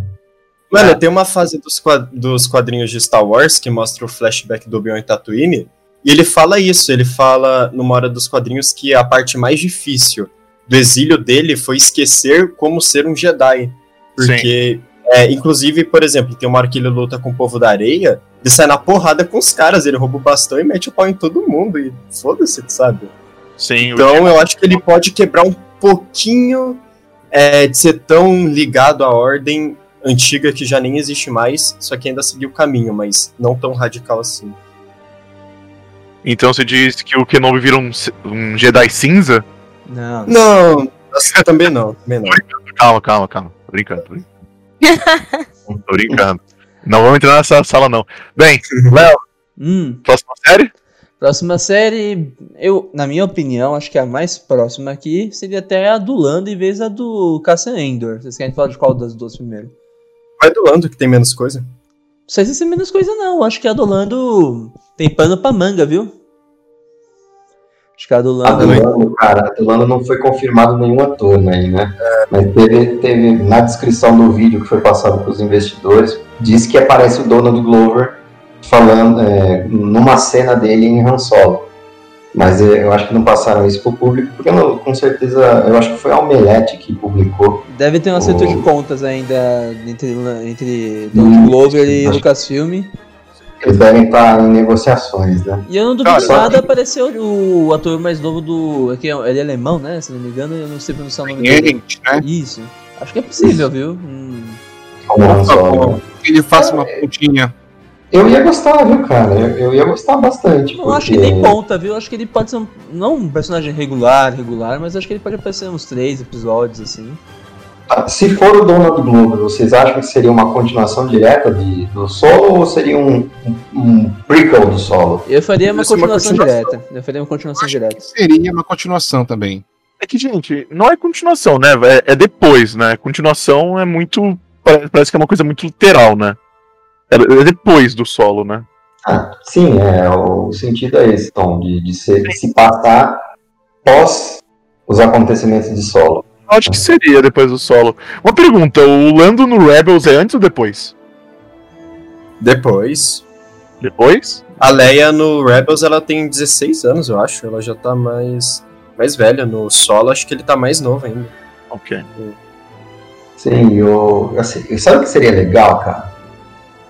Speaker 7: Mano, tem uma fase dos, quad- dos quadrinhos de Star Wars que mostra o flashback do Obi-Wan em Tatooine. E ele fala isso, ele fala numa hora dos quadrinhos que a parte mais difícil do exílio dele foi esquecer como ser um Jedi. Porque, é, inclusive, por exemplo, tem uma hora que ele luta com o povo da areia, ele sai na porrada com os caras, ele rouba o bastão e mete o pau em todo mundo. E foda-se, sabe?
Speaker 6: Sim,
Speaker 7: Então eu acho que ele pode quebrar um pouquinho é, de ser tão ligado à ordem antiga que já nem existe mais, só que ainda seguir o caminho, mas não tão radical assim.
Speaker 6: então você diz que o Kenobi vira um, um Jedi cinza?
Speaker 2: Não.
Speaker 7: Não, assim, também não, também não.
Speaker 6: calma, calma, calma. Tô brincando, tô brincando. tô brincando. Não vamos entrar nessa sala, não. Bem, Léo,
Speaker 2: Hum,
Speaker 6: próxima série?
Speaker 2: próxima série, eu, na minha opinião, acho que a mais próxima aqui seria até a do Lando em vez da do Cassian Endor. Vocês querem falar de qual das duas primeiro?
Speaker 7: Vai do Lando, que tem menos coisa.
Speaker 2: Não sei se é menos coisa, não. Acho que a do Lando tem pano pra manga, viu? Acho que a do
Speaker 3: A
Speaker 2: Lando.
Speaker 3: do Lando, cara, a do Lando não foi confirmado nenhum ator aí, né? Mas teve, teve na descrição do vídeo que foi passado para os investidores, diz que aparece o Donald Glover falando é, numa cena dele em Han Solo. Mas é, eu acho que não passaram isso pro público, porque não- com certeza, eu acho que foi a Omelete que publicou.
Speaker 2: Deve ter um acerto
Speaker 3: Oh.
Speaker 2: de contas ainda entre, entre Donald Glover e Lucasfilm.
Speaker 3: Eles devem estar em negociações, né?
Speaker 2: E eu não duvido
Speaker 6: Cara,
Speaker 2: nada aparecer o, o ator mais novo do. é que é- Ele é alemão, né? Se não me engano, eu não sei pronunciar o nome dele.
Speaker 4: Gente, né?
Speaker 2: Isso. Acho que é possível, viu? Hum.
Speaker 4: Que ele faça uma pontinha.
Speaker 3: Eu ia gostar, viu, cara? Eu, eu ia gostar bastante.
Speaker 2: Não acho que nem ponta, viu? Acho que ele pode ser um, não um personagem regular, regular, mas acho que ele pode aparecer uns três episódios assim.
Speaker 3: Ah, Se for o Donald Glover, vocês acham que seria uma continuação direta de, do solo ou seria um, um, prequel do solo?
Speaker 2: Eu faria uma
Speaker 7: é uma
Speaker 2: continuação
Speaker 7: continuação.
Speaker 2: direta. Eu faria uma continuação direta.
Speaker 4: seria uma continuação também.
Speaker 6: É que, gente, não é continuação, né? É, é depois, né? Continuação é muito. pare- Parece que é uma coisa muito literal, né? É, é depois do solo, né?
Speaker 3: Ah, sim, é, o sentido é esse, Tom, de, de se, se passar pós os acontecimentos de solo.
Speaker 6: Eu Acho que seria depois do solo. Uma pergunta: o Lando no Rebels é antes ou depois?
Speaker 7: Depois.
Speaker 6: Depois?
Speaker 7: A Leia no Rebels ela tem 16 anos, eu acho. Ela já tá mais, mais velha. No solo, acho que ele tá mais novo ainda.
Speaker 6: Ok.
Speaker 3: Sim, eu, assim, sabe o que seria legal, cara?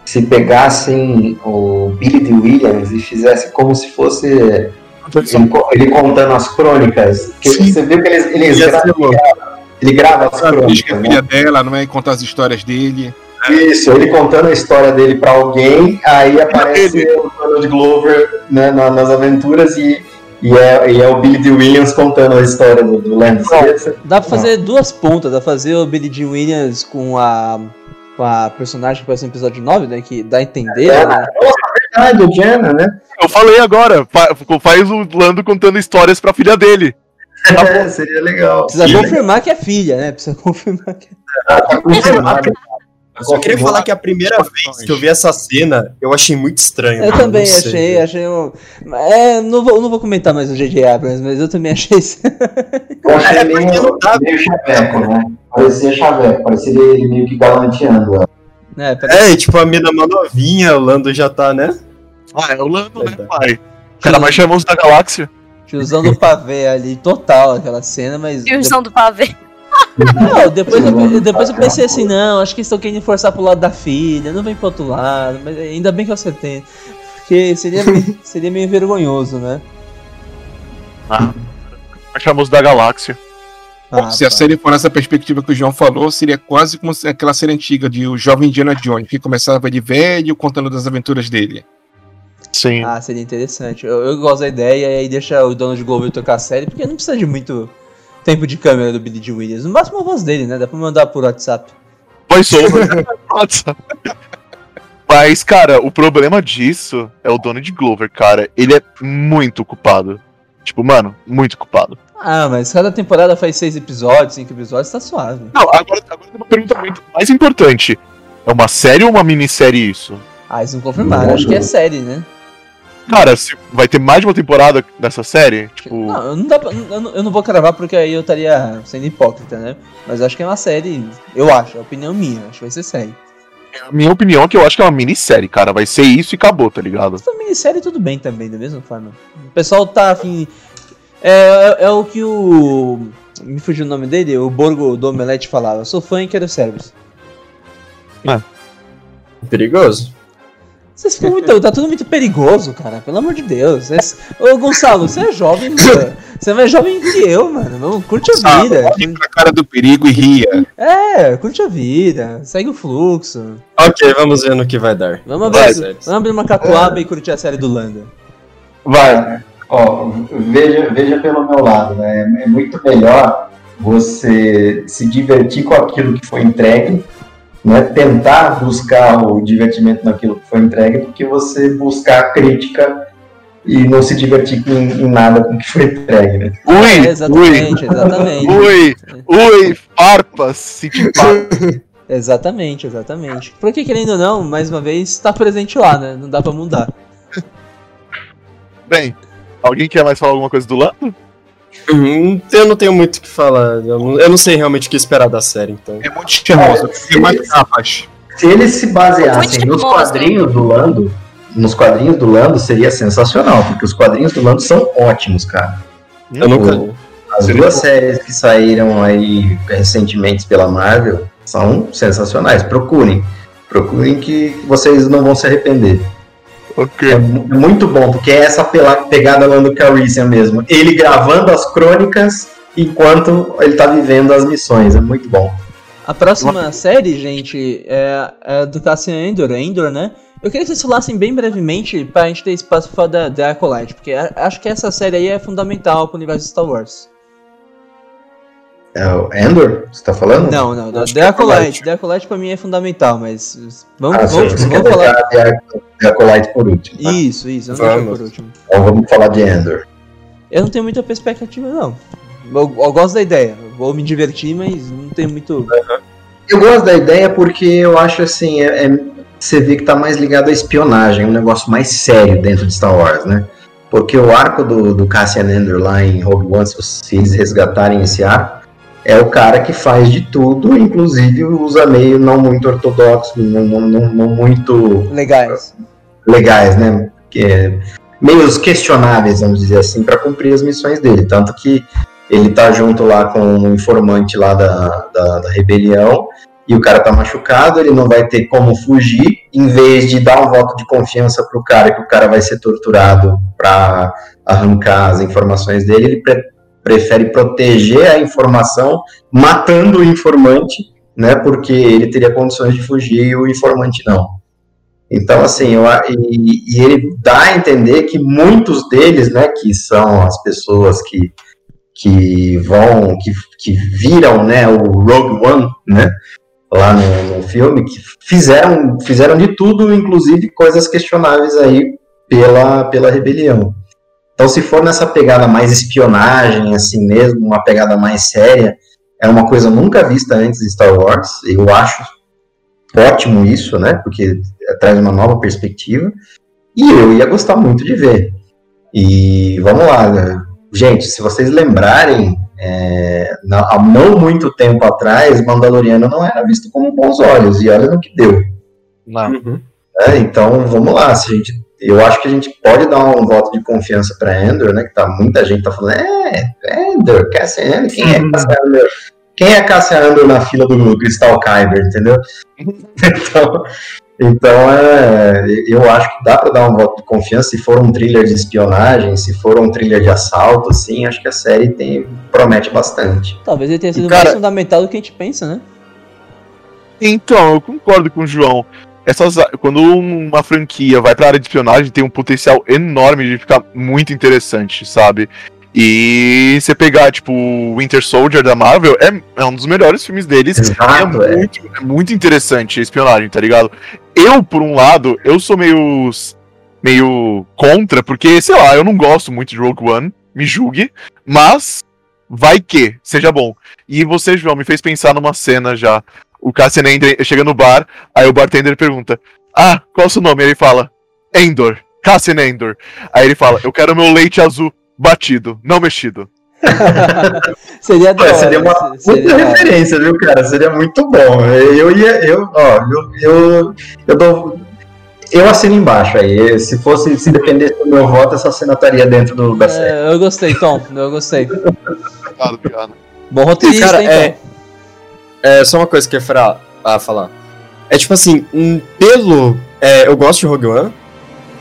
Speaker 3: Se pegassem o Billy D. Williams e fizesse como se fosse ele, co- ele contando as crônicas. Você viu que ele, ele,
Speaker 7: ser
Speaker 3: grava, ele grava as
Speaker 4: Diz que a
Speaker 3: crônicas, né?
Speaker 4: filha dela não é contar as histórias dele.
Speaker 3: Isso, ele contando a história dele pra alguém, aí aparece o Donald Glover né, na- nas aventuras e, e, é, e é o Billy D. Williams contando a história do, do. Seria-
Speaker 2: Dá pra fazer duas pontas, dá pra fazer o Billy Dean Williams com a. com a personagem que aparece no episódio 9, né? Que dá a entender,
Speaker 3: É,
Speaker 2: né?
Speaker 3: Verdade, o Jenna, né?
Speaker 6: Eu falei agora, fa- faz o Lando contando histórias pra filha dele.
Speaker 3: É, seria legal.
Speaker 2: Precisa confirmar que é filha, né? Precisa confirmar que
Speaker 3: Tá confirmado.
Speaker 7: Eu só queria falar que a primeira vez que eu vi essa cena, eu achei muito estranho.
Speaker 2: Eu também
Speaker 7: não sei.
Speaker 2: achei, achei um. É, não vou, não vou comentar mais o J.J. Abrams, mas eu também achei isso.
Speaker 3: Eu achei
Speaker 7: É,
Speaker 3: meio,
Speaker 7: porque não dá.
Speaker 3: meio chaveco, né? Parecia chaveco, parecia ele meio que galanteando. ela.
Speaker 2: Né, parece-
Speaker 7: É, e tipo, a mina mó novinha, o Lando já tá, né?
Speaker 6: Ah, é o Lando, né,
Speaker 7: Verdade.
Speaker 6: pai? O cara mais famoso da galáxia.
Speaker 2: Tiozão do pavê ali, total aquela cena, mas.
Speaker 5: Tiozão do pavê.
Speaker 2: Não, depois eu, depois eu pensei assim, não, acho que eles estão querendo forçar pro lado da filha, não vem pro outro lado, mas ainda bem que eu acertei. Porque seria, meio- seria meio vergonhoso, né?
Speaker 6: Mais famoso da galáxia.
Speaker 2: Ah,
Speaker 4: Se a
Speaker 2: pá.
Speaker 4: série for nessa perspectiva que o João falou, seria quase como aquela série antiga de o jovem Indiana Jones, que começava de velho contando das aventuras dele.
Speaker 6: Sim.
Speaker 2: Ah, seria interessante. Eu, eu gosto da ideia e aí deixa o Donald Glover tocar a série, porque não precisa de muito tempo de câmera do Billy D. Williams. No máximo a voz dele, né? Dá pra mandar por WhatsApp.
Speaker 6: Voiceover. Nossa. Mas, cara, o problema disso é o Donald Glover, cara. Ele é muito culpado. Tipo, mano, muito culpado.
Speaker 2: Ah, mas cada temporada faz seis episódios, cinco episódios, tá suave.
Speaker 6: Não, agora, agora tem uma pergunta muito mais importante. É uma série ou uma minissérie isso?
Speaker 2: Ah, eles não confirmaram, acho que é série, né?
Speaker 6: Cara, se vai ter mais de uma temporada dessa série? Tipo.
Speaker 2: Não, não dá pra, eu, não, eu não vou cravar porque aí eu estaria sendo hipócrita, né? Mas acho que é uma série, eu acho, é a opinião minha, acho que vai ser série.
Speaker 6: A minha opinião é que eu acho que é uma minissérie, cara. Vai ser isso e acabou, tá ligado?
Speaker 2: Pra minissérie tudo bem também, da mesma forma. O pessoal tá afim. É, é, é o que o. Me fugiu o nome dele, o Borgo do Omelete falava. Eu sou fã e quero service.
Speaker 7: Perigoso.
Speaker 2: Vocês ficam muito. Tá tudo muito perigoso, cara. Pelo amor de Deus. Vocês- Ô, Gonçalo, você é jovem, mano. Você é mais jovem que eu, mano. Vamos, curte a vida.
Speaker 4: olhe pra cara do perigo e ria.
Speaker 2: É, curte a vida. Segue o fluxo.
Speaker 7: Ok, vamos ver no que vai dar.
Speaker 2: Vamos
Speaker 7: Vai,
Speaker 2: abrir, vamos abrir uma catuaba e curtir a série do Landa.
Speaker 6: Vai.
Speaker 3: Ó, veja, veja pelo meu lado, né? É muito melhor você se divertir com aquilo que foi entregue, né? tentar buscar o divertimento naquilo que foi entregue, do que você buscar a crítica e não se divertir com, em nada com o que foi entregue. Né?
Speaker 2: É,
Speaker 6: Ui,
Speaker 2: exatamente, exatamente.
Speaker 6: ui, ui, farpas, senti farpas.
Speaker 2: Exatamente, exatamente. Porque querendo ou não, mais uma vez, tá presente lá, né? Não dá pra mudar.
Speaker 6: Bem, alguém quer mais falar alguma coisa do Lando?
Speaker 7: Hum, Eu não tenho muito o que falar. Eu não, eu não sei realmente o que esperar da série, então.
Speaker 4: É muito charmoso, tem mais capas.
Speaker 3: Se eles se baseassem nos quadrinhos do Lando, nos quadrinhos do Lando seria sensacional, porque os quadrinhos do Lando são ótimos, cara.
Speaker 7: Eu nunca.
Speaker 3: As duas séries que saíram aí recentemente pela Marvel são sensacionais. Procurem. Procurem que vocês não vão se arrepender.
Speaker 6: Ok.
Speaker 3: É mu- muito bom, porque é essa pela- pegada Lando Calrissian mesmo. Ele gravando as crônicas enquanto ele tá vivendo as missões. É muito bom.
Speaker 2: A próxima série, gente, é, é do Cassian Endor, Endor, né? Eu queria que vocês falassem bem brevemente pra gente ter espaço pra falar da, da Acolyte, porque a- acho que essa série aí é fundamental pro universo de Star Wars.
Speaker 3: É o Endor? Você tá falando?
Speaker 2: Não, não, não.
Speaker 7: É.
Speaker 2: The Acolyte pra mim é fundamental, mas vamos,
Speaker 3: Ah,
Speaker 2: vamos, vamos falar.
Speaker 3: Acolyte por último. tá?
Speaker 2: Isso, isso, vamos
Speaker 7: Vamos.
Speaker 2: por último.
Speaker 3: Então vamos falar de Endor.
Speaker 2: Eu não tenho muita perspectiva, não. Eu, eu gosto da ideia, eu vou me divertir, mas não tenho muito.
Speaker 3: Eu gosto da ideia porque eu acho assim, é- é- você vê que tá mais ligado à espionagem, um negócio mais sério dentro de Star Wars, né? Porque o arco do, do Cassian Andor lá em Rogue One, se vocês- resgatarem esse arco, é o cara que faz de tudo, inclusive usa meio não muito ortodoxo, não, não, não- não muito
Speaker 2: Legais.
Speaker 3: legais, né? Que é, meios questionáveis, vamos dizer assim, para cumprir as missões dele. Tanto que ele tá junto lá com um informante lá da, da, da rebelião e o cara tá machucado, ele não vai ter como fugir. Em vez de dar um voto de confiança pro cara, que o cara vai ser torturado para arrancar as informações dele, ele pre- prefere proteger a informação matando o informante, né? Porque ele teria condições de fugir e o informante não. Então, assim, eu, e, e ele dá a entender que muitos deles, né, que são as pessoas que, que vão, que, que viram, né, o Rogue One, né, lá no, no filme, que fizeram, fizeram de tudo, inclusive coisas questionáveis aí pela, pela rebelião. Então, se for nessa pegada mais espionagem, assim mesmo, uma pegada mais séria, é uma coisa nunca vista antes de Star Wars, eu acho ótimo isso, né, porque traz uma nova perspectiva, e eu ia gostar muito de ver. E vamos lá, né? gente, se vocês lembrarem, é, há não muito tempo atrás, Mandaloriano não era visto com bons olhos, e olha no que deu.
Speaker 6: Não.
Speaker 7: Uhum.
Speaker 3: né? Então, vamos lá, se a gente, eu acho que a gente pode dar um voto de confiança para Endor, né, que tá, muita gente tá falando, é, Endor, Cassian Andor, quem é Cassian Andor? Quem é Cassian Andor na fila do Crystal Kyber, entendeu? então, então é, eu acho que dá para dar um voto de confiança se for um thriller de espionagem, se for um thriller de assalto, assim, acho que a série tem, promete bastante.
Speaker 2: Talvez ele tenha sido
Speaker 6: Cara-
Speaker 2: mais fundamental do que a gente pensa, né?
Speaker 6: Então, eu concordo com o João. Essas, quando uma franquia vai pra área de espionagem, tem um potencial enorme de ficar muito interessante, sabe? E você pegar, tipo, o Winter Soldier da Marvel, é, é um dos melhores filmes deles.
Speaker 3: Exato,
Speaker 6: é,
Speaker 3: é.
Speaker 6: muito, é muito interessante a espionagem, tá ligado? Eu, por um lado, eu sou meio. meio contra, porque, sei lá, eu não gosto muito de Rogue One, me julgue, mas vai que seja bom. E você, João, me fez pensar numa cena já. O Cassian entra, chega no bar, aí o bartender pergunta: Ah, qual é o seu nome? Aí ele fala: Endor, Cassian Endor. Aí ele fala: Eu quero meu leite azul batido, não mexido.
Speaker 2: seria da
Speaker 3: seria uma
Speaker 2: seria hora.
Speaker 3: referência, viu, cara? Seria muito bom. Eu ia, eu, ó, eu, eu, eu dou. Eu assino embaixo aí. Se fosse, se dependesse do meu voto, essa cena estaria dentro do, da série.
Speaker 2: É, eu gostei, Tom. Eu gostei.
Speaker 6: Obrigado, obrigado.
Speaker 2: Bom roteirista,
Speaker 7: Cara,
Speaker 2: hein,
Speaker 7: é-? É só uma coisa que eu ia falar, a falar. É tipo assim, um, pelo. é, eu gosto de Rogue One.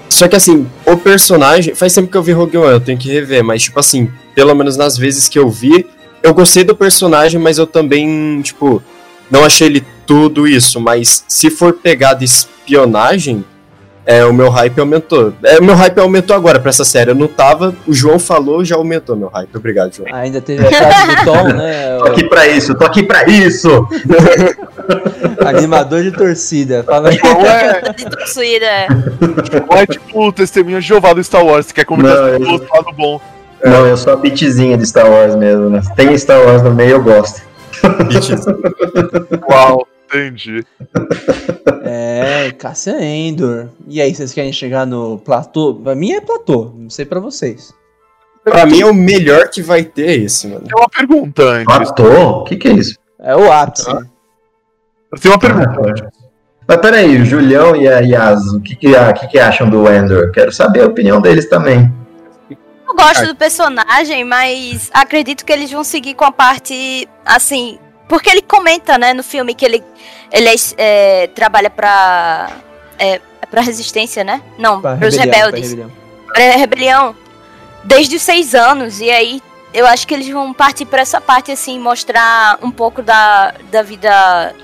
Speaker 7: Só que assim, o personagem. Faz tempo que eu vi Rogue One, eu tenho que rever, mas tipo assim, pelo menos nas vezes que eu vi, eu gostei do personagem, mas eu também, tipo, não achei ele tudo isso. Mas se for pegar de espionagem, é, o meu hype aumentou. É, o meu hype aumentou agora pra essa série. Eu não tava, o João falou, já aumentou meu hype. Obrigado, João.
Speaker 2: Ainda teve a frase do Tom, né?
Speaker 3: Tô aqui pra isso, tô aqui pra isso!
Speaker 2: Animador de torcida. Fala aí.
Speaker 6: É,
Speaker 5: De torcida, é.
Speaker 6: É tipo o testemunho de Jeová do Star Wars, que quer comentar
Speaker 3: Não,
Speaker 6: sobre o outro lado bom.
Speaker 3: Não, eu sou a bitzinha de Star Wars mesmo, né? Tem Star Wars no meio, eu gosto.
Speaker 7: Bitches.
Speaker 6: Uau, entendi.
Speaker 2: É, Cassian Endor. E aí, vocês querem chegar no platô? Pra mim é platô, não sei pra vocês.
Speaker 7: pra mim é o melhor que vai ter esse, mano.
Speaker 6: Tem uma pergunta antes.
Speaker 3: Ator? O que que é isso?
Speaker 2: É o ápice.
Speaker 6: Eu tenho uma pergunta.
Speaker 3: Mas peraí, o Julião e a Yas, o que que, a- o que que acham do Endor? Quero saber a opinião deles também.
Speaker 5: Eu gosto do personagem, mas acredito que eles vão seguir com a parte assim. Porque ele comenta, né, no filme que ele, ele é, é, trabalha pra. É, é pra resistência, né? Não,
Speaker 2: Pra
Speaker 5: pros
Speaker 2: rebelião, pra
Speaker 5: rebeldes.
Speaker 2: rebelião.
Speaker 5: Pra rebelião. Desde os seis anos. E aí eu acho que eles vão partir pra essa parte, assim, mostrar um pouco da, da vida.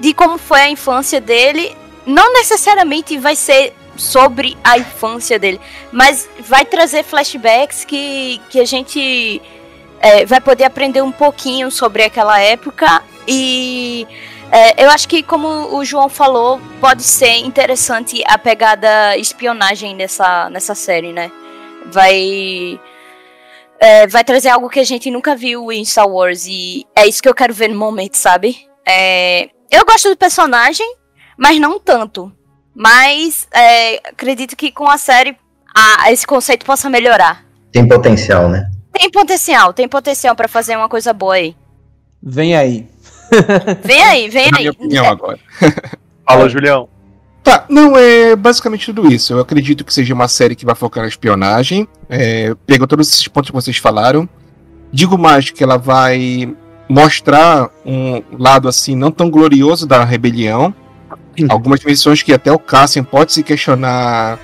Speaker 5: De como foi a infância dele. Não necessariamente vai ser sobre a infância dele, mas vai trazer flashbacks que, que a gente é, vai poder aprender um pouquinho sobre aquela época e é, eu acho que como o João falou pode ser interessante a pegada espionagem nessa, nessa série, né? Vai é, vai trazer algo que a gente nunca viu em Star Wars e é isso que eu quero ver no momento, sabe? É, eu gosto do personagem, mas não tanto. Mas é, acredito que com a série a- esse conceito possa melhorar.
Speaker 3: Tem potencial, né?
Speaker 5: Tem potencial, tem potencial pra fazer uma coisa boa aí.
Speaker 2: Vem aí.
Speaker 5: Vem aí, vem
Speaker 4: Na
Speaker 5: aí.
Speaker 4: minha opinião agora.
Speaker 6: Fala, Julião.
Speaker 4: Tá, não, é basicamente tudo isso. Eu acredito que seja uma série que vai focar na espionagem. É, pega todos esses pontos que vocês falaram. Digo mais que ela vai mostrar um lado assim não tão glorioso da rebelião. Algumas missões que até o Cassian pode se questionar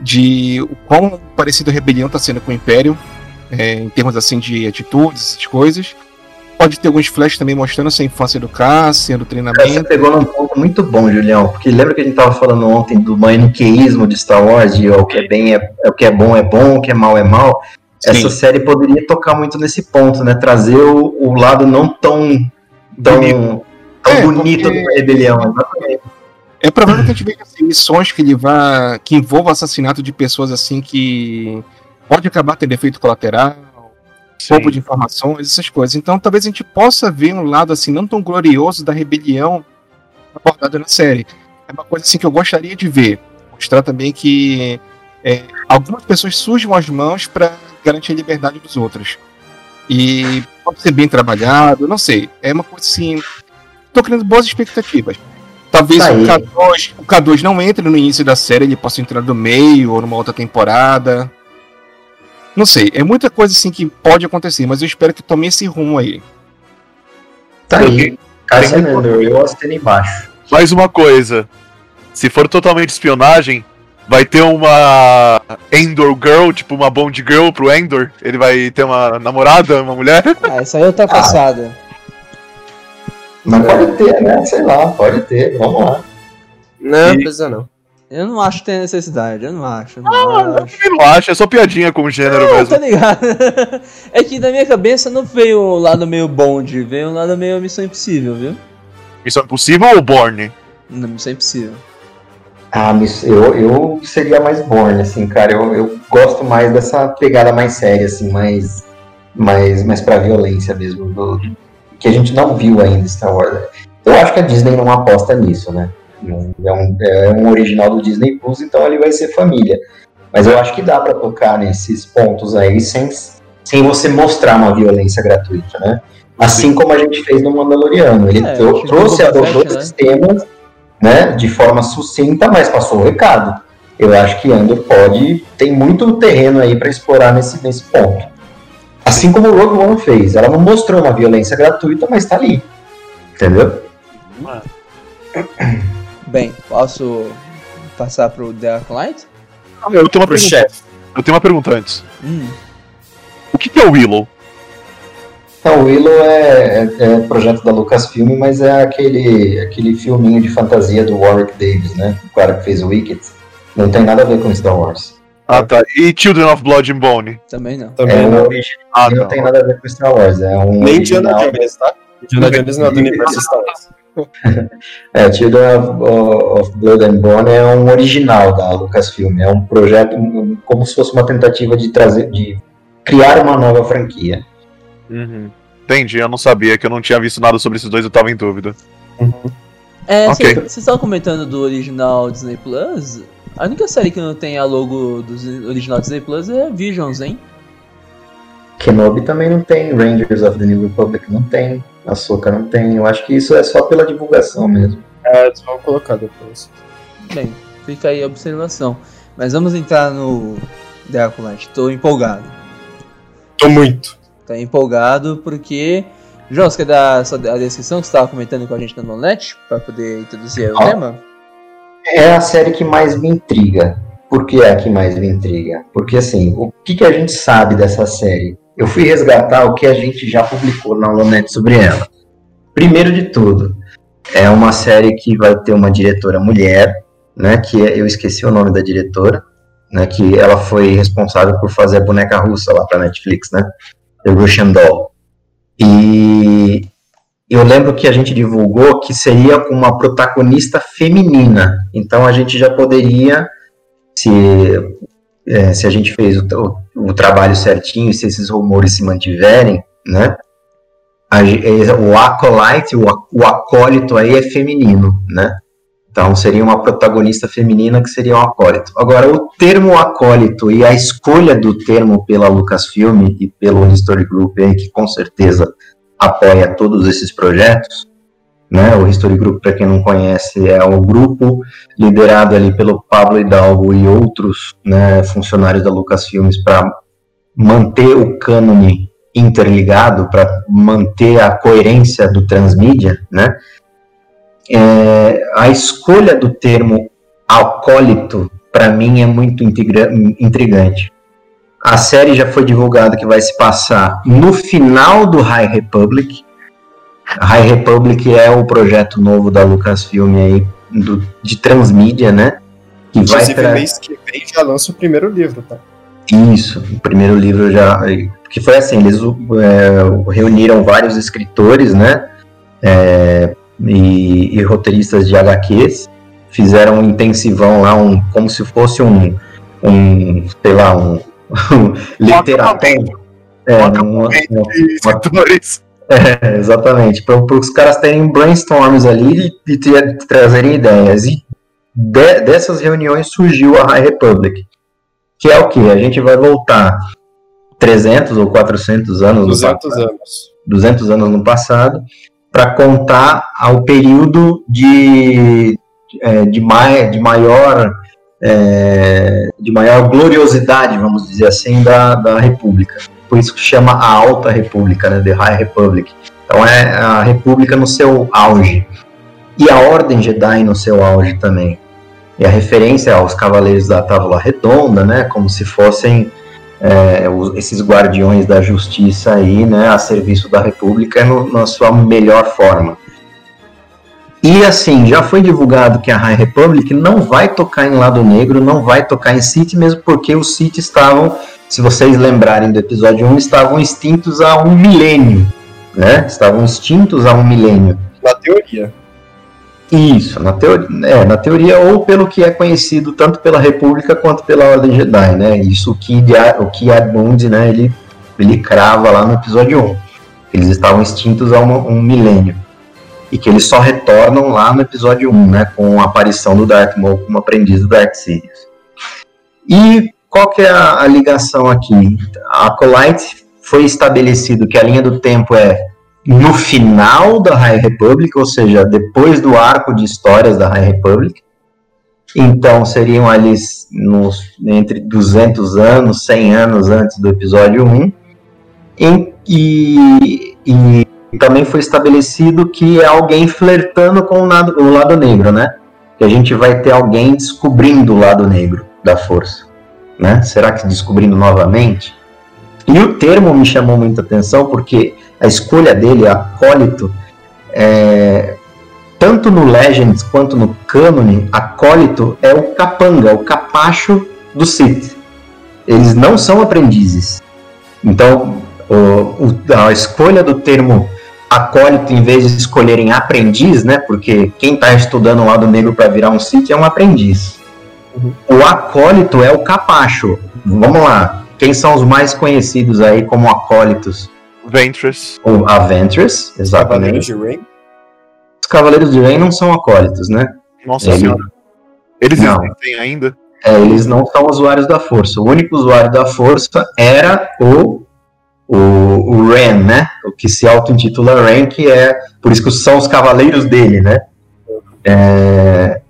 Speaker 4: de o quão parecido a rebelião está sendo com o Império, é, em termos assim de atitudes, essas coisas. Pode ter alguns flashes também mostrando essa infância do Cassian, do
Speaker 3: Cara, você
Speaker 4: treinamento.
Speaker 3: pegou num ponto muito bom, Julião, porque lembra que a gente tava falando ontem do maniqueísmo de Star Wars, de o que é bem é, é o que é bom é bom, o que é mal é mal. Essa
Speaker 4: Sim.
Speaker 3: série poderia tocar muito nesse ponto, né? Trazer o, o lado não tão, tão
Speaker 6: Bonito.
Speaker 3: tão
Speaker 4: É,
Speaker 3: bonito
Speaker 4: porque-
Speaker 3: da rebelião. Exatamente.
Speaker 4: É provável que a gente veja assim, missões que ele vá. que envolvam assassinato de pessoas assim que pode acabar tendo efeito colateral, roubo de informações, essas coisas. Então talvez a gente possa ver um lado assim não tão glorioso da rebelião abordado na série. É uma coisa assim que eu gostaria de ver. Mostrar também que é, algumas pessoas sujam as mãos para garantir a liberdade dos outros. E pode ser bem trabalhado, não sei. É uma coisa assim. Tô criando boas expectativas. Talvez
Speaker 3: Tá
Speaker 4: o
Speaker 3: aí.
Speaker 4: K2, o K2 não entre no início da série, ele possa entrar do meio ou numa outra temporada. Não sei, é muita coisa assim que pode acontecer, mas eu espero que tome esse rumo aí.
Speaker 3: Tá aí. Cassian
Speaker 6: tem-
Speaker 3: Andor, eu assino embaixo.
Speaker 6: Mais uma coisa. Se for totalmente espionagem, vai ter uma Endor Girl, tipo uma Bond Girl pro Endor. Ele vai ter uma namorada, uma mulher.
Speaker 2: Ah, essa aí é ultrapassada.
Speaker 3: Mas pode ter, né? Sei lá, pode ter. Vamos lá.
Speaker 7: Não,
Speaker 6: E-
Speaker 7: precisa não.
Speaker 2: Eu não acho que tem necessidade, eu não acho. Eu não
Speaker 6: Eu
Speaker 2: acho.
Speaker 6: também não acho, é só piadinha com o gênero
Speaker 2: Não,
Speaker 6: mesmo.
Speaker 2: tá ligado? É que na minha cabeça não veio um lado meio Bond, veio um lado meio Missão Impossível, viu?
Speaker 6: Missão Impossível ou Borne?
Speaker 2: Não, Missão Impossível.
Speaker 3: Ah, eu, eu seria mais Born, assim, cara. Eu, eu gosto mais dessa pegada mais séria, assim, mais, mais, mais pra violência mesmo. do- que a gente não viu ainda em Star Wars. Eu acho que a Disney não aposta nisso, né? É um, é um original do Disney Plus, então ele vai ser família. Mas eu acho que dá pra tocar nesses pontos aí sem, sem você mostrar uma violência gratuita, né? Assim como a gente fez no Mandaloriano. Ele
Speaker 2: É,
Speaker 3: trou- trouxe, adotou
Speaker 2: Fett, né?
Speaker 3: esses temas né, de forma sucinta, mas passou o recado. Eu acho que Andor pode tem muito terreno aí para explorar nesse, nesse ponto. Assim como o Rogue One fez, ela não mostrou uma violência gratuita, mas tá ali. Entendeu?
Speaker 2: Bem, posso passar pro The Acolyte?
Speaker 6: Eu tenho uma
Speaker 7: Pro chefe.
Speaker 6: Eu tenho uma pergunta antes.
Speaker 2: Hum.
Speaker 6: O que, que é o Willow?
Speaker 3: Não, o Willow é, é, é projeto da Lucasfilm, mas é aquele, aquele filminho de fantasia do Warwick Davis, né? O cara que fez o Wicked. Não tem nada a ver com Star Wars.
Speaker 6: Ah, tá. E Children of Blood and Bone?
Speaker 2: Também não.
Speaker 7: Também
Speaker 3: é
Speaker 7: não.
Speaker 3: um original,
Speaker 6: Ah,
Speaker 3: não
Speaker 6: não.
Speaker 3: tem nada a ver com Star Wars. É um
Speaker 7: Nem Indiana. Jones, tá? Indiana Jones não é do universo Star Wars.
Speaker 3: É, Children of, of Blood and Bone é um original da Lucasfilm. É um projeto como se fosse uma tentativa de trazer, de criar uma nova franquia.
Speaker 6: Uhum. Entendi, eu não sabia que eu não tinha visto nada sobre esses dois, eu tava em dúvida.
Speaker 2: É,
Speaker 6: Ok.
Speaker 2: cê- vocês estavam comentando do original Disney Plus? A única série que não tem a logo do original Disney Plus é Visions, hein?
Speaker 3: Kenobi também não tem, Rangers of the New Republic não tem, Ahsoka não tem. Eu acho que isso é só pela divulgação mesmo.
Speaker 7: É, eles vão colocar depois.
Speaker 2: Bem, fica aí a observação. Mas vamos entrar no Drácula. Estou empolgado.
Speaker 7: Tô muito.
Speaker 2: Tô empolgado porque. João, você quer dar a sua- a descrição que você estava comentando com a gente na Nonete? Para poder introduzir o
Speaker 3: Ah.
Speaker 2: tema?
Speaker 3: É a série que mais me intriga. Por que é a que mais me intriga? Porque assim, o que, que a gente sabe dessa série? Eu fui resgatar o que a gente já publicou na Lonete sobre ela. Primeiro de tudo, é uma série que vai ter uma diretora mulher, né? Que é- eu esqueci o nome da diretora, né? Que ela foi responsável por fazer a boneca russa lá para Netflix, né? The Russian Doll. E eu lembro que a gente divulgou que seria com uma protagonista feminina. Então a gente já poderia, se, é, se a gente fez o, o- o trabalho certinho, se esses rumores se mantiverem, né? a é, o acolyte, o, o acólito aí é feminino, né? Então seria uma protagonista feminina que seria um acólito. Agora, o termo acólito e a escolha do termo pela Lucasfilm e pelo History Group aí, que com certeza apoia todos esses projetos, né? O History Group, para quem não conhece, é um grupo liderado ali pelo Pablo Hidalgo e outros né, funcionários da Lucasfilmes para manter o cânone interligado, para manter a coerência do transmídia, né? É, a escolha do termo acólito, para mim, é muito intriga- intrigante. A série já foi divulgada que vai se passar no final do High Republic. A High Republic é o projeto novo da Lucasfilm aí do- de transmídia, né? Que vai
Speaker 7: Inclusive,
Speaker 3: tra-
Speaker 7: mês que vem já lança o primeiro livro, tá?
Speaker 3: isso, o primeiro livro já. Que foi assim, eles é, reuniram vários escritores, né? é, e, e roteiristas de HQs, fizeram um intensivão lá, um, como se fosse um, um sei lá, um, um literatório. É, um- um-
Speaker 6: escritores.
Speaker 3: É, exatamente, para os caras terem brainstorms ali e, e trazerem ideias. E de- dessas reuniões surgiu a High Republic, que é o que? A gente vai voltar 300 ou 400 anos, no
Speaker 7: 200
Speaker 3: passado,
Speaker 7: anos.
Speaker 3: 200 anos no passado, para contar ao período de, é, de, mai, de maior é, de maior gloriosidade, vamos dizer assim, da, da República. Por isso que chama a Alta República, né, The High Republic. Então é a República no seu auge. E a Ordem Jedi no seu auge também. E a referência aos Cavaleiros da Távola Redonda, né, como se fossem é, os- esses guardiões da justiça aí, né, a serviço da República no- na sua melhor forma. E assim, já foi divulgado que a High Republic não vai tocar em Lado Negro, não vai tocar em City, mesmo porque os City estavam, se vocês lembrarem do episódio 1, estavam extintos há um milênio, né? Estavam extintos há um milênio.
Speaker 7: Na teoria.
Speaker 3: Isso, na teoria, é, na teoria ou pelo que é conhecido tanto pela República quanto pela Ordem Jedi, né? Isso que o que Admund, né, ele ele crava lá no episódio 1. Eles estavam extintos há um, um milênio. E que eles só retornam lá no episódio 1, né, com a aparição do Darth Maul como aprendiz do Darth Sidious. E qual que é a, a ligação aqui? A Acolyte foi estabelecido que a linha do tempo é no final da High Republic, ou seja, depois do arco de histórias da High Republic. Então seriam ali nos, entre 200 anos, 100 anos antes do episódio 1. Em- e, e também foi estabelecido que é alguém flertando com o lado, o lado negro, né? Que a gente vai ter alguém descobrindo o lado negro da força, né? Será que descobrindo novamente? E o termo me chamou muita atenção porque a escolha dele, acólito, é, tanto no Legends quanto no Canon, acólito é o capanga, o capacho do Sith. Eles não são aprendizes. Então, o, o, a escolha do termo acólito em vez de escolherem aprendiz, né? Porque quem está estudando o lado negro para virar um Sith é um aprendiz. O acólito é o capacho. Vamos lá. Quem são os mais conhecidos aí como acólitos?
Speaker 6: Ventress.
Speaker 3: O Aventress, exatamente. Cavaleiros de Rain? Os Cavaleiros de Rain não são acólitos, né?
Speaker 6: Nossa Ele... senhora. Eles não. existem ainda?
Speaker 3: É, eles não são usuários da força. O único usuário da força era o, o, o Ren, né? O que se auto-intitula Ren, que é. Por isso que são os cavaleiros dele, né? É,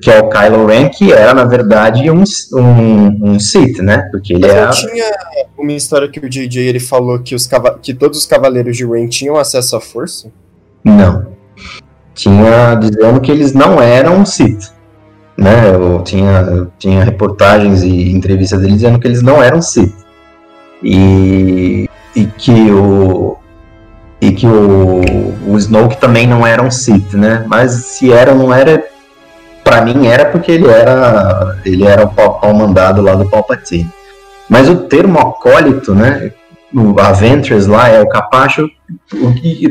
Speaker 3: que é o Kylo Ren, que era, na verdade, um, um, um Sith, né? Porque ele é.
Speaker 7: tinha uma história que o JJ ele falou que, os que todos os cavaleiros de Ren tinham acesso à força?
Speaker 3: Não. Tinha dizendo que eles não eram Sith né? Eu tinha, tinha reportagens e entrevistas deles dizendo que eles não eram Sith. E, e que o e que o, o Snoke também não era um Sith, né? Mas se era ou não era, para mim era porque ele era ele era o mandado lá do Palpatine. Mas o termo acólito, né? O Avengers lá é o capacho.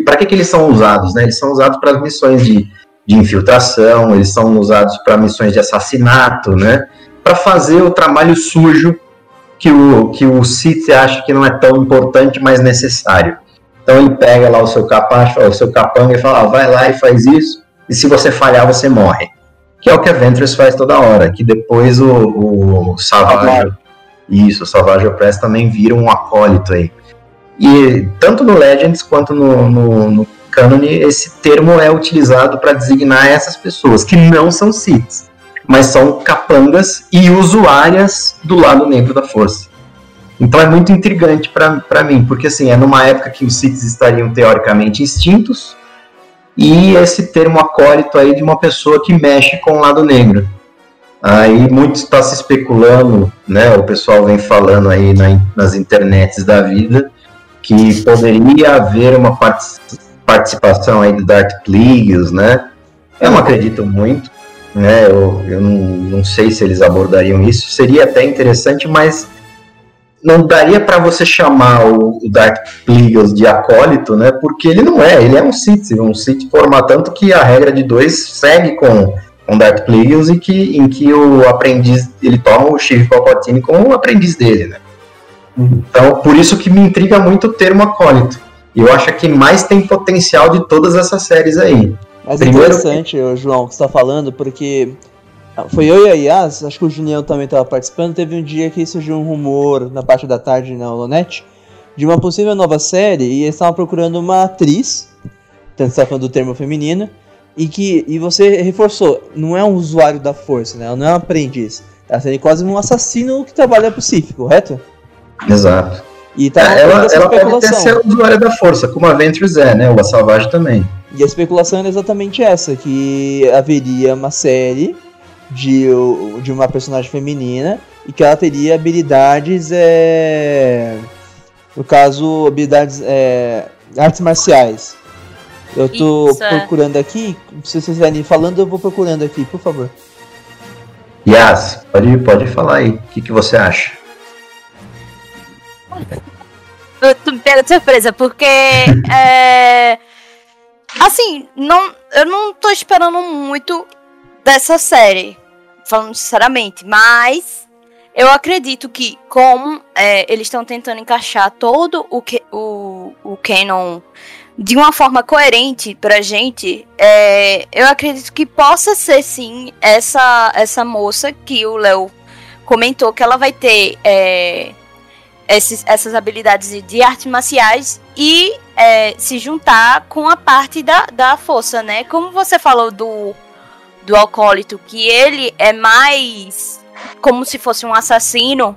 Speaker 3: Para que, que eles são usados, né? Eles são usados para as missões de de infiltração, eles são usados para missões de assassinato, né? Para fazer o trabalho sujo que o, que o Sith acha que não é tão importante, mas necessário. Então ele pega lá o seu capacho, o seu capanga e fala, ah, vai lá e faz isso, e se você falhar, você morre. Que é o que a Ventress faz toda hora, que depois o, o Savage, isso, o Savage Opress também vira um acólito aí. E tanto no Legends quanto no, no, no cânone, esse termo é utilizado para designar essas pessoas, que não são Siths, mas são capangas e usuárias do lado negro da força. Então é muito intrigante para mim, porque assim, é numa época que os Siths estariam teoricamente extintos, e esse termo acólito aí de uma pessoa que mexe com o lado negro. Aí muito está se especulando, né? O pessoal vem falando aí na, nas internets da vida que poderia haver uma participação aí do Darth Plagueis, né? Eu não acredito muito, né? Eu, eu não, não sei se eles abordariam isso. Seria até interessante, mas não daria para você chamar o, o Darth Plagueis de acólito, né? Porque ele não é, ele é um Sith, um Sith formar tanto que a regra de dois segue com com Darth Plagueis e que em que o aprendiz ele toma o Chief Palpatine como o aprendiz dele, né? Uhum. Então, por isso que me intriga muito o termo acólito. E eu acho que mais tem potencial de todas essas séries aí.
Speaker 2: Mas é Primeiro... interessante, João, o que você está falando, porque foi eu e a Yas, acho que o Julião também estava participando. Teve um dia que surgiu um rumor na parte da tarde na Holonet de uma possível nova série e eles estavam procurando uma atriz, tanto está falando do termo feminino, e que e você reforçou, não é um usuário da força, né? Ela não é um aprendiz. Tá sendo quase um assassino que trabalha pro Sif, correto?
Speaker 3: Exato. E tá é, ela, ela pode até ser usuária da força, como a Ventress é, né? O A Salvage também.
Speaker 2: E a especulação era exatamente essa, que haveria uma série de, de uma personagem feminina e que ela teria habilidades, é, no caso, habilidades é, artes marciais. Eu tô Isso, é. procurando aqui, se vocês estiverem falando, eu vou procurando aqui, por favor.
Speaker 3: Yas, pode, pode falar aí, o que, que você acha?
Speaker 5: Tu me pega de surpresa, porque. é, assim, não, eu não tô esperando muito dessa série, falando sinceramente, mas eu acredito que, como é, eles estão tentando encaixar todo o, que, o, o canon de uma forma coerente pra gente, é, eu acredito que possa ser sim essa, essa moça que o Léo comentou que ela vai ter é, esses, essas habilidades de artes marciais e é, se juntar com a parte da, da força, né? Como você falou do, do alcoólito, que ele é mais como se fosse um assassino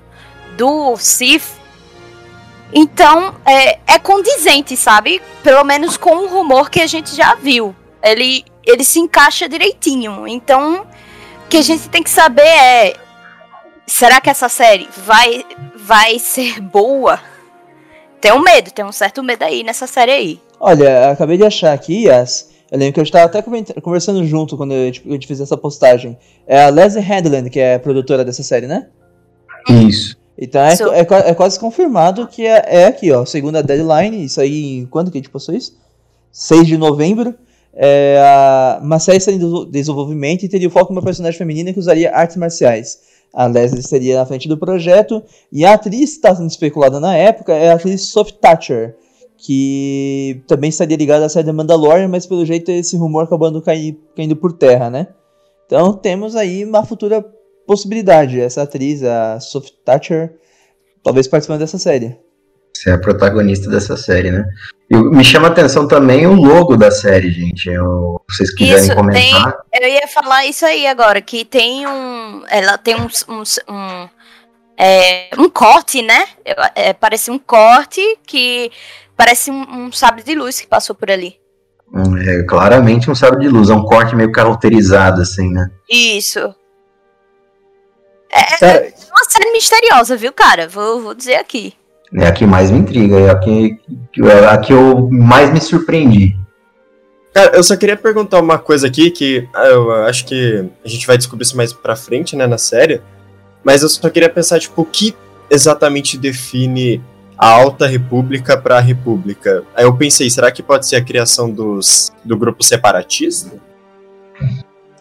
Speaker 5: do Sith. Então, é, é condizente, sabe? Pelo menos com o rumor que a gente já viu. Ele, ele se encaixa direitinho. Então, o que a gente tem que saber é será que essa série vai, vai ser boa? tenho medo, tenho um certo medo aí nessa série aí.
Speaker 2: Olha, acabei de achar aqui, Yas. Eu lembro que eu estava até comenta- conversando junto quando a gente fez essa postagem. É a Leslie Headland, que é a produtora dessa série, né?
Speaker 3: Isso.
Speaker 2: Então é,
Speaker 5: Isso.
Speaker 2: é, qua- é quase confirmado que é, é aqui, ó. Segunda deadline. Isso aí, em quando que a gente postou isso? 6 de novembro. É a- uma série está em desenvol- desenvolvimento e teria o foco numa personagem feminina que usaria artes marciais. A Leslie estaria na frente do projeto. E a atriz que está sendo especulada na época é a atriz Sophie Thatcher. Que também estaria ligada à série The Mandalorian, mas pelo jeito esse rumor acabando cair, caindo por terra, né? Então temos aí uma futura possibilidade. Essa atriz, a Sophie Thatcher, talvez participando dessa série.
Speaker 3: Você é a protagonista dessa série, né? E me chama a atenção também o logo da série, gente. Eu, se vocês quiserem
Speaker 5: Isso,
Speaker 3: comentar.
Speaker 5: Eu ia falar isso aí agora, que tem um. Ela tem um. um, um, é, um corte, né? É, parece um corte que parece um, um sabre de luz que passou por ali.
Speaker 3: Hum, É claramente um sabre de luz, é um corte meio caracterizado, assim, né?
Speaker 5: Isso. É,
Speaker 7: Cara,
Speaker 5: é uma série misteriosa, viu, cara? Vou, vou dizer aqui.
Speaker 3: É a que mais me intriga, é a que, que- a que eu mais me surpreendi.
Speaker 7: Cara, eu só queria perguntar uma coisa aqui que eu acho que a gente vai descobrir isso mais pra frente, né, na série. Mas eu só queria pensar, tipo, o que exatamente define a Alta República pra República? Aí eu pensei, será que pode ser a criação dos, do grupo separatista?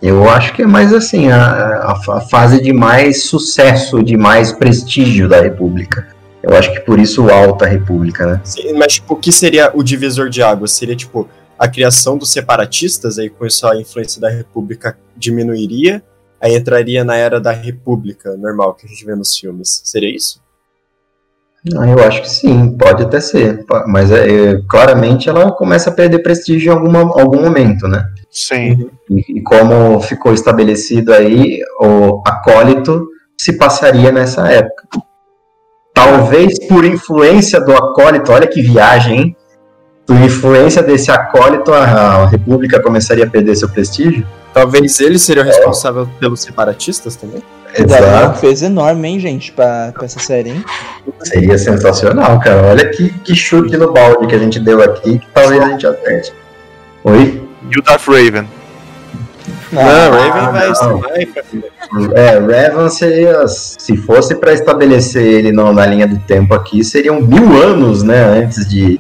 Speaker 3: Eu acho que é mais assim, a, a, a fase de mais sucesso, de mais prestígio da República. Eu acho que por isso Alta República, né?
Speaker 7: Sim, mas, tipo, o que seria o divisor de águas? Seria, tipo, a criação dos separatistas, aí com isso a influência da República diminuiria, aí entraria na era da República normal que a gente vê nos filmes. Seria isso?
Speaker 3: Ah, eu acho que sim, pode até ser. Mas é, é, claramente ela começa a perder prestígio em alguma, algum momento, né?
Speaker 6: Sim.
Speaker 3: E, e como ficou estabelecido aí, o acólito se passaria nessa época. Talvez por influência do acólito, olha que viagem, hein? Por influência desse acólito, a, a República começaria a perder seu prestígio?
Speaker 7: Talvez ele seria o responsável pelos separatistas também?
Speaker 2: Daria um peso enorme, hein, gente, pra, pra essa série, hein?
Speaker 3: Seria sensacional, cara. Olha que, que chute no balde que a gente deu aqui, que talvez a gente acerte. Oi?
Speaker 6: E o Darth Raven.
Speaker 7: não,
Speaker 2: Ah,
Speaker 7: Raven vai,
Speaker 3: não.
Speaker 7: vai
Speaker 3: É, Revan seria. Se fosse pra estabelecer ele no- na linha do tempo aqui, seriam mil anos, né? Antes de.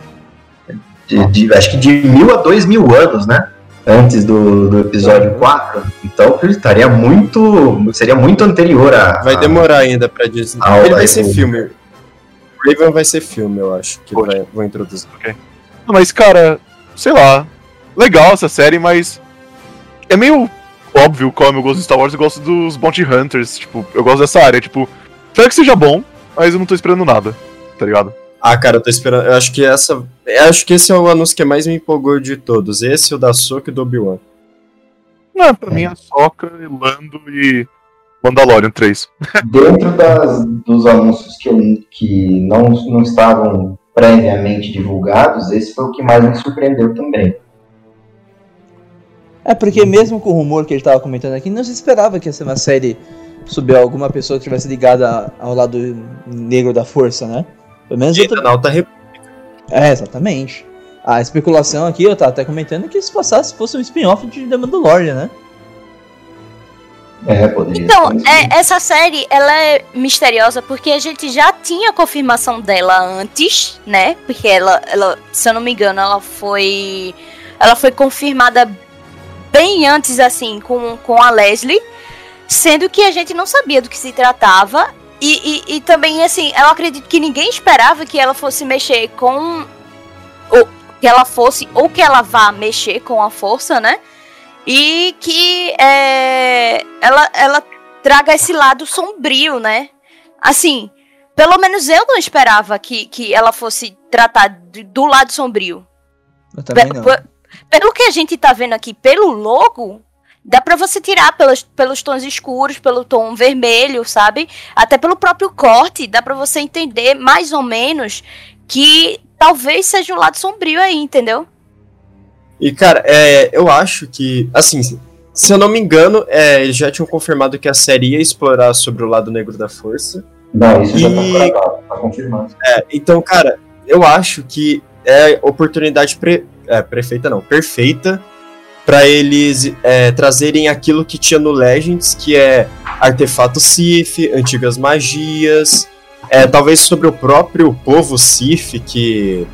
Speaker 3: de- de- acho que de mil a dois mil anos, né? Antes do, do episódio 4. Então ele estaria muito. Seria muito anterior a.
Speaker 7: Vai
Speaker 3: a-
Speaker 7: demorar ainda pra.
Speaker 3: Ah,
Speaker 7: Ele
Speaker 3: vai
Speaker 7: ser
Speaker 3: ser.
Speaker 7: filme. Raven vai ser filme, eu acho, que vai, vou introduzir.
Speaker 6: Não, Mas, cara, sei lá. Legal essa série, mas. É meio óbvio qual é o meu gosto de Star Wars. Eu gosto dos Bounty Hunters. Tipo, eu gosto dessa área. Tipo, espero que seja bom, mas eu não tô esperando nada. Tá ligado?
Speaker 7: Ah, cara, eu tô esperando. Eu acho que essa. Eu acho que esse é o anúncio que mais me empolgou de todos. Esse, o da Soka e do Obi-Wan.
Speaker 6: Não, pra mim é Soca, Lando e Mandalorian 3.
Speaker 3: Dentro das, dos anúncios que, eu- que não, não estavam previamente divulgados, esse foi o que mais me surpreendeu também.
Speaker 2: É porque mesmo com o rumor que a gente tava comentando aqui, não se esperava que ia ser uma série sobre alguma pessoa que estivesse ligada ao lado negro da força, né? Pelo menos eu
Speaker 7: E
Speaker 2: tô...
Speaker 7: na Alta República.
Speaker 2: É, exatamente. A especulação aqui, eu tava até comentando que se passasse fosse um spin-off de The Mandalorian, né?
Speaker 3: É, poderia
Speaker 5: Então,
Speaker 3: ser.
Speaker 5: é, essa série, ela é misteriosa porque a gente já tinha a confirmação dela antes, né? Porque ela, ela, se eu não me engano, ela foi. Ela foi confirmada bem antes, assim, com, com a Leslie. Sendo que a gente não sabia do que se tratava. E, e, e também, assim, eu acredito que ninguém esperava que ela fosse mexer com. Ou que ela fosse, ou que ela vá mexer com a força, né? E que é, ela, ela traga esse lado sombrio, né? Assim, pelo menos eu não esperava que, que ela fosse tratar de- do lado sombrio.
Speaker 2: Eu também
Speaker 5: Pe-
Speaker 2: não.
Speaker 5: pe- pelo que a gente tá vendo aqui, pelo logo, dá pra você tirar pelos, pelos tons escuros, pelo tom vermelho, sabe? Até pelo próprio corte, dá pra você entender mais ou menos que talvez seja um lado sombrio aí, entendeu?
Speaker 7: E, cara, é, eu acho que, assim, se eu não me engano, é, eles já tinham confirmado que a série ia explorar sobre o lado negro da força.
Speaker 3: Não, isso já
Speaker 7: E-
Speaker 3: tá, tá, tá confirmado.
Speaker 7: É, então, cara, eu acho que é oportunidade pre, é, prefeita, não, perfeita para eles é, trazerem aquilo que tinha no Legends, que é artefato Sith, antigas magias, é, talvez sobre o próprio povo Sith que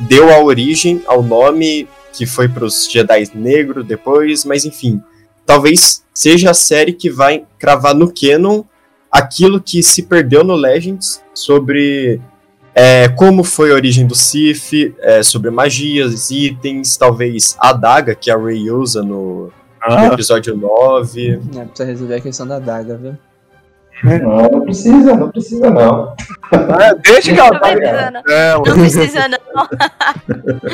Speaker 7: deu a origem ao nome que foi para os Jedi Negro depois, mas enfim, talvez seja a série que vai cravar no canon aquilo que se perdeu no Legends sobre é, como foi a origem do Sith, é, sobre magias, itens, talvez a adaga que a Rey usa no, no episódio 9.
Speaker 2: É, precisa resolver a questão da daga, viu?
Speaker 3: Não, não precisa, não precisa não.
Speaker 6: É, deixa que ela tá.
Speaker 5: não. Precisa, não.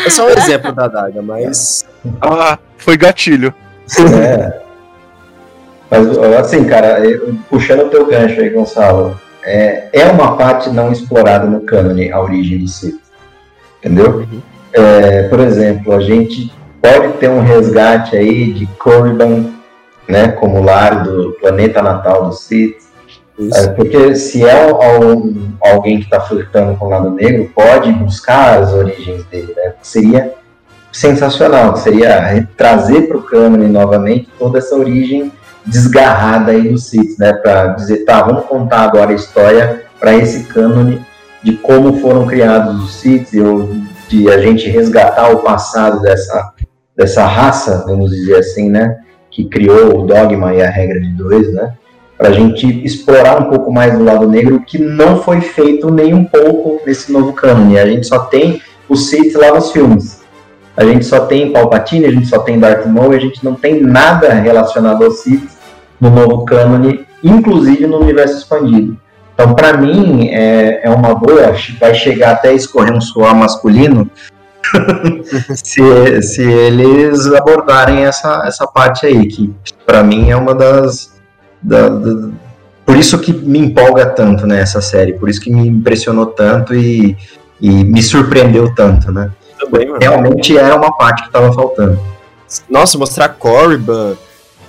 Speaker 7: É só um exemplo da adaga, mas
Speaker 6: ah, foi gatilho.
Speaker 3: É. Mas, assim, cara, puxando o teu gancho aí, Gonçalo, é, é uma parte não explorada no cânone, a origem do Sith. Entendeu? É, por exemplo, a gente pode ter um resgate aí de Corriban, né, como lar do planeta natal do Sith. É, porque se é um- alguém que está flertando com o lado negro, pode buscar as origens dele, né? Seria sensacional, seria trazer para o cânone novamente toda essa origem desgarrada aí do Sith, né? Para dizer, tá, vamos contar agora a história para esse cânone de como foram criados os Sith, ou de a gente resgatar o passado dessa, dessa raça, vamos dizer assim, né? Que criou o dogma e a regra de dois, né? Para a gente explorar um pouco mais do lado negro, que não foi feito nem um pouco nesse novo cânone. A gente só tem o Sith lá nos filmes. A gente só tem Palpatine, a gente só tem Darth Maul, a gente não tem nada relacionado ao Sith no novo cânone, inclusive no universo expandido. Então, para mim, é, é uma boa, vai chegar até escorrer um suor masculino se, se eles abordarem essa, essa parte aí, que para mim é uma das. da- da- por isso que me empolga tanto né, essa série, por isso que me impressionou tanto e, e me surpreendeu tanto, né?
Speaker 7: Também, mano.
Speaker 3: Realmente era uma parte que estava faltando.
Speaker 7: Nossa, mostrar Korriban,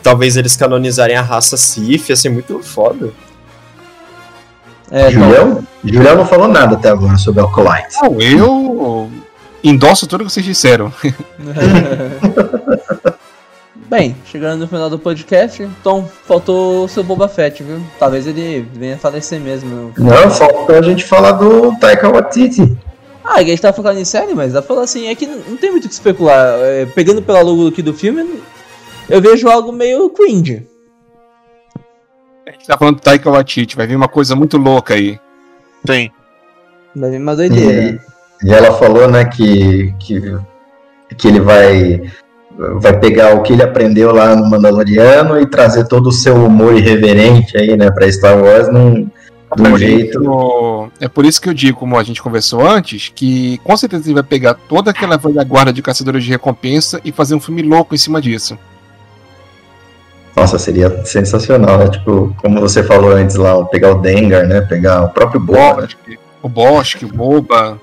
Speaker 7: talvez eles canonizarem a raça Sith, ia ser muito foda.
Speaker 2: É,
Speaker 3: Julião? Julião não falou nada até agora sobre Alcolite.
Speaker 4: Não, eu endosso tudo que vocês disseram.
Speaker 2: Bem, chegando no final do podcast, Tom, faltou o seu Boba Fett, viu? Talvez ele venha falecer mesmo.
Speaker 3: Não, faltou a gente falar do Taika Waititi.
Speaker 2: Ah, a gente tá focando em série, mas dá pra falar assim, é que não tem muito o que especular. É, pegando pela logo aqui do filme, eu vejo algo meio cringe.
Speaker 4: A gente tá falando do Taika Waititi, vai vir uma coisa muito louca aí.
Speaker 6: Tem.
Speaker 2: Vai vir uma doideira.
Speaker 3: E, e ela falou, né, que, que, que ele vai, vai pegar o que ele aprendeu lá no Mandaloriano e trazer todo o seu humor irreverente aí, né, pra Star Wars num, de um jeito.
Speaker 4: O- É por isso que eu digo, como a gente conversou antes, que com certeza ele vai pegar toda aquela velha guarda de caçadores de recompensa e fazer um filme louco em cima disso.
Speaker 3: Nossa, seria sensacional, né? Tipo, como você falou antes lá, pegar o Dengar, né? Pegar o próprio Boba.
Speaker 4: O Bosque, o Boba.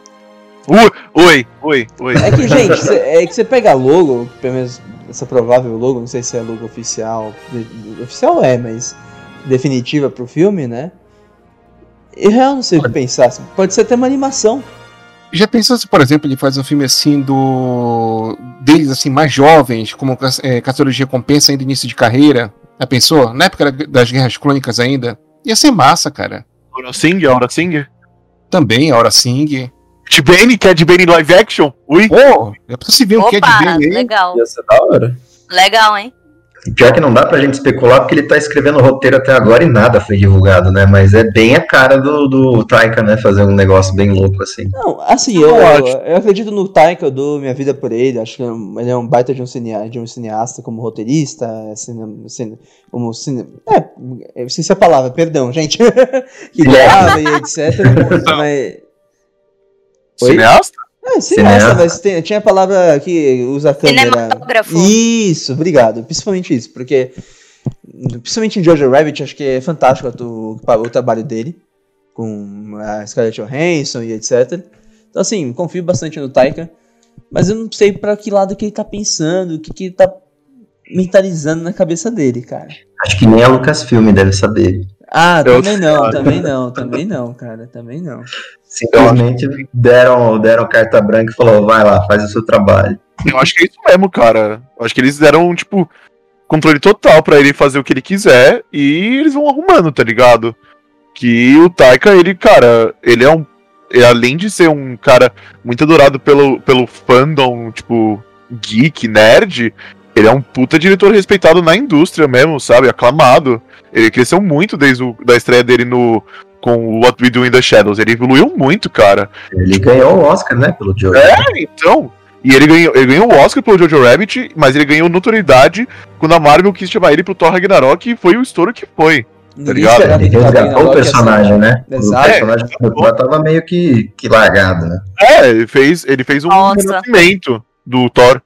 Speaker 6: Ui, oi, oi, oi.
Speaker 2: É que, gente, cê- é que você pega logo, pelo menos essa provável logo, não sei se é logo oficial. de- Oficial é, mas definitiva pro filme, né? Eu real não sei o que pensar. Pode ser até uma animação.
Speaker 4: Já pensou se, por exemplo, ele faz um filme assim do. deles assim, mais jovens, como é, caçadores de recompensa ainda início de carreira? Já pensou? Na época da- das guerras clônicas ainda? Ia ser massa, cara.
Speaker 6: Aura Singer, Aura Singer.
Speaker 4: Também, a Hora Sing.
Speaker 6: Ed Bane, quer Ed Bane live action? Ui.
Speaker 4: Pô, é pra se ver o que é bem aí.
Speaker 5: legal.
Speaker 7: Ia ser da hora.
Speaker 5: Legal, hein?
Speaker 3: E Pior que não dá pra gente especular porque ele tá escrevendo roteiro até agora e nada foi divulgado, né? Mas é bem a cara do, do Taika, né? Fazer um negócio bem louco assim.
Speaker 2: Não, assim, eu, eu, eu acredito no Taika, eu dou minha vida por ele. Acho que ele é um baita de um, cineasta, de um cineasta como roteirista, cine, cine, como cine, é, eu esqueci a palavra, perdão, gente. que grava e etc. mas, Oi?
Speaker 6: Cineasta?
Speaker 2: Cineasta,
Speaker 3: Cineasta.
Speaker 2: mas tem- tinha a palavra que usa a câmera.
Speaker 5: Cinematógrafo.
Speaker 2: Isso, obrigado. Principalmente isso, porque. Principalmente em Jojo Rabbit, acho que é fantástico o, o trabalho dele. Com a Scarlett Johansson e etc. Então, assim, confio bastante no Taika. Mas eu não sei pra que lado que ele tá pensando, o que, que ele tá mentalizando na cabeça dele, cara.
Speaker 3: Acho que nem a Lucasfilm deve saber.
Speaker 2: Ah,
Speaker 6: Eu-
Speaker 2: também não, também não, também não, cara, também não.
Speaker 3: Simplesmente deram, deram carta branca e falou, vai lá, faz o seu trabalho.
Speaker 6: Eu acho que é isso mesmo, cara. Eu acho que eles deram, tipo, controle total pra ele fazer o que ele quiser e eles vão arrumando, tá ligado? Que o Taika, ele, cara, ele é um. ele, além de ser um cara muito adorado pelo, pelo fandom, tipo, geek, nerd, ele é um puta diretor respeitado na indústria mesmo, sabe? Aclamado. Ele cresceu muito desde o, da estreia dele no. Com o What We Do in the Shadows. Ele evoluiu muito, cara.
Speaker 3: Ele ganhou o Oscar, né, pelo Joe.
Speaker 6: É, então. E ele ganhou, ele ganhou o Oscar pelo Jojo Rabbit, mas ele ganhou notoriedade quando a Marvel quis chamar ele pro Thor Ragnarok e foi o estouro que foi.
Speaker 2: Ninguém
Speaker 6: ligado?
Speaker 3: Ele resgatou o
Speaker 2: Ragnarok ia ser-
Speaker 3: personagem, né?
Speaker 2: Exato.
Speaker 3: O personagem do Thor tava meio que, que largado, né?
Speaker 6: É, ele fez, ele fez um renascimento do Thor.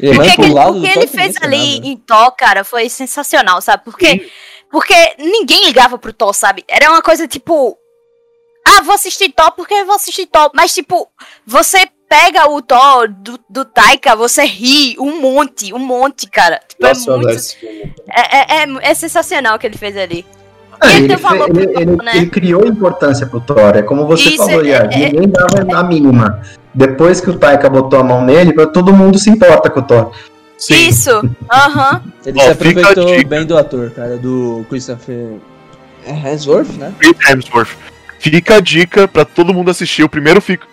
Speaker 2: Ele é
Speaker 5: O que, que-
Speaker 2: lado
Speaker 5: o que ele fez ali
Speaker 2: nada.
Speaker 5: em Thor, cara, foi sensacional, sabe? Porque, porque ninguém ligava pro Thor, sabe? Era uma coisa tipo. Ah, vou assistir Thor porque vou assistir Thor. Mas, tipo, você pega o Thor do, do Taika, você ri um monte, um monte, cara. Tipo,
Speaker 7: Nossa,
Speaker 5: é
Speaker 7: eu adoro
Speaker 5: muito. É, é, é, é sensacional o que ele fez ali.
Speaker 3: Ah,
Speaker 5: ele
Speaker 3: ele, ele-
Speaker 5: Thor,
Speaker 3: ele-
Speaker 5: né?
Speaker 3: ele criou importância pro Thor, é como você
Speaker 5: Isso,
Speaker 3: falou,
Speaker 5: é-
Speaker 3: Yard.
Speaker 5: é-
Speaker 3: Ninguém dava a mínima. Depois que o Taika botou a mão nele, todo mundo se importa com o Thor.
Speaker 5: Isso, aham.
Speaker 2: Ele
Speaker 6: Ó,
Speaker 2: se aproveitou bem do ator, cara, do Christopher Hemsworth, né?
Speaker 6: Chris Hemsworth. Fica a dica pra todo mundo assistir o primeiro fico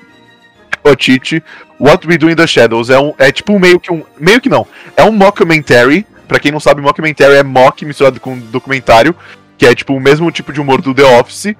Speaker 6: Otite, What We Do in the Shadows. É, um, é tipo meio que um. Meio que não. É um mockumentary. Pra quem não sabe, mockumentary é mock misturado com documentário. Que é tipo o mesmo tipo de humor do The Office.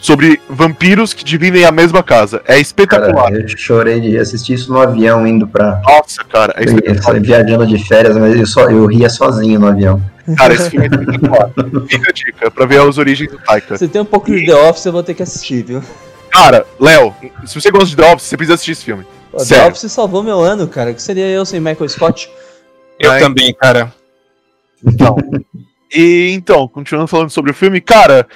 Speaker 6: Sobre vampiros que dividem a mesma casa. É
Speaker 3: Cara,
Speaker 6: espetacular.
Speaker 3: eu chorei de assistir isso no avião, indo pra.
Speaker 6: Nossa, cara, é
Speaker 3: Eu
Speaker 6: espetacular.
Speaker 3: viajando de férias, mas eu, só, eu ria sozinho no avião.
Speaker 6: Cara, esse filme é espetacular. Fica a dica pra ver as origens do Taika.
Speaker 2: Se tem um pouco de The Office, eu vou ter que assistir, viu?
Speaker 6: Cara, Léo, se você gosta de The Office, você precisa assistir esse filme.
Speaker 2: O The. Office salvou meu ano, cara. que seria eu sem Michael Scott?
Speaker 4: Eu
Speaker 6: Ai.
Speaker 4: também, cara.
Speaker 6: Então. e então, continuando falando sobre o filme, cara,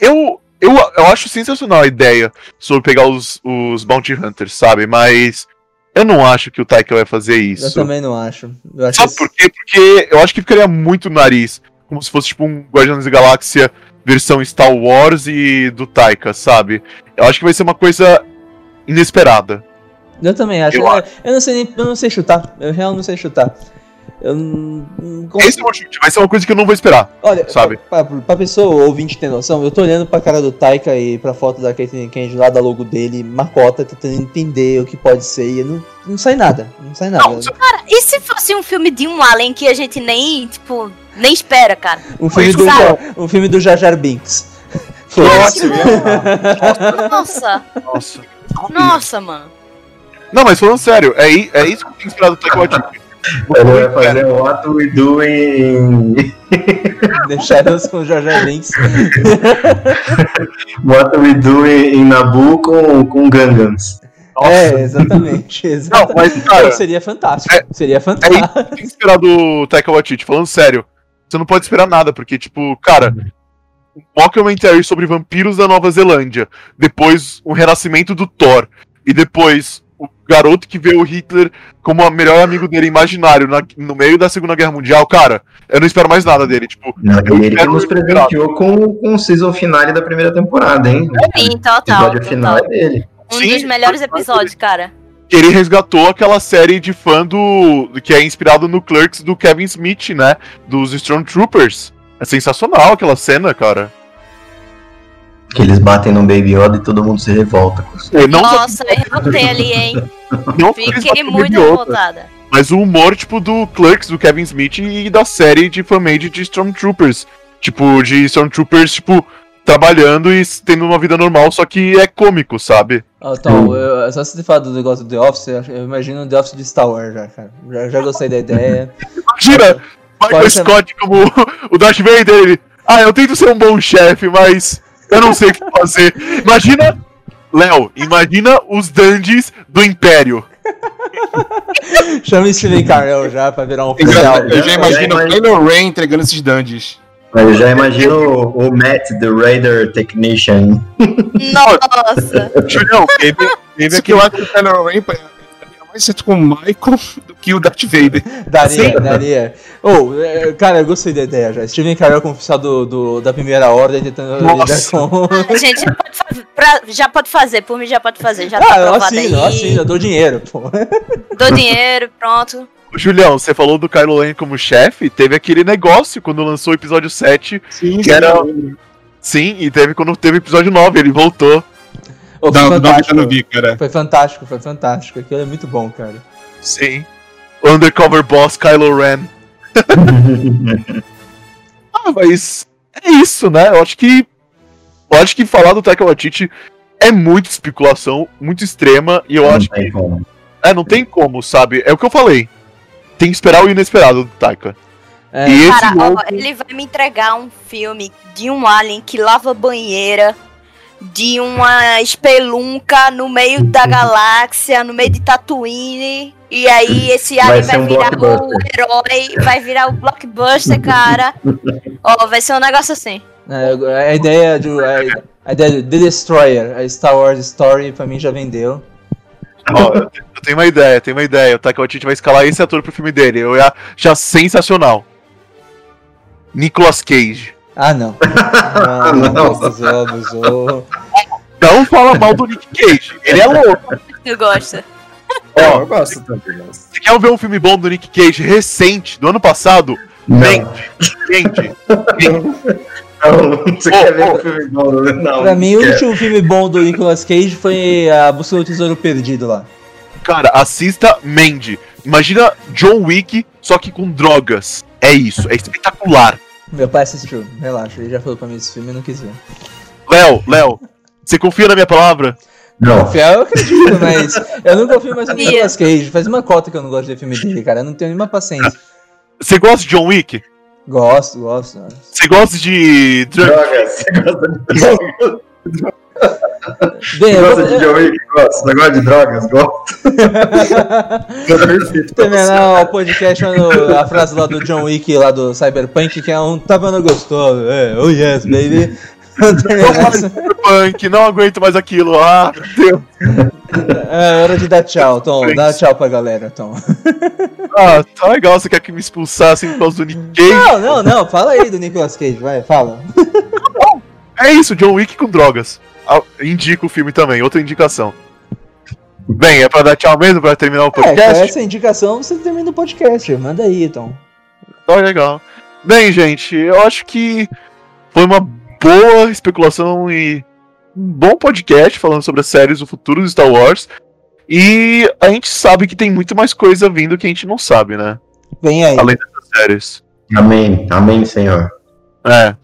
Speaker 6: eu, eu, eu acho sensacional a ideia sobre pegar os, os Bounty Hunters, sabe? Mas eu não acho que o Taika vai fazer
Speaker 2: Eu
Speaker 6: isso.
Speaker 2: também não acho. Eu acho
Speaker 6: Sabe
Speaker 2: que
Speaker 6: por quê? Porque eu acho que ficaria muito no nariz. Como se fosse tipo um Guardiões da Galáxia versão Star Wars e do Taika, sabe? Eu acho que vai ser uma coisa inesperada.
Speaker 2: Eu também acho.
Speaker 6: Eu
Speaker 2: Eu, eu não sei nem, eu não sei chutar. Eu real não sei chutar. Eu não.
Speaker 6: Esse é chute, vai ser uma coisa que eu não vou esperar.
Speaker 2: Olha,
Speaker 6: sabe?
Speaker 2: Pra, pra, pra pessoa ouvinte ter noção, eu tô olhando pra cara do Taika e pra foto da Caitlyn Kennedy lá da logo dele, macota, tentando entender o que pode ser e não, não sai nada. Não sai nada.
Speaker 6: Não, se-
Speaker 5: E se fosse um filme de um alien que a gente nem, tipo, nem espera, cara?
Speaker 2: um, filme do, um filme do Jar Jar Binks. Foda-se.
Speaker 5: Nossa,
Speaker 6: Nossa.
Speaker 5: nossa, mano.
Speaker 6: Não, mas falando sério, é, é isso que eu tenho esperado do Taika Waititi.
Speaker 3: Ele vai fazer o What We Do em.
Speaker 2: Deixaram-os com Jar Binks.
Speaker 3: What We Do em, Nabu com, com Gangans.
Speaker 2: É, exatamente. exatamente.
Speaker 6: Não, mas, cara,
Speaker 2: seria fantástico.
Speaker 6: é-
Speaker 2: seria
Speaker 6: É
Speaker 2: fantástico.
Speaker 6: isso que esperar do Taika Waititi, falando sério. Você não pode esperar nada, porque, tipo, cara, um mockumentary sobre vampiros da Nova Zelândia, depois o renascimento do Thor, e depois o garoto que vê o Hitler como o melhor amigo dele imaginário na- no meio da Segunda Guerra Mundial, cara, eu não espero mais nada dele, tipo,
Speaker 3: Não,
Speaker 6: Eu
Speaker 3: ele que nos presenteou com, com o season finale da primeira temporada, hein?
Speaker 5: Sim,
Speaker 3: O
Speaker 5: total.
Speaker 3: episódio
Speaker 5: total.
Speaker 3: final é dele.
Speaker 5: Um
Speaker 6: Sim,
Speaker 5: dos melhores episódios, cara.
Speaker 6: ele resgatou aquela série de fã do. que é inspirado no Clerks do Kevin Smith, né? Dos Stormtroopers. É sensacional aquela cena, cara.
Speaker 3: Que eles batem no Baby Yoda e todo mundo se revolta.
Speaker 6: É, Não
Speaker 5: Nossa, eu revoltei ali, hein?
Speaker 6: não
Speaker 5: Fiquei muito revoltada.
Speaker 6: Mas o humor, tipo, do Clerks, do Kevin Smith e da série de fan-made de Stormtroopers. Tipo, de Stormtroopers, tipo, trabalhando e tendo uma vida normal, só que é cômico, sabe?
Speaker 2: Ó, Tom, eu, só se você falar do negócio do The Office, eu, eu imagino o The Office de Star Wars já, cara. Já, já gostei da ideia.
Speaker 6: Imagina! Michael Scott como o Darth Vader, ele. Ah, eu tento ser um bom chefe, mas eu não sei o que fazer. Imagina. Léo, imagina os dandies do Império.
Speaker 2: Chama o Steven Carell já pra virar um
Speaker 4: Eu
Speaker 2: oficial.
Speaker 4: já, eu já imagino o Kylo Ren entregando esses dungeons.
Speaker 3: Mas eu já imagino o, o Matt, the Raider Technician.
Speaker 5: Nossa.
Speaker 6: Julião, teve, teve
Speaker 4: Isso que eu
Speaker 6: aquele.
Speaker 4: acho que o Kylo Ren é mais certo com o Michael do que o Darth Vader.
Speaker 2: Daria,
Speaker 6: Sim.
Speaker 2: daria. Ô, é, cara, eu gostei da ideia já. Steven Carell como oficial do, do- da primeira ordem tentando
Speaker 6: Nossa.
Speaker 2: lidar com.
Speaker 5: A gente já pode, fa- pra- já pode fazer, por mim já pode fazer. Já tá
Speaker 2: Ah, eu
Speaker 5: aprovado
Speaker 2: assino, eu
Speaker 5: aí.
Speaker 2: assino, eu dou dinheiro, pô.
Speaker 5: Dou dinheiro, pronto.
Speaker 6: Julião, você falou do Kylo Ren como chefe, teve aquele negócio quando lançou o episódio 7.
Speaker 4: Sim,
Speaker 6: Que era- Sim, e teve quando teve o episódio 9, ele voltou.
Speaker 4: Não, eu
Speaker 2: fantástico.
Speaker 4: não vi, cara.
Speaker 2: Foi fantástico, foi fantástico. Aquilo é muito bom, cara.
Speaker 6: Sim. Undercover Boss Kylo Ren. Ah, mas é isso, né? Eu acho que. Eu acho que falar do Taika Waititi é muita especulação, muito extrema, e eu
Speaker 3: Não
Speaker 6: acho
Speaker 3: tem como.
Speaker 6: É, não tem como, sabe? É o que eu falei. Tem que esperar o inesperado do Taika.
Speaker 2: É,
Speaker 6: E esse
Speaker 5: Cara, ó, ele vai me entregar um filme de um alien que lava banheira, de uma espelunca no meio da galáxia, no meio de Tatooine. E aí esse
Speaker 3: Vai
Speaker 5: alien
Speaker 3: ser
Speaker 5: vai,
Speaker 3: um
Speaker 5: virar o herói, vai virar o blockbuster, cara. Ó, vai ser um negócio assim.
Speaker 2: é, a ideia de. A, a ideia do The Destroyer, a Star Wars Story, pra mim já vendeu.
Speaker 6: Ó, eu eu tenho uma ideia, tenho uma ideia. O Taika Waititi vai escalar esse ator pro filme dele. Eu ia já sensacional. Nicolas Cage.
Speaker 2: Ah, não.
Speaker 3: Ah,
Speaker 2: Não,
Speaker 3: não.
Speaker 2: abusou, abusou.
Speaker 6: Não fala mal do Nick Cage. Ele é louco.
Speaker 5: Tu gosta?
Speaker 7: Não, eu gosto também.
Speaker 6: Você quer ver um filme bom do Nick Cage recente, do ano passado?
Speaker 3: Não,
Speaker 6: Mente. Mente.
Speaker 3: não, você
Speaker 6: Ô,
Speaker 3: quer ver
Speaker 6: ô.
Speaker 3: o filme bom? Não.
Speaker 2: Pra mim, o último filme bom do Nicolas Cage foi A Busca do Tesouro Perdido lá.
Speaker 6: Cara, assista Mandy. Imagina John Wick, só que com drogas. É isso, é espetacular.
Speaker 2: Meu pai assistiu, relaxa, ele já falou pra mim esse filme e não quis ver.
Speaker 6: Léo, Léo, você confia na minha palavra?
Speaker 3: Não.
Speaker 2: Fiel, eu acredito, mas eu não confio mais no. Nicolas Cage. Faz uma cota que eu não gosto de filme dele, cara. Eu não tenho nenhuma paciência.
Speaker 6: Você gosta de John Wick?
Speaker 2: Gosto, gosto.
Speaker 6: Você gosta de.
Speaker 3: Drogas. Você gosta de drogas?
Speaker 2: Bem, eu
Speaker 3: Gosta
Speaker 2: vou
Speaker 3: de John Wick? Gosta. Gosta de drogas? Gosta. Perfeito.
Speaker 2: terminar o podcast falando a frase lá do John Wick, lá do Cyberpunk, que é um tá vendo gostoso. É, oh yes, baby. Vou terminar essa-
Speaker 6: Punk, não aguento mais aquilo. Ah, meu Deus.
Speaker 2: É hora de dar tchau, Tom. Dá tchau pra galera, Tom.
Speaker 6: Ah, tá legal. Você quer que me expulsassem por causa do Nick Cage?
Speaker 2: Não, não, não. Fala aí do Nicolas Cage, vai, fala.
Speaker 6: É isso, John Wick com drogas. Indica o filme também, outra indicação. Bem, é pra dar tchau mesmo, pra terminar o
Speaker 2: É,
Speaker 6: podcast?
Speaker 2: essa indicação você termina o podcast. Manda aí, Tom.
Speaker 6: Tá legal. Bem, gente, eu acho que foi uma boa especulação e um bom podcast falando sobre as séries do futuro do Star Wars. E a gente sabe que tem muito mais coisa vindo que a gente não sabe, né?
Speaker 2: Vem aí.
Speaker 6: Além dessas séries.
Speaker 3: Amém. Amém, Senhor.
Speaker 6: É.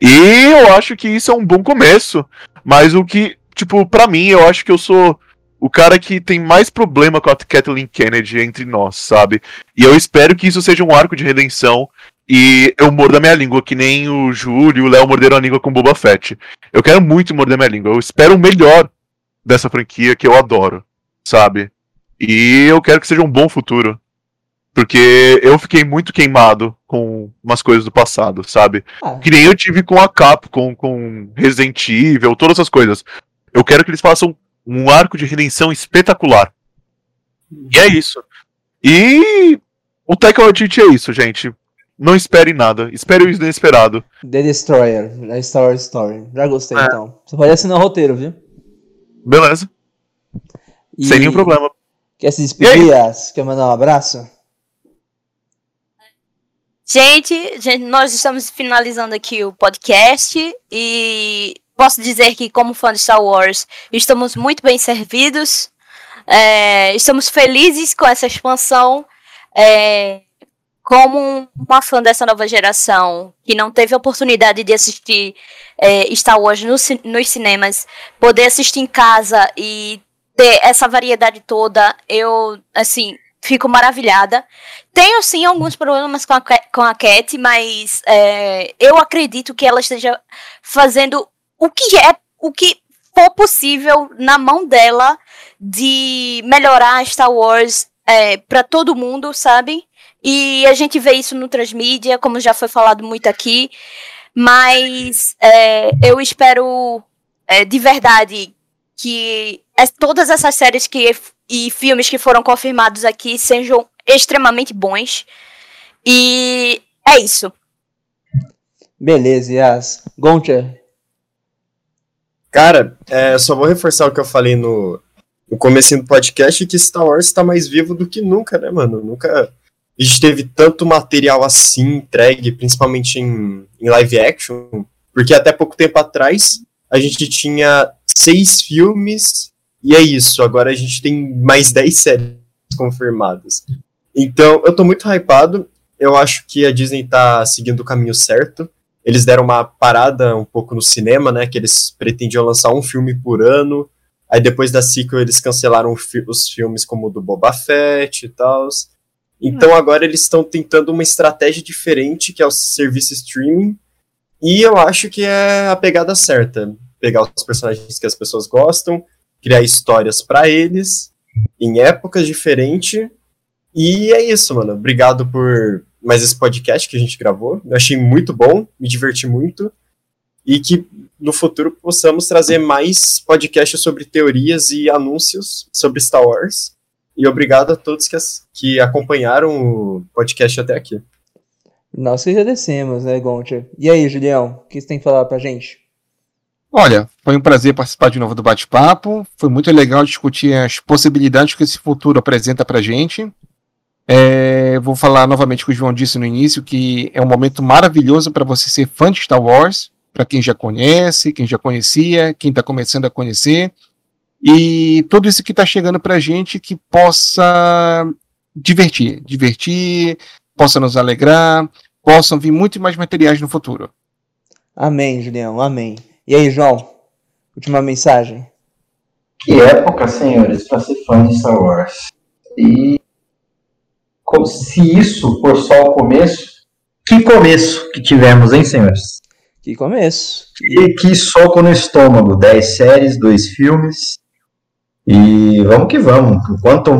Speaker 6: E eu acho que isso é um bom começo. Mas o que, tipo, pra mim, eu acho que eu sou o cara que tem mais problema com a Kathleen Kennedy entre nós, sabe? E eu espero que isso seja um arco de redenção. E eu mordo a minha língua, que nem o Júlio e o Léo morderam a língua com Boba Fett. Eu quero muito morder minha língua. Eu espero o melhor dessa franquia que eu adoro, sabe? E eu quero que seja um bom futuro. Porque eu fiquei muito queimado com umas coisas do passado, sabe?
Speaker 2: Ah,
Speaker 6: Que nem eu tive com a Capcom, com Resident Evil, todas essas coisas. Eu quero que eles façam um arco de redenção espetacular. E é isso. E o Taika Waititi é isso, gente. Não espere nada. Espere o inesperado.
Speaker 2: The Destroyer, a Star Wars Story. Já gostei,
Speaker 6: É.
Speaker 2: então. Você pode assinar o roteiro, viu?
Speaker 6: Beleza.
Speaker 2: E-
Speaker 6: Sem nenhum problema.
Speaker 2: Quer se despedir, Yas? Quer mandar um abraço?
Speaker 5: Gente, gente, nós estamos finalizando aqui o podcast e posso dizer que, como fã de Star Wars, estamos muito bem servidos. É, estamos felizes com essa expansão. É, como uma fã dessa nova geração que não teve a oportunidade de assistir é, Star Wars no nos cinemas, poder assistir em casa e ter essa variedade toda, eu, assim, fico maravilhada. Tenho sim alguns problemas com a, com a Cat, mas é, eu acredito que ela esteja fazendo o que é, o que for possível na mão dela de melhorar Star Wars é, para todo mundo, sabe? E a gente vê isso no transmídia, como já foi falado muito aqui. Mas é, eu espero é, de verdade que todas essas séries que, e filmes que foram confirmados aqui sejam extremamente bons. E é isso.
Speaker 2: Beleza, Yas. Goncha,
Speaker 7: Cara, é, só vou reforçar o que eu falei no, no começo do podcast, que Star Wars tá mais vivo do que nunca, né, mano? Nunca a gente teve tanto material assim entregue, principalmente em, em live action, porque até pouco tempo atrás a gente tinha seis filmes e é isso, agora a gente tem mais dez séries confirmadas. Então, eu tô muito hypado, eu acho que a Disney tá seguindo o caminho certo, eles deram uma parada um pouco no cinema, né? Que eles pretendiam lançar um filme por ano. Aí depois da sequel eles cancelaram os filmes como o do Boba Fett e tal. Então agora eles estão tentando uma estratégia diferente, que é o serviço streaming. E eu acho que é a pegada certa. Pegar os personagens que as pessoas gostam, criar histórias para eles, em épocas diferentes. E é isso, mano. Obrigado por mais esse podcast que a gente gravou. Eu achei muito bom, me diverti muito. E que no futuro possamos trazer mais podcasts sobre teorias e anúncios sobre Star Wars. E obrigado a todos que, as- que acompanharam o podcast até aqui.
Speaker 2: nós que agradecemos, né, Goncha? E aí, Julião, o que você tem que falar pra gente?
Speaker 4: Olha, foi um prazer participar de novo do bate-papo. Foi muito legal discutir as possibilidades que esse futuro apresenta pra gente. É, vou falar novamente o que o João disse no início, que é um momento maravilhoso para você ser fã de Star Wars, para quem já conhece, quem já conhecia, quem está começando a conhecer. E tudo isso que está chegando pra gente que possa divertir, divertir, possa nos alegrar, possam vir muito mais materiais no futuro.
Speaker 2: Amém, Julião, amém. E aí, João, última mensagem.
Speaker 3: Que época, senhores, para ser fã de Star Wars. E como se isso for só o começo, que começo que tivemos, hein, senhores?
Speaker 2: Que começo.
Speaker 3: E que soco no estômago, 10 séries, dois filmes. E vamos que vamos. Quanto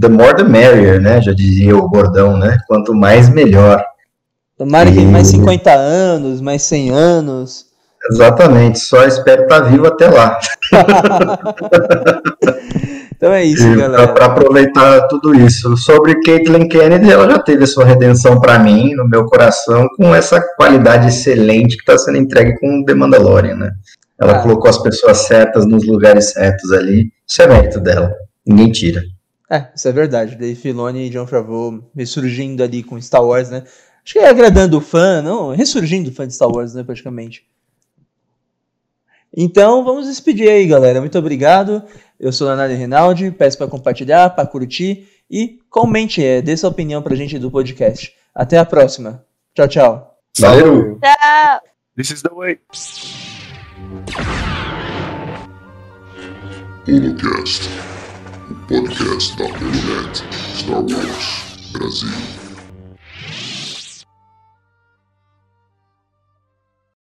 Speaker 3: the more the merrier, né? Já dizia o bordão, né? Quanto mais melhor.
Speaker 2: Tomara que
Speaker 3: E-
Speaker 2: mais 50 anos, mais 100 anos.
Speaker 3: Exatamente, só espero estar vivo até lá.
Speaker 2: Então é isso, galera.
Speaker 3: Para aproveitar tudo isso. Sobre Caitlyn Kennedy, ela já teve a sua redenção para mim, no meu coração, com essa qualidade excelente que está sendo entregue com The Mandalorian, né? Ela
Speaker 2: Ah.
Speaker 3: colocou as pessoas certas nos lugares certos ali. Isso é mérito dela. Ninguém tira.
Speaker 2: É, isso é verdade. Dave Filoni e John Favreau ressurgindo ali com Star Wars, né? Acho que é agradando o fã, não, ressurgindo o fã de Star Wars, né, praticamente. Então, vamos despedir aí, galera. Muito obrigado. Eu sou Leonardo Rinaldi, peço para compartilhar, para curtir e comente, é, dê sua opinião pra gente do podcast. Até a próxima. Tchau, tchau.
Speaker 3: Valeu!
Speaker 5: Tchau.
Speaker 6: This is the way.
Speaker 1: HoloCast, o podcast da Holonet Star Wars Brasil.